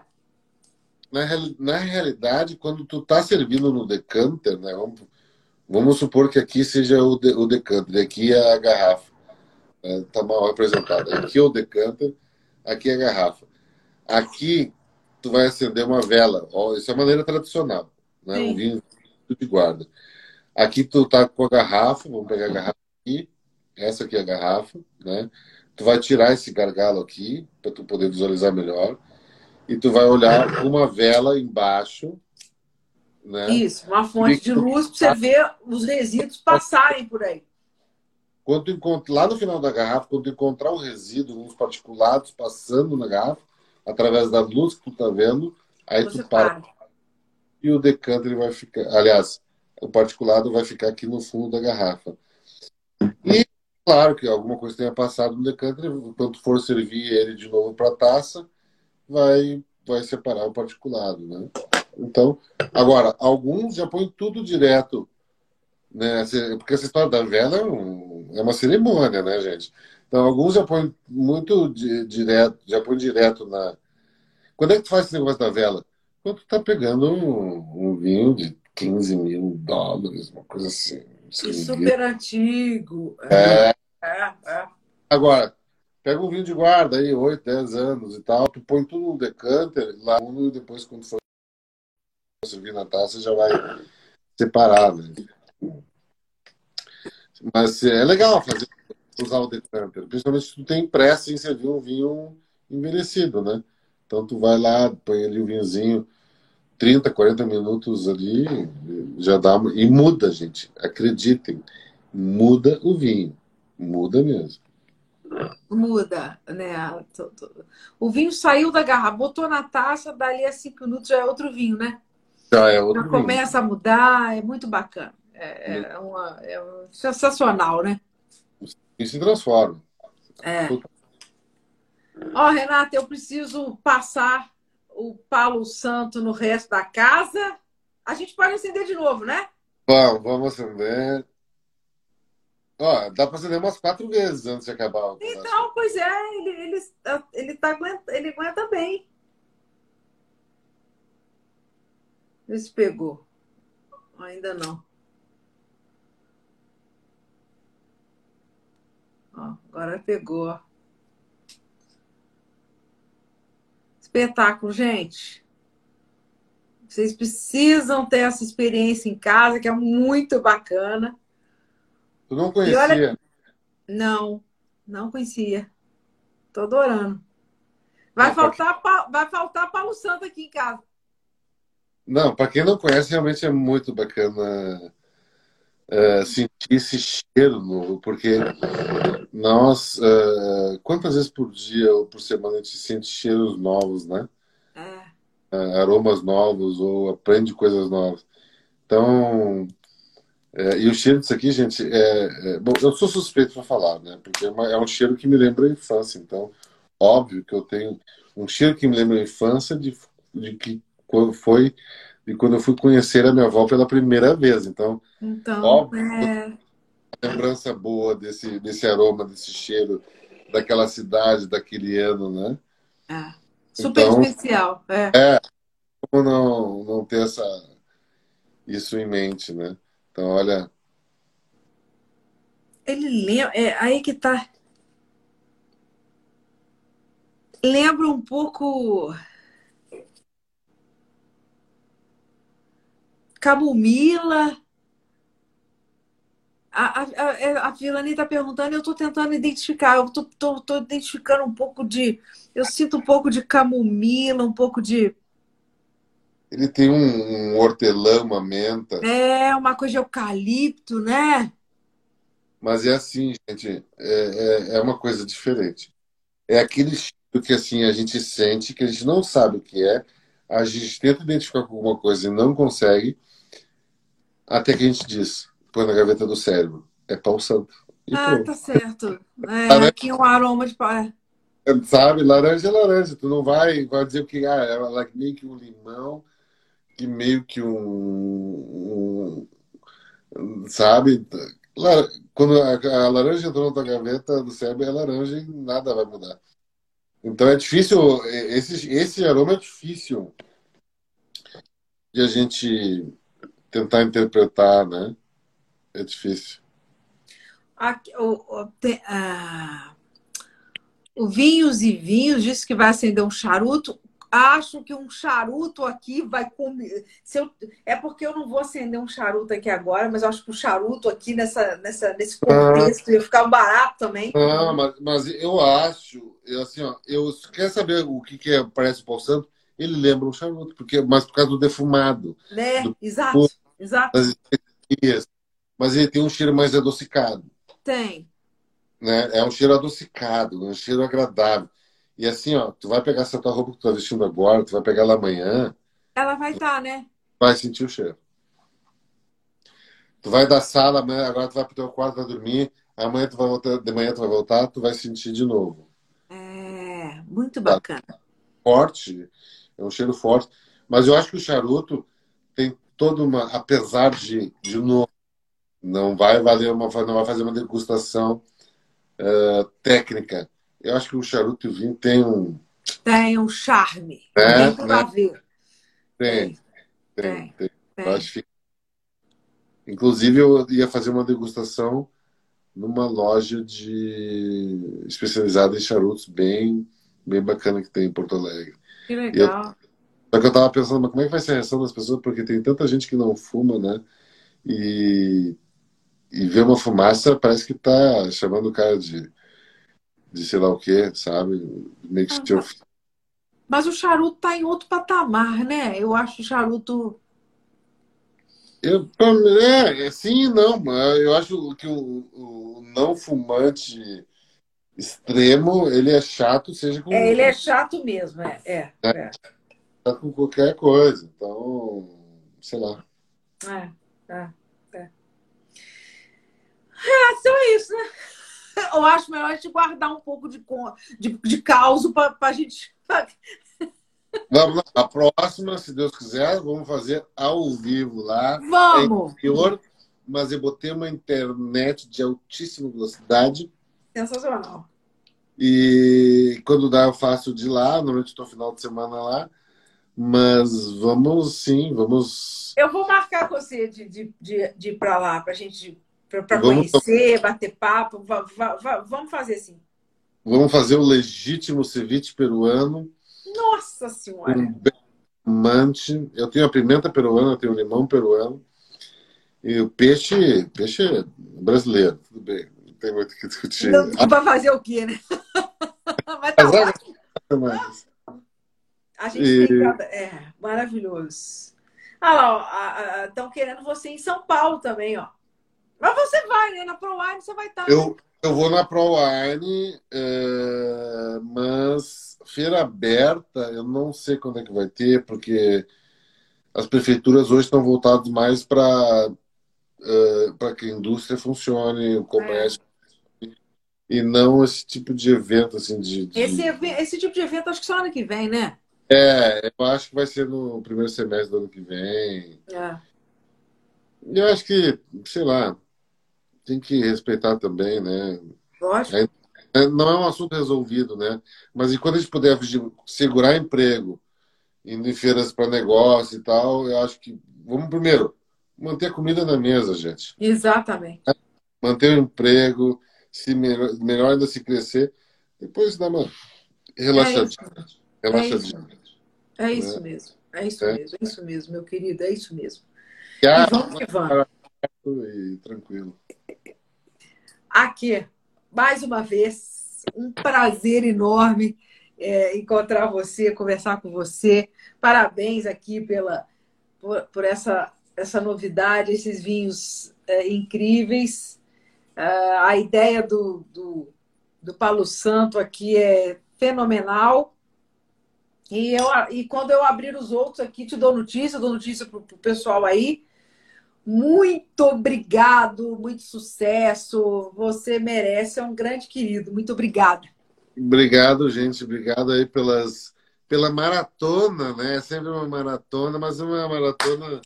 Speaker 2: Na, na realidade, quando tu está servindo no decanter, né? Vamos, vamos supor que aqui seja o, de, o decanter, aqui é a garrafa. Está é, mal representado. Aqui é o decanter, aqui é a garrafa. Aqui tu vai acender uma vela. Ó, isso é a maneira tradicional, né? Um vinho de guarda. Aqui tu tá com a garrafa, vamos pegar a garrafa aqui, essa aqui é a garrafa, né? Tu vai tirar esse gargalo aqui para tu poder visualizar melhor e tu vai olhar uma vela embaixo, né?
Speaker 1: Isso, uma fonte de luz para você ver os resíduos passarem por aí.
Speaker 2: Quando tu encontra, lá no final da garrafa, quando encontrar um resíduo, uns particulados passando na garrafa, através da luz que tu tá vendo, aí você tu para. para. E o decanter vai ficar, aliás, o particulado vai ficar aqui no fundo da garrafa. E, claro, que alguma coisa tenha passado no decanter, quando for servir ele de novo para a taça, vai, vai separar o particulado, né? Então, agora, alguns já põem tudo direto, né? Porque essa história da vela é, um, é uma cerimônia, né, gente? Então, alguns já põem muito direto, já põem direto na... Quando é que tu faz esse negócio da vela? Quando tu tá pegando um, um vinho de 15 mil dólares, uma coisa assim.
Speaker 1: E super antigo.
Speaker 2: É. é, é. Agora, pega um vinho de guarda aí, 8, 10 anos e tal, tu põe tudo no decanter, lá e depois quando for servir na taça já vai separar, né? Mas é legal fazer, usar o decanter, principalmente se tu tem pressa em servir um vinho envelhecido, né? Então tu vai lá, põe ali o vinhozinho, 30, 40 minutos ali, já dá. E muda, gente. Acreditem. Muda o vinho. Muda mesmo.
Speaker 1: Muda, né? O vinho saiu da garrafa, botou na taça, dali a cinco minutos já é outro vinho, né?
Speaker 2: Já é outro já
Speaker 1: começa a mudar, é muito bacana. É, é, uma, é um, sensacional, né?
Speaker 2: E se transforma.
Speaker 1: É. Ó, oh, Renata, eu preciso passar o Paulo Santo no resto da casa. A gente pode acender de novo, né?
Speaker 2: Vamos, vamos acender. Ó, dá para acender umas quatro vezes antes de acabar.
Speaker 1: Então, pois é, ele, ele, ele, tá, ele aguenta bem. Vê se pegou. Ainda não. Ó, agora pegou, ó. Espetáculo, gente. Vocês precisam ter essa experiência em casa, que é muito bacana.
Speaker 2: Tu não conhecia? Olha...
Speaker 1: Não, não conhecia. Tô adorando. Vai, não, faltar, vai faltar Paulo Santo aqui em casa.
Speaker 2: Não, para quem não conhece, realmente é muito bacana uh, sentir esse cheiro novo, porque nós, uh, quantas vezes por dia ou por semana a gente sente cheiros novos, né? Uh, aromas novos ou aprende coisas novas. Então, e o cheiro disso aqui, gente, é, é bom. Eu sou suspeito para falar, né? Porque é, uma, é, um cheiro que me lembra a infância. Então, óbvio que eu tenho um cheiro que me lembra a infância de, de que foi e quando eu fui conhecer a minha avó pela primeira vez. Então,
Speaker 1: então óbvio, é...
Speaker 2: lembrança boa desse, desse aroma, desse cheiro, daquela cidade, daquele ano, né?
Speaker 1: É. Super então, especial. É.
Speaker 2: é. Como não, não ter essa, isso em mente, né? Então, olha.
Speaker 1: Ele lembra. É, aí que tá. Lembra um pouco camomila. A, a, a, a Vilani está perguntando, eu estou tentando identificar, eu estou identificando um pouco de. Eu sinto um pouco de camomila, um pouco de.
Speaker 2: Ele tem um, um hortelã, uma menta.
Speaker 1: É, uma coisa de eucalipto, né?
Speaker 2: Mas é assim, gente, é, é, é uma coisa diferente. É aquele cheiro que assim a gente sente, que a gente não sabe o que é, a gente tenta identificar com alguma coisa e não consegue. Até que a gente diz, põe na gaveta do cérebro. É pau santo.
Speaker 1: E ah, pronto. tá certo. É, aqui um aroma de pau. É.
Speaker 2: Sabe, laranja é laranja. Tu não vai, vai dizer que ah, é meio que um limão, que meio que um. um sabe? Quando a, a, laranja entrou na tua gaveta do cérebro, é laranja e nada vai mudar. Então é difícil, esse, esse aroma é difícil de a gente tentar interpretar, né? É difícil.
Speaker 1: Aqui, o, o, te, ah, o Vinhos e Vinhos disse que vai acender um charuto. Acho que um charuto aqui vai comer. Se eu, é porque eu não vou acender um charuto aqui agora, mas eu acho que o charuto aqui nessa, nessa, nesse contexto ah, ia ficar barato também.
Speaker 2: Ah, mas, mas eu acho, assim, ó, eu quer saber o que, que é, parece o Paul Santo? Ele lembra um charuto, porque, mas por causa do defumado.
Speaker 1: Né? Do, Exato. Exato.
Speaker 2: Mas ele tem um cheiro mais adocicado.
Speaker 1: Tem.
Speaker 2: Né? É um cheiro adocicado, um cheiro agradável. E assim, ó, tu vai pegar essa tua roupa que tu tá vestindo agora, tu vai pegar ela amanhã.
Speaker 1: Ela vai estar, tá, né?
Speaker 2: Vai sentir o cheiro. Tu vai da sala, amanhã, agora tu vai pro teu quarto, vai dormir, amanhã tu vai voltar, de manhã tu vai voltar, tu vai sentir de novo.
Speaker 1: É, muito bacana.
Speaker 2: Forte, é um cheiro forte. Mas eu acho que o charuto tem toda uma, apesar de, de novo, não vai valer uma, não vai fazer uma degustação uh, técnica. Eu acho que o charuto e o vinho tem um,
Speaker 1: Tem um charme. É, tem né? ver.
Speaker 2: Tem, tem, tem. tem. tem. Acho que... Inclusive, eu ia fazer uma degustação numa loja de especializada em charutos bem, bem bacana que tem em Porto Alegre.
Speaker 1: Que legal.
Speaker 2: Só que eu tava pensando, mas como é que vai ser a reação das pessoas? Porque tem tanta gente que não fuma, né? E, e ver uma fumaça parece que tá chamando o cara de, de sei lá o que, sabe? Meio que ah,
Speaker 1: mas o charuto tá em outro patamar, né? Eu acho o charuto.
Speaker 2: Eu, é, é, sim e não. Eu acho que o, o, não fumante extremo, ele é chato, seja com.
Speaker 1: É, ele é chato mesmo, é. é, é. é.
Speaker 2: Chato com qualquer coisa. Então, sei lá.
Speaker 1: É, é, é. É, então é isso, né? Eu acho melhor a gente guardar um pouco de, de, de caos para a gente
Speaker 2: Vamos lá. A próxima, se Deus quiser, vamos fazer ao vivo lá.
Speaker 1: Vamos!
Speaker 2: Interior, mas eu botei uma internet de altíssima velocidade.
Speaker 1: Sensacional.
Speaker 2: E quando dá, eu faço de lá. Normalmente estou final de semana lá. Mas vamos sim, vamos.
Speaker 1: Eu vou marcar com você de, de, de, de ir para lá, para a gente para conhecer, bater papo. Vamos fazer assim.
Speaker 2: Vamos fazer o legítimo ceviche peruano.
Speaker 1: Nossa Senhora!
Speaker 2: Um mante. Eu tenho a pimenta peruana, eu tenho o limão peruano. E o peixe, peixe brasileiro, tudo bem. Não tem muito o que discutir. Não,
Speaker 1: fazer o quê, né? Mas tá Mas... A gente e... tem É, maravilhoso. Ah lá, estão querendo você em São Paulo também, ó. Mas você vai, né? Na ProWine você vai estar.
Speaker 2: Tá, eu, né? Eu vou na ProWine, é, mas feira aberta, eu não sei quando é que vai ter, porque as prefeituras hoje estão voltadas mais para é, para que a indústria funcione, o comércio. É. E não esse tipo de evento, assim, de... de...
Speaker 1: Esse, esse tipo de evento acho que só ano que vem, né?
Speaker 2: É, eu acho que vai ser no primeiro semestre do ano que vem.
Speaker 1: É.
Speaker 2: Eu acho que, sei lá, tem que respeitar também, né?
Speaker 1: Lógico.
Speaker 2: É, é, não é um assunto resolvido, né? Mas enquanto a gente puder segurar emprego, indo em feiras para negócio e tal, eu acho que vamos primeiro manter a comida na mesa, gente.
Speaker 1: Exatamente.
Speaker 2: Manter o emprego, se melhor, melhor ainda se crescer, depois dá uma relaxadinha.
Speaker 1: É relaxadinha. É isso, é né? mesmo. É isso é. mesmo. É isso mesmo, meu querido. É isso mesmo.
Speaker 2: E, e vamos que vamos. E tranquilo.
Speaker 1: Aqui, mais uma vez, um prazer enorme é, encontrar você, conversar com você. Parabéns aqui pela, por, por essa, essa novidade, esses vinhos é, incríveis. É, a ideia do, do, do Palo Santo aqui é fenomenal. E, eu, e quando eu abrir os outros aqui, te dou notícia, dou notícia para o pessoal aí. Muito obrigado, muito sucesso. Você merece, é um grande querido. Muito obrigada.
Speaker 2: Obrigado, gente. Obrigado aí pelas, pela maratona, né? É sempre uma maratona, mas uma maratona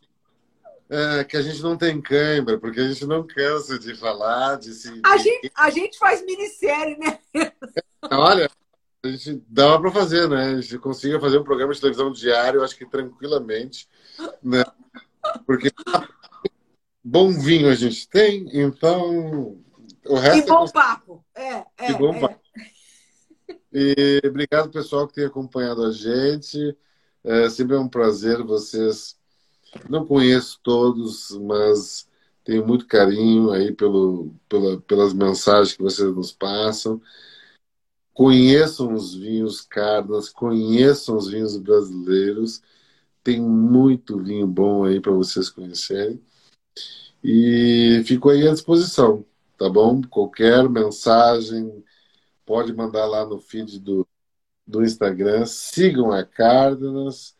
Speaker 2: é, que a gente não tem câimbra, porque a gente não cansa de falar, de se.
Speaker 1: A gente, a gente faz minissérie, né?
Speaker 2: Olha, a gente dava para fazer, né? A gente conseguia fazer um programa de televisão diário, acho que tranquilamente, né? Porque bom vinho a gente tem, então o resto.
Speaker 1: E é bom é... papo. É, é, e bom é. papo.
Speaker 2: E obrigado, pessoal, que tem acompanhado a gente. É sempre é um prazer vocês. Não conheço todos, mas tenho muito carinho aí pelo, pela, pelas mensagens que vocês nos passam. Conheçam os vinhos Cardas, conheçam os vinhos brasileiros. Tem muito vinho bom aí para vocês conhecerem. E fico aí à disposição, tá bom? Qualquer mensagem, pode mandar lá no feed do, do Instagram. Sigam a Cárdenas,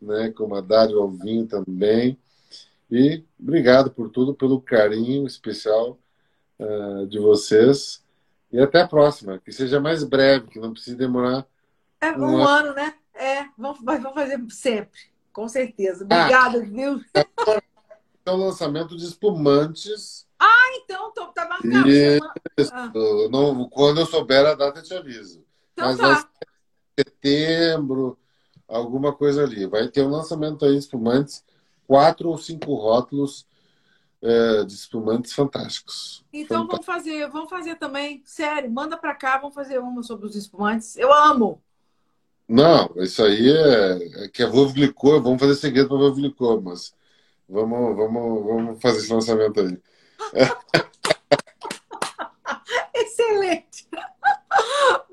Speaker 2: né, como a Dário Alvinho também. E obrigado por tudo, pelo carinho especial uh, de vocês. E até a próxima. Que seja mais breve, que não precise demorar.
Speaker 1: É um, um ano, ano, né? É, vamos, vamos fazer sempre. Com certeza. Obrigada, ah, viu?
Speaker 2: é o lançamento de espumantes.
Speaker 1: Ah, então, tô, tá marcado.
Speaker 2: Isso. Ah. Não, quando eu souber a data, eu te aviso.
Speaker 1: Então Mas tá.
Speaker 2: setembro, alguma coisa ali. Vai ter um lançamento aí de espumantes, quatro ou cinco rótulos é, de espumantes fantásticos.
Speaker 1: Então vamos fazer, vamos fazer também, sério, manda para cá, vamos fazer uma sobre os espumantes. Eu amo.
Speaker 2: Não, isso aí é, é que a Volvo Glicou, vamos fazer segredo para Glicou, mas vamos, vamos, vamos fazer esse lançamento aí.
Speaker 1: Excelente.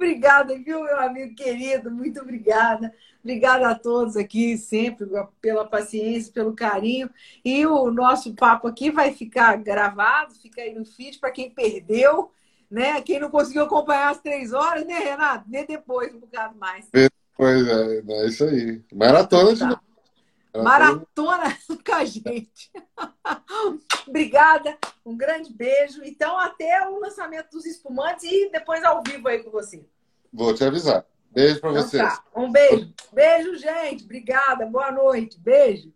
Speaker 1: Obrigada, viu, meu amigo querido? Muito obrigada. Obrigada a todos aqui, sempre, pela paciência, pelo carinho. E o nosso papo aqui vai ficar gravado, fica aí no feed para quem perdeu, né? Quem não conseguiu acompanhar as três horas, né, Renato? Vê depois um bocado mais.
Speaker 2: Pois é, é isso aí. Maratona de
Speaker 1: tá. Maratona com a gente. Obrigada, um grande beijo. Então, até o lançamento dos espumantes e depois ao vivo aí com você.
Speaker 2: Vou te avisar. Beijo para então, vocês. Tá.
Speaker 1: Um beijo. Beijo, gente. Obrigada. Boa noite. Beijo.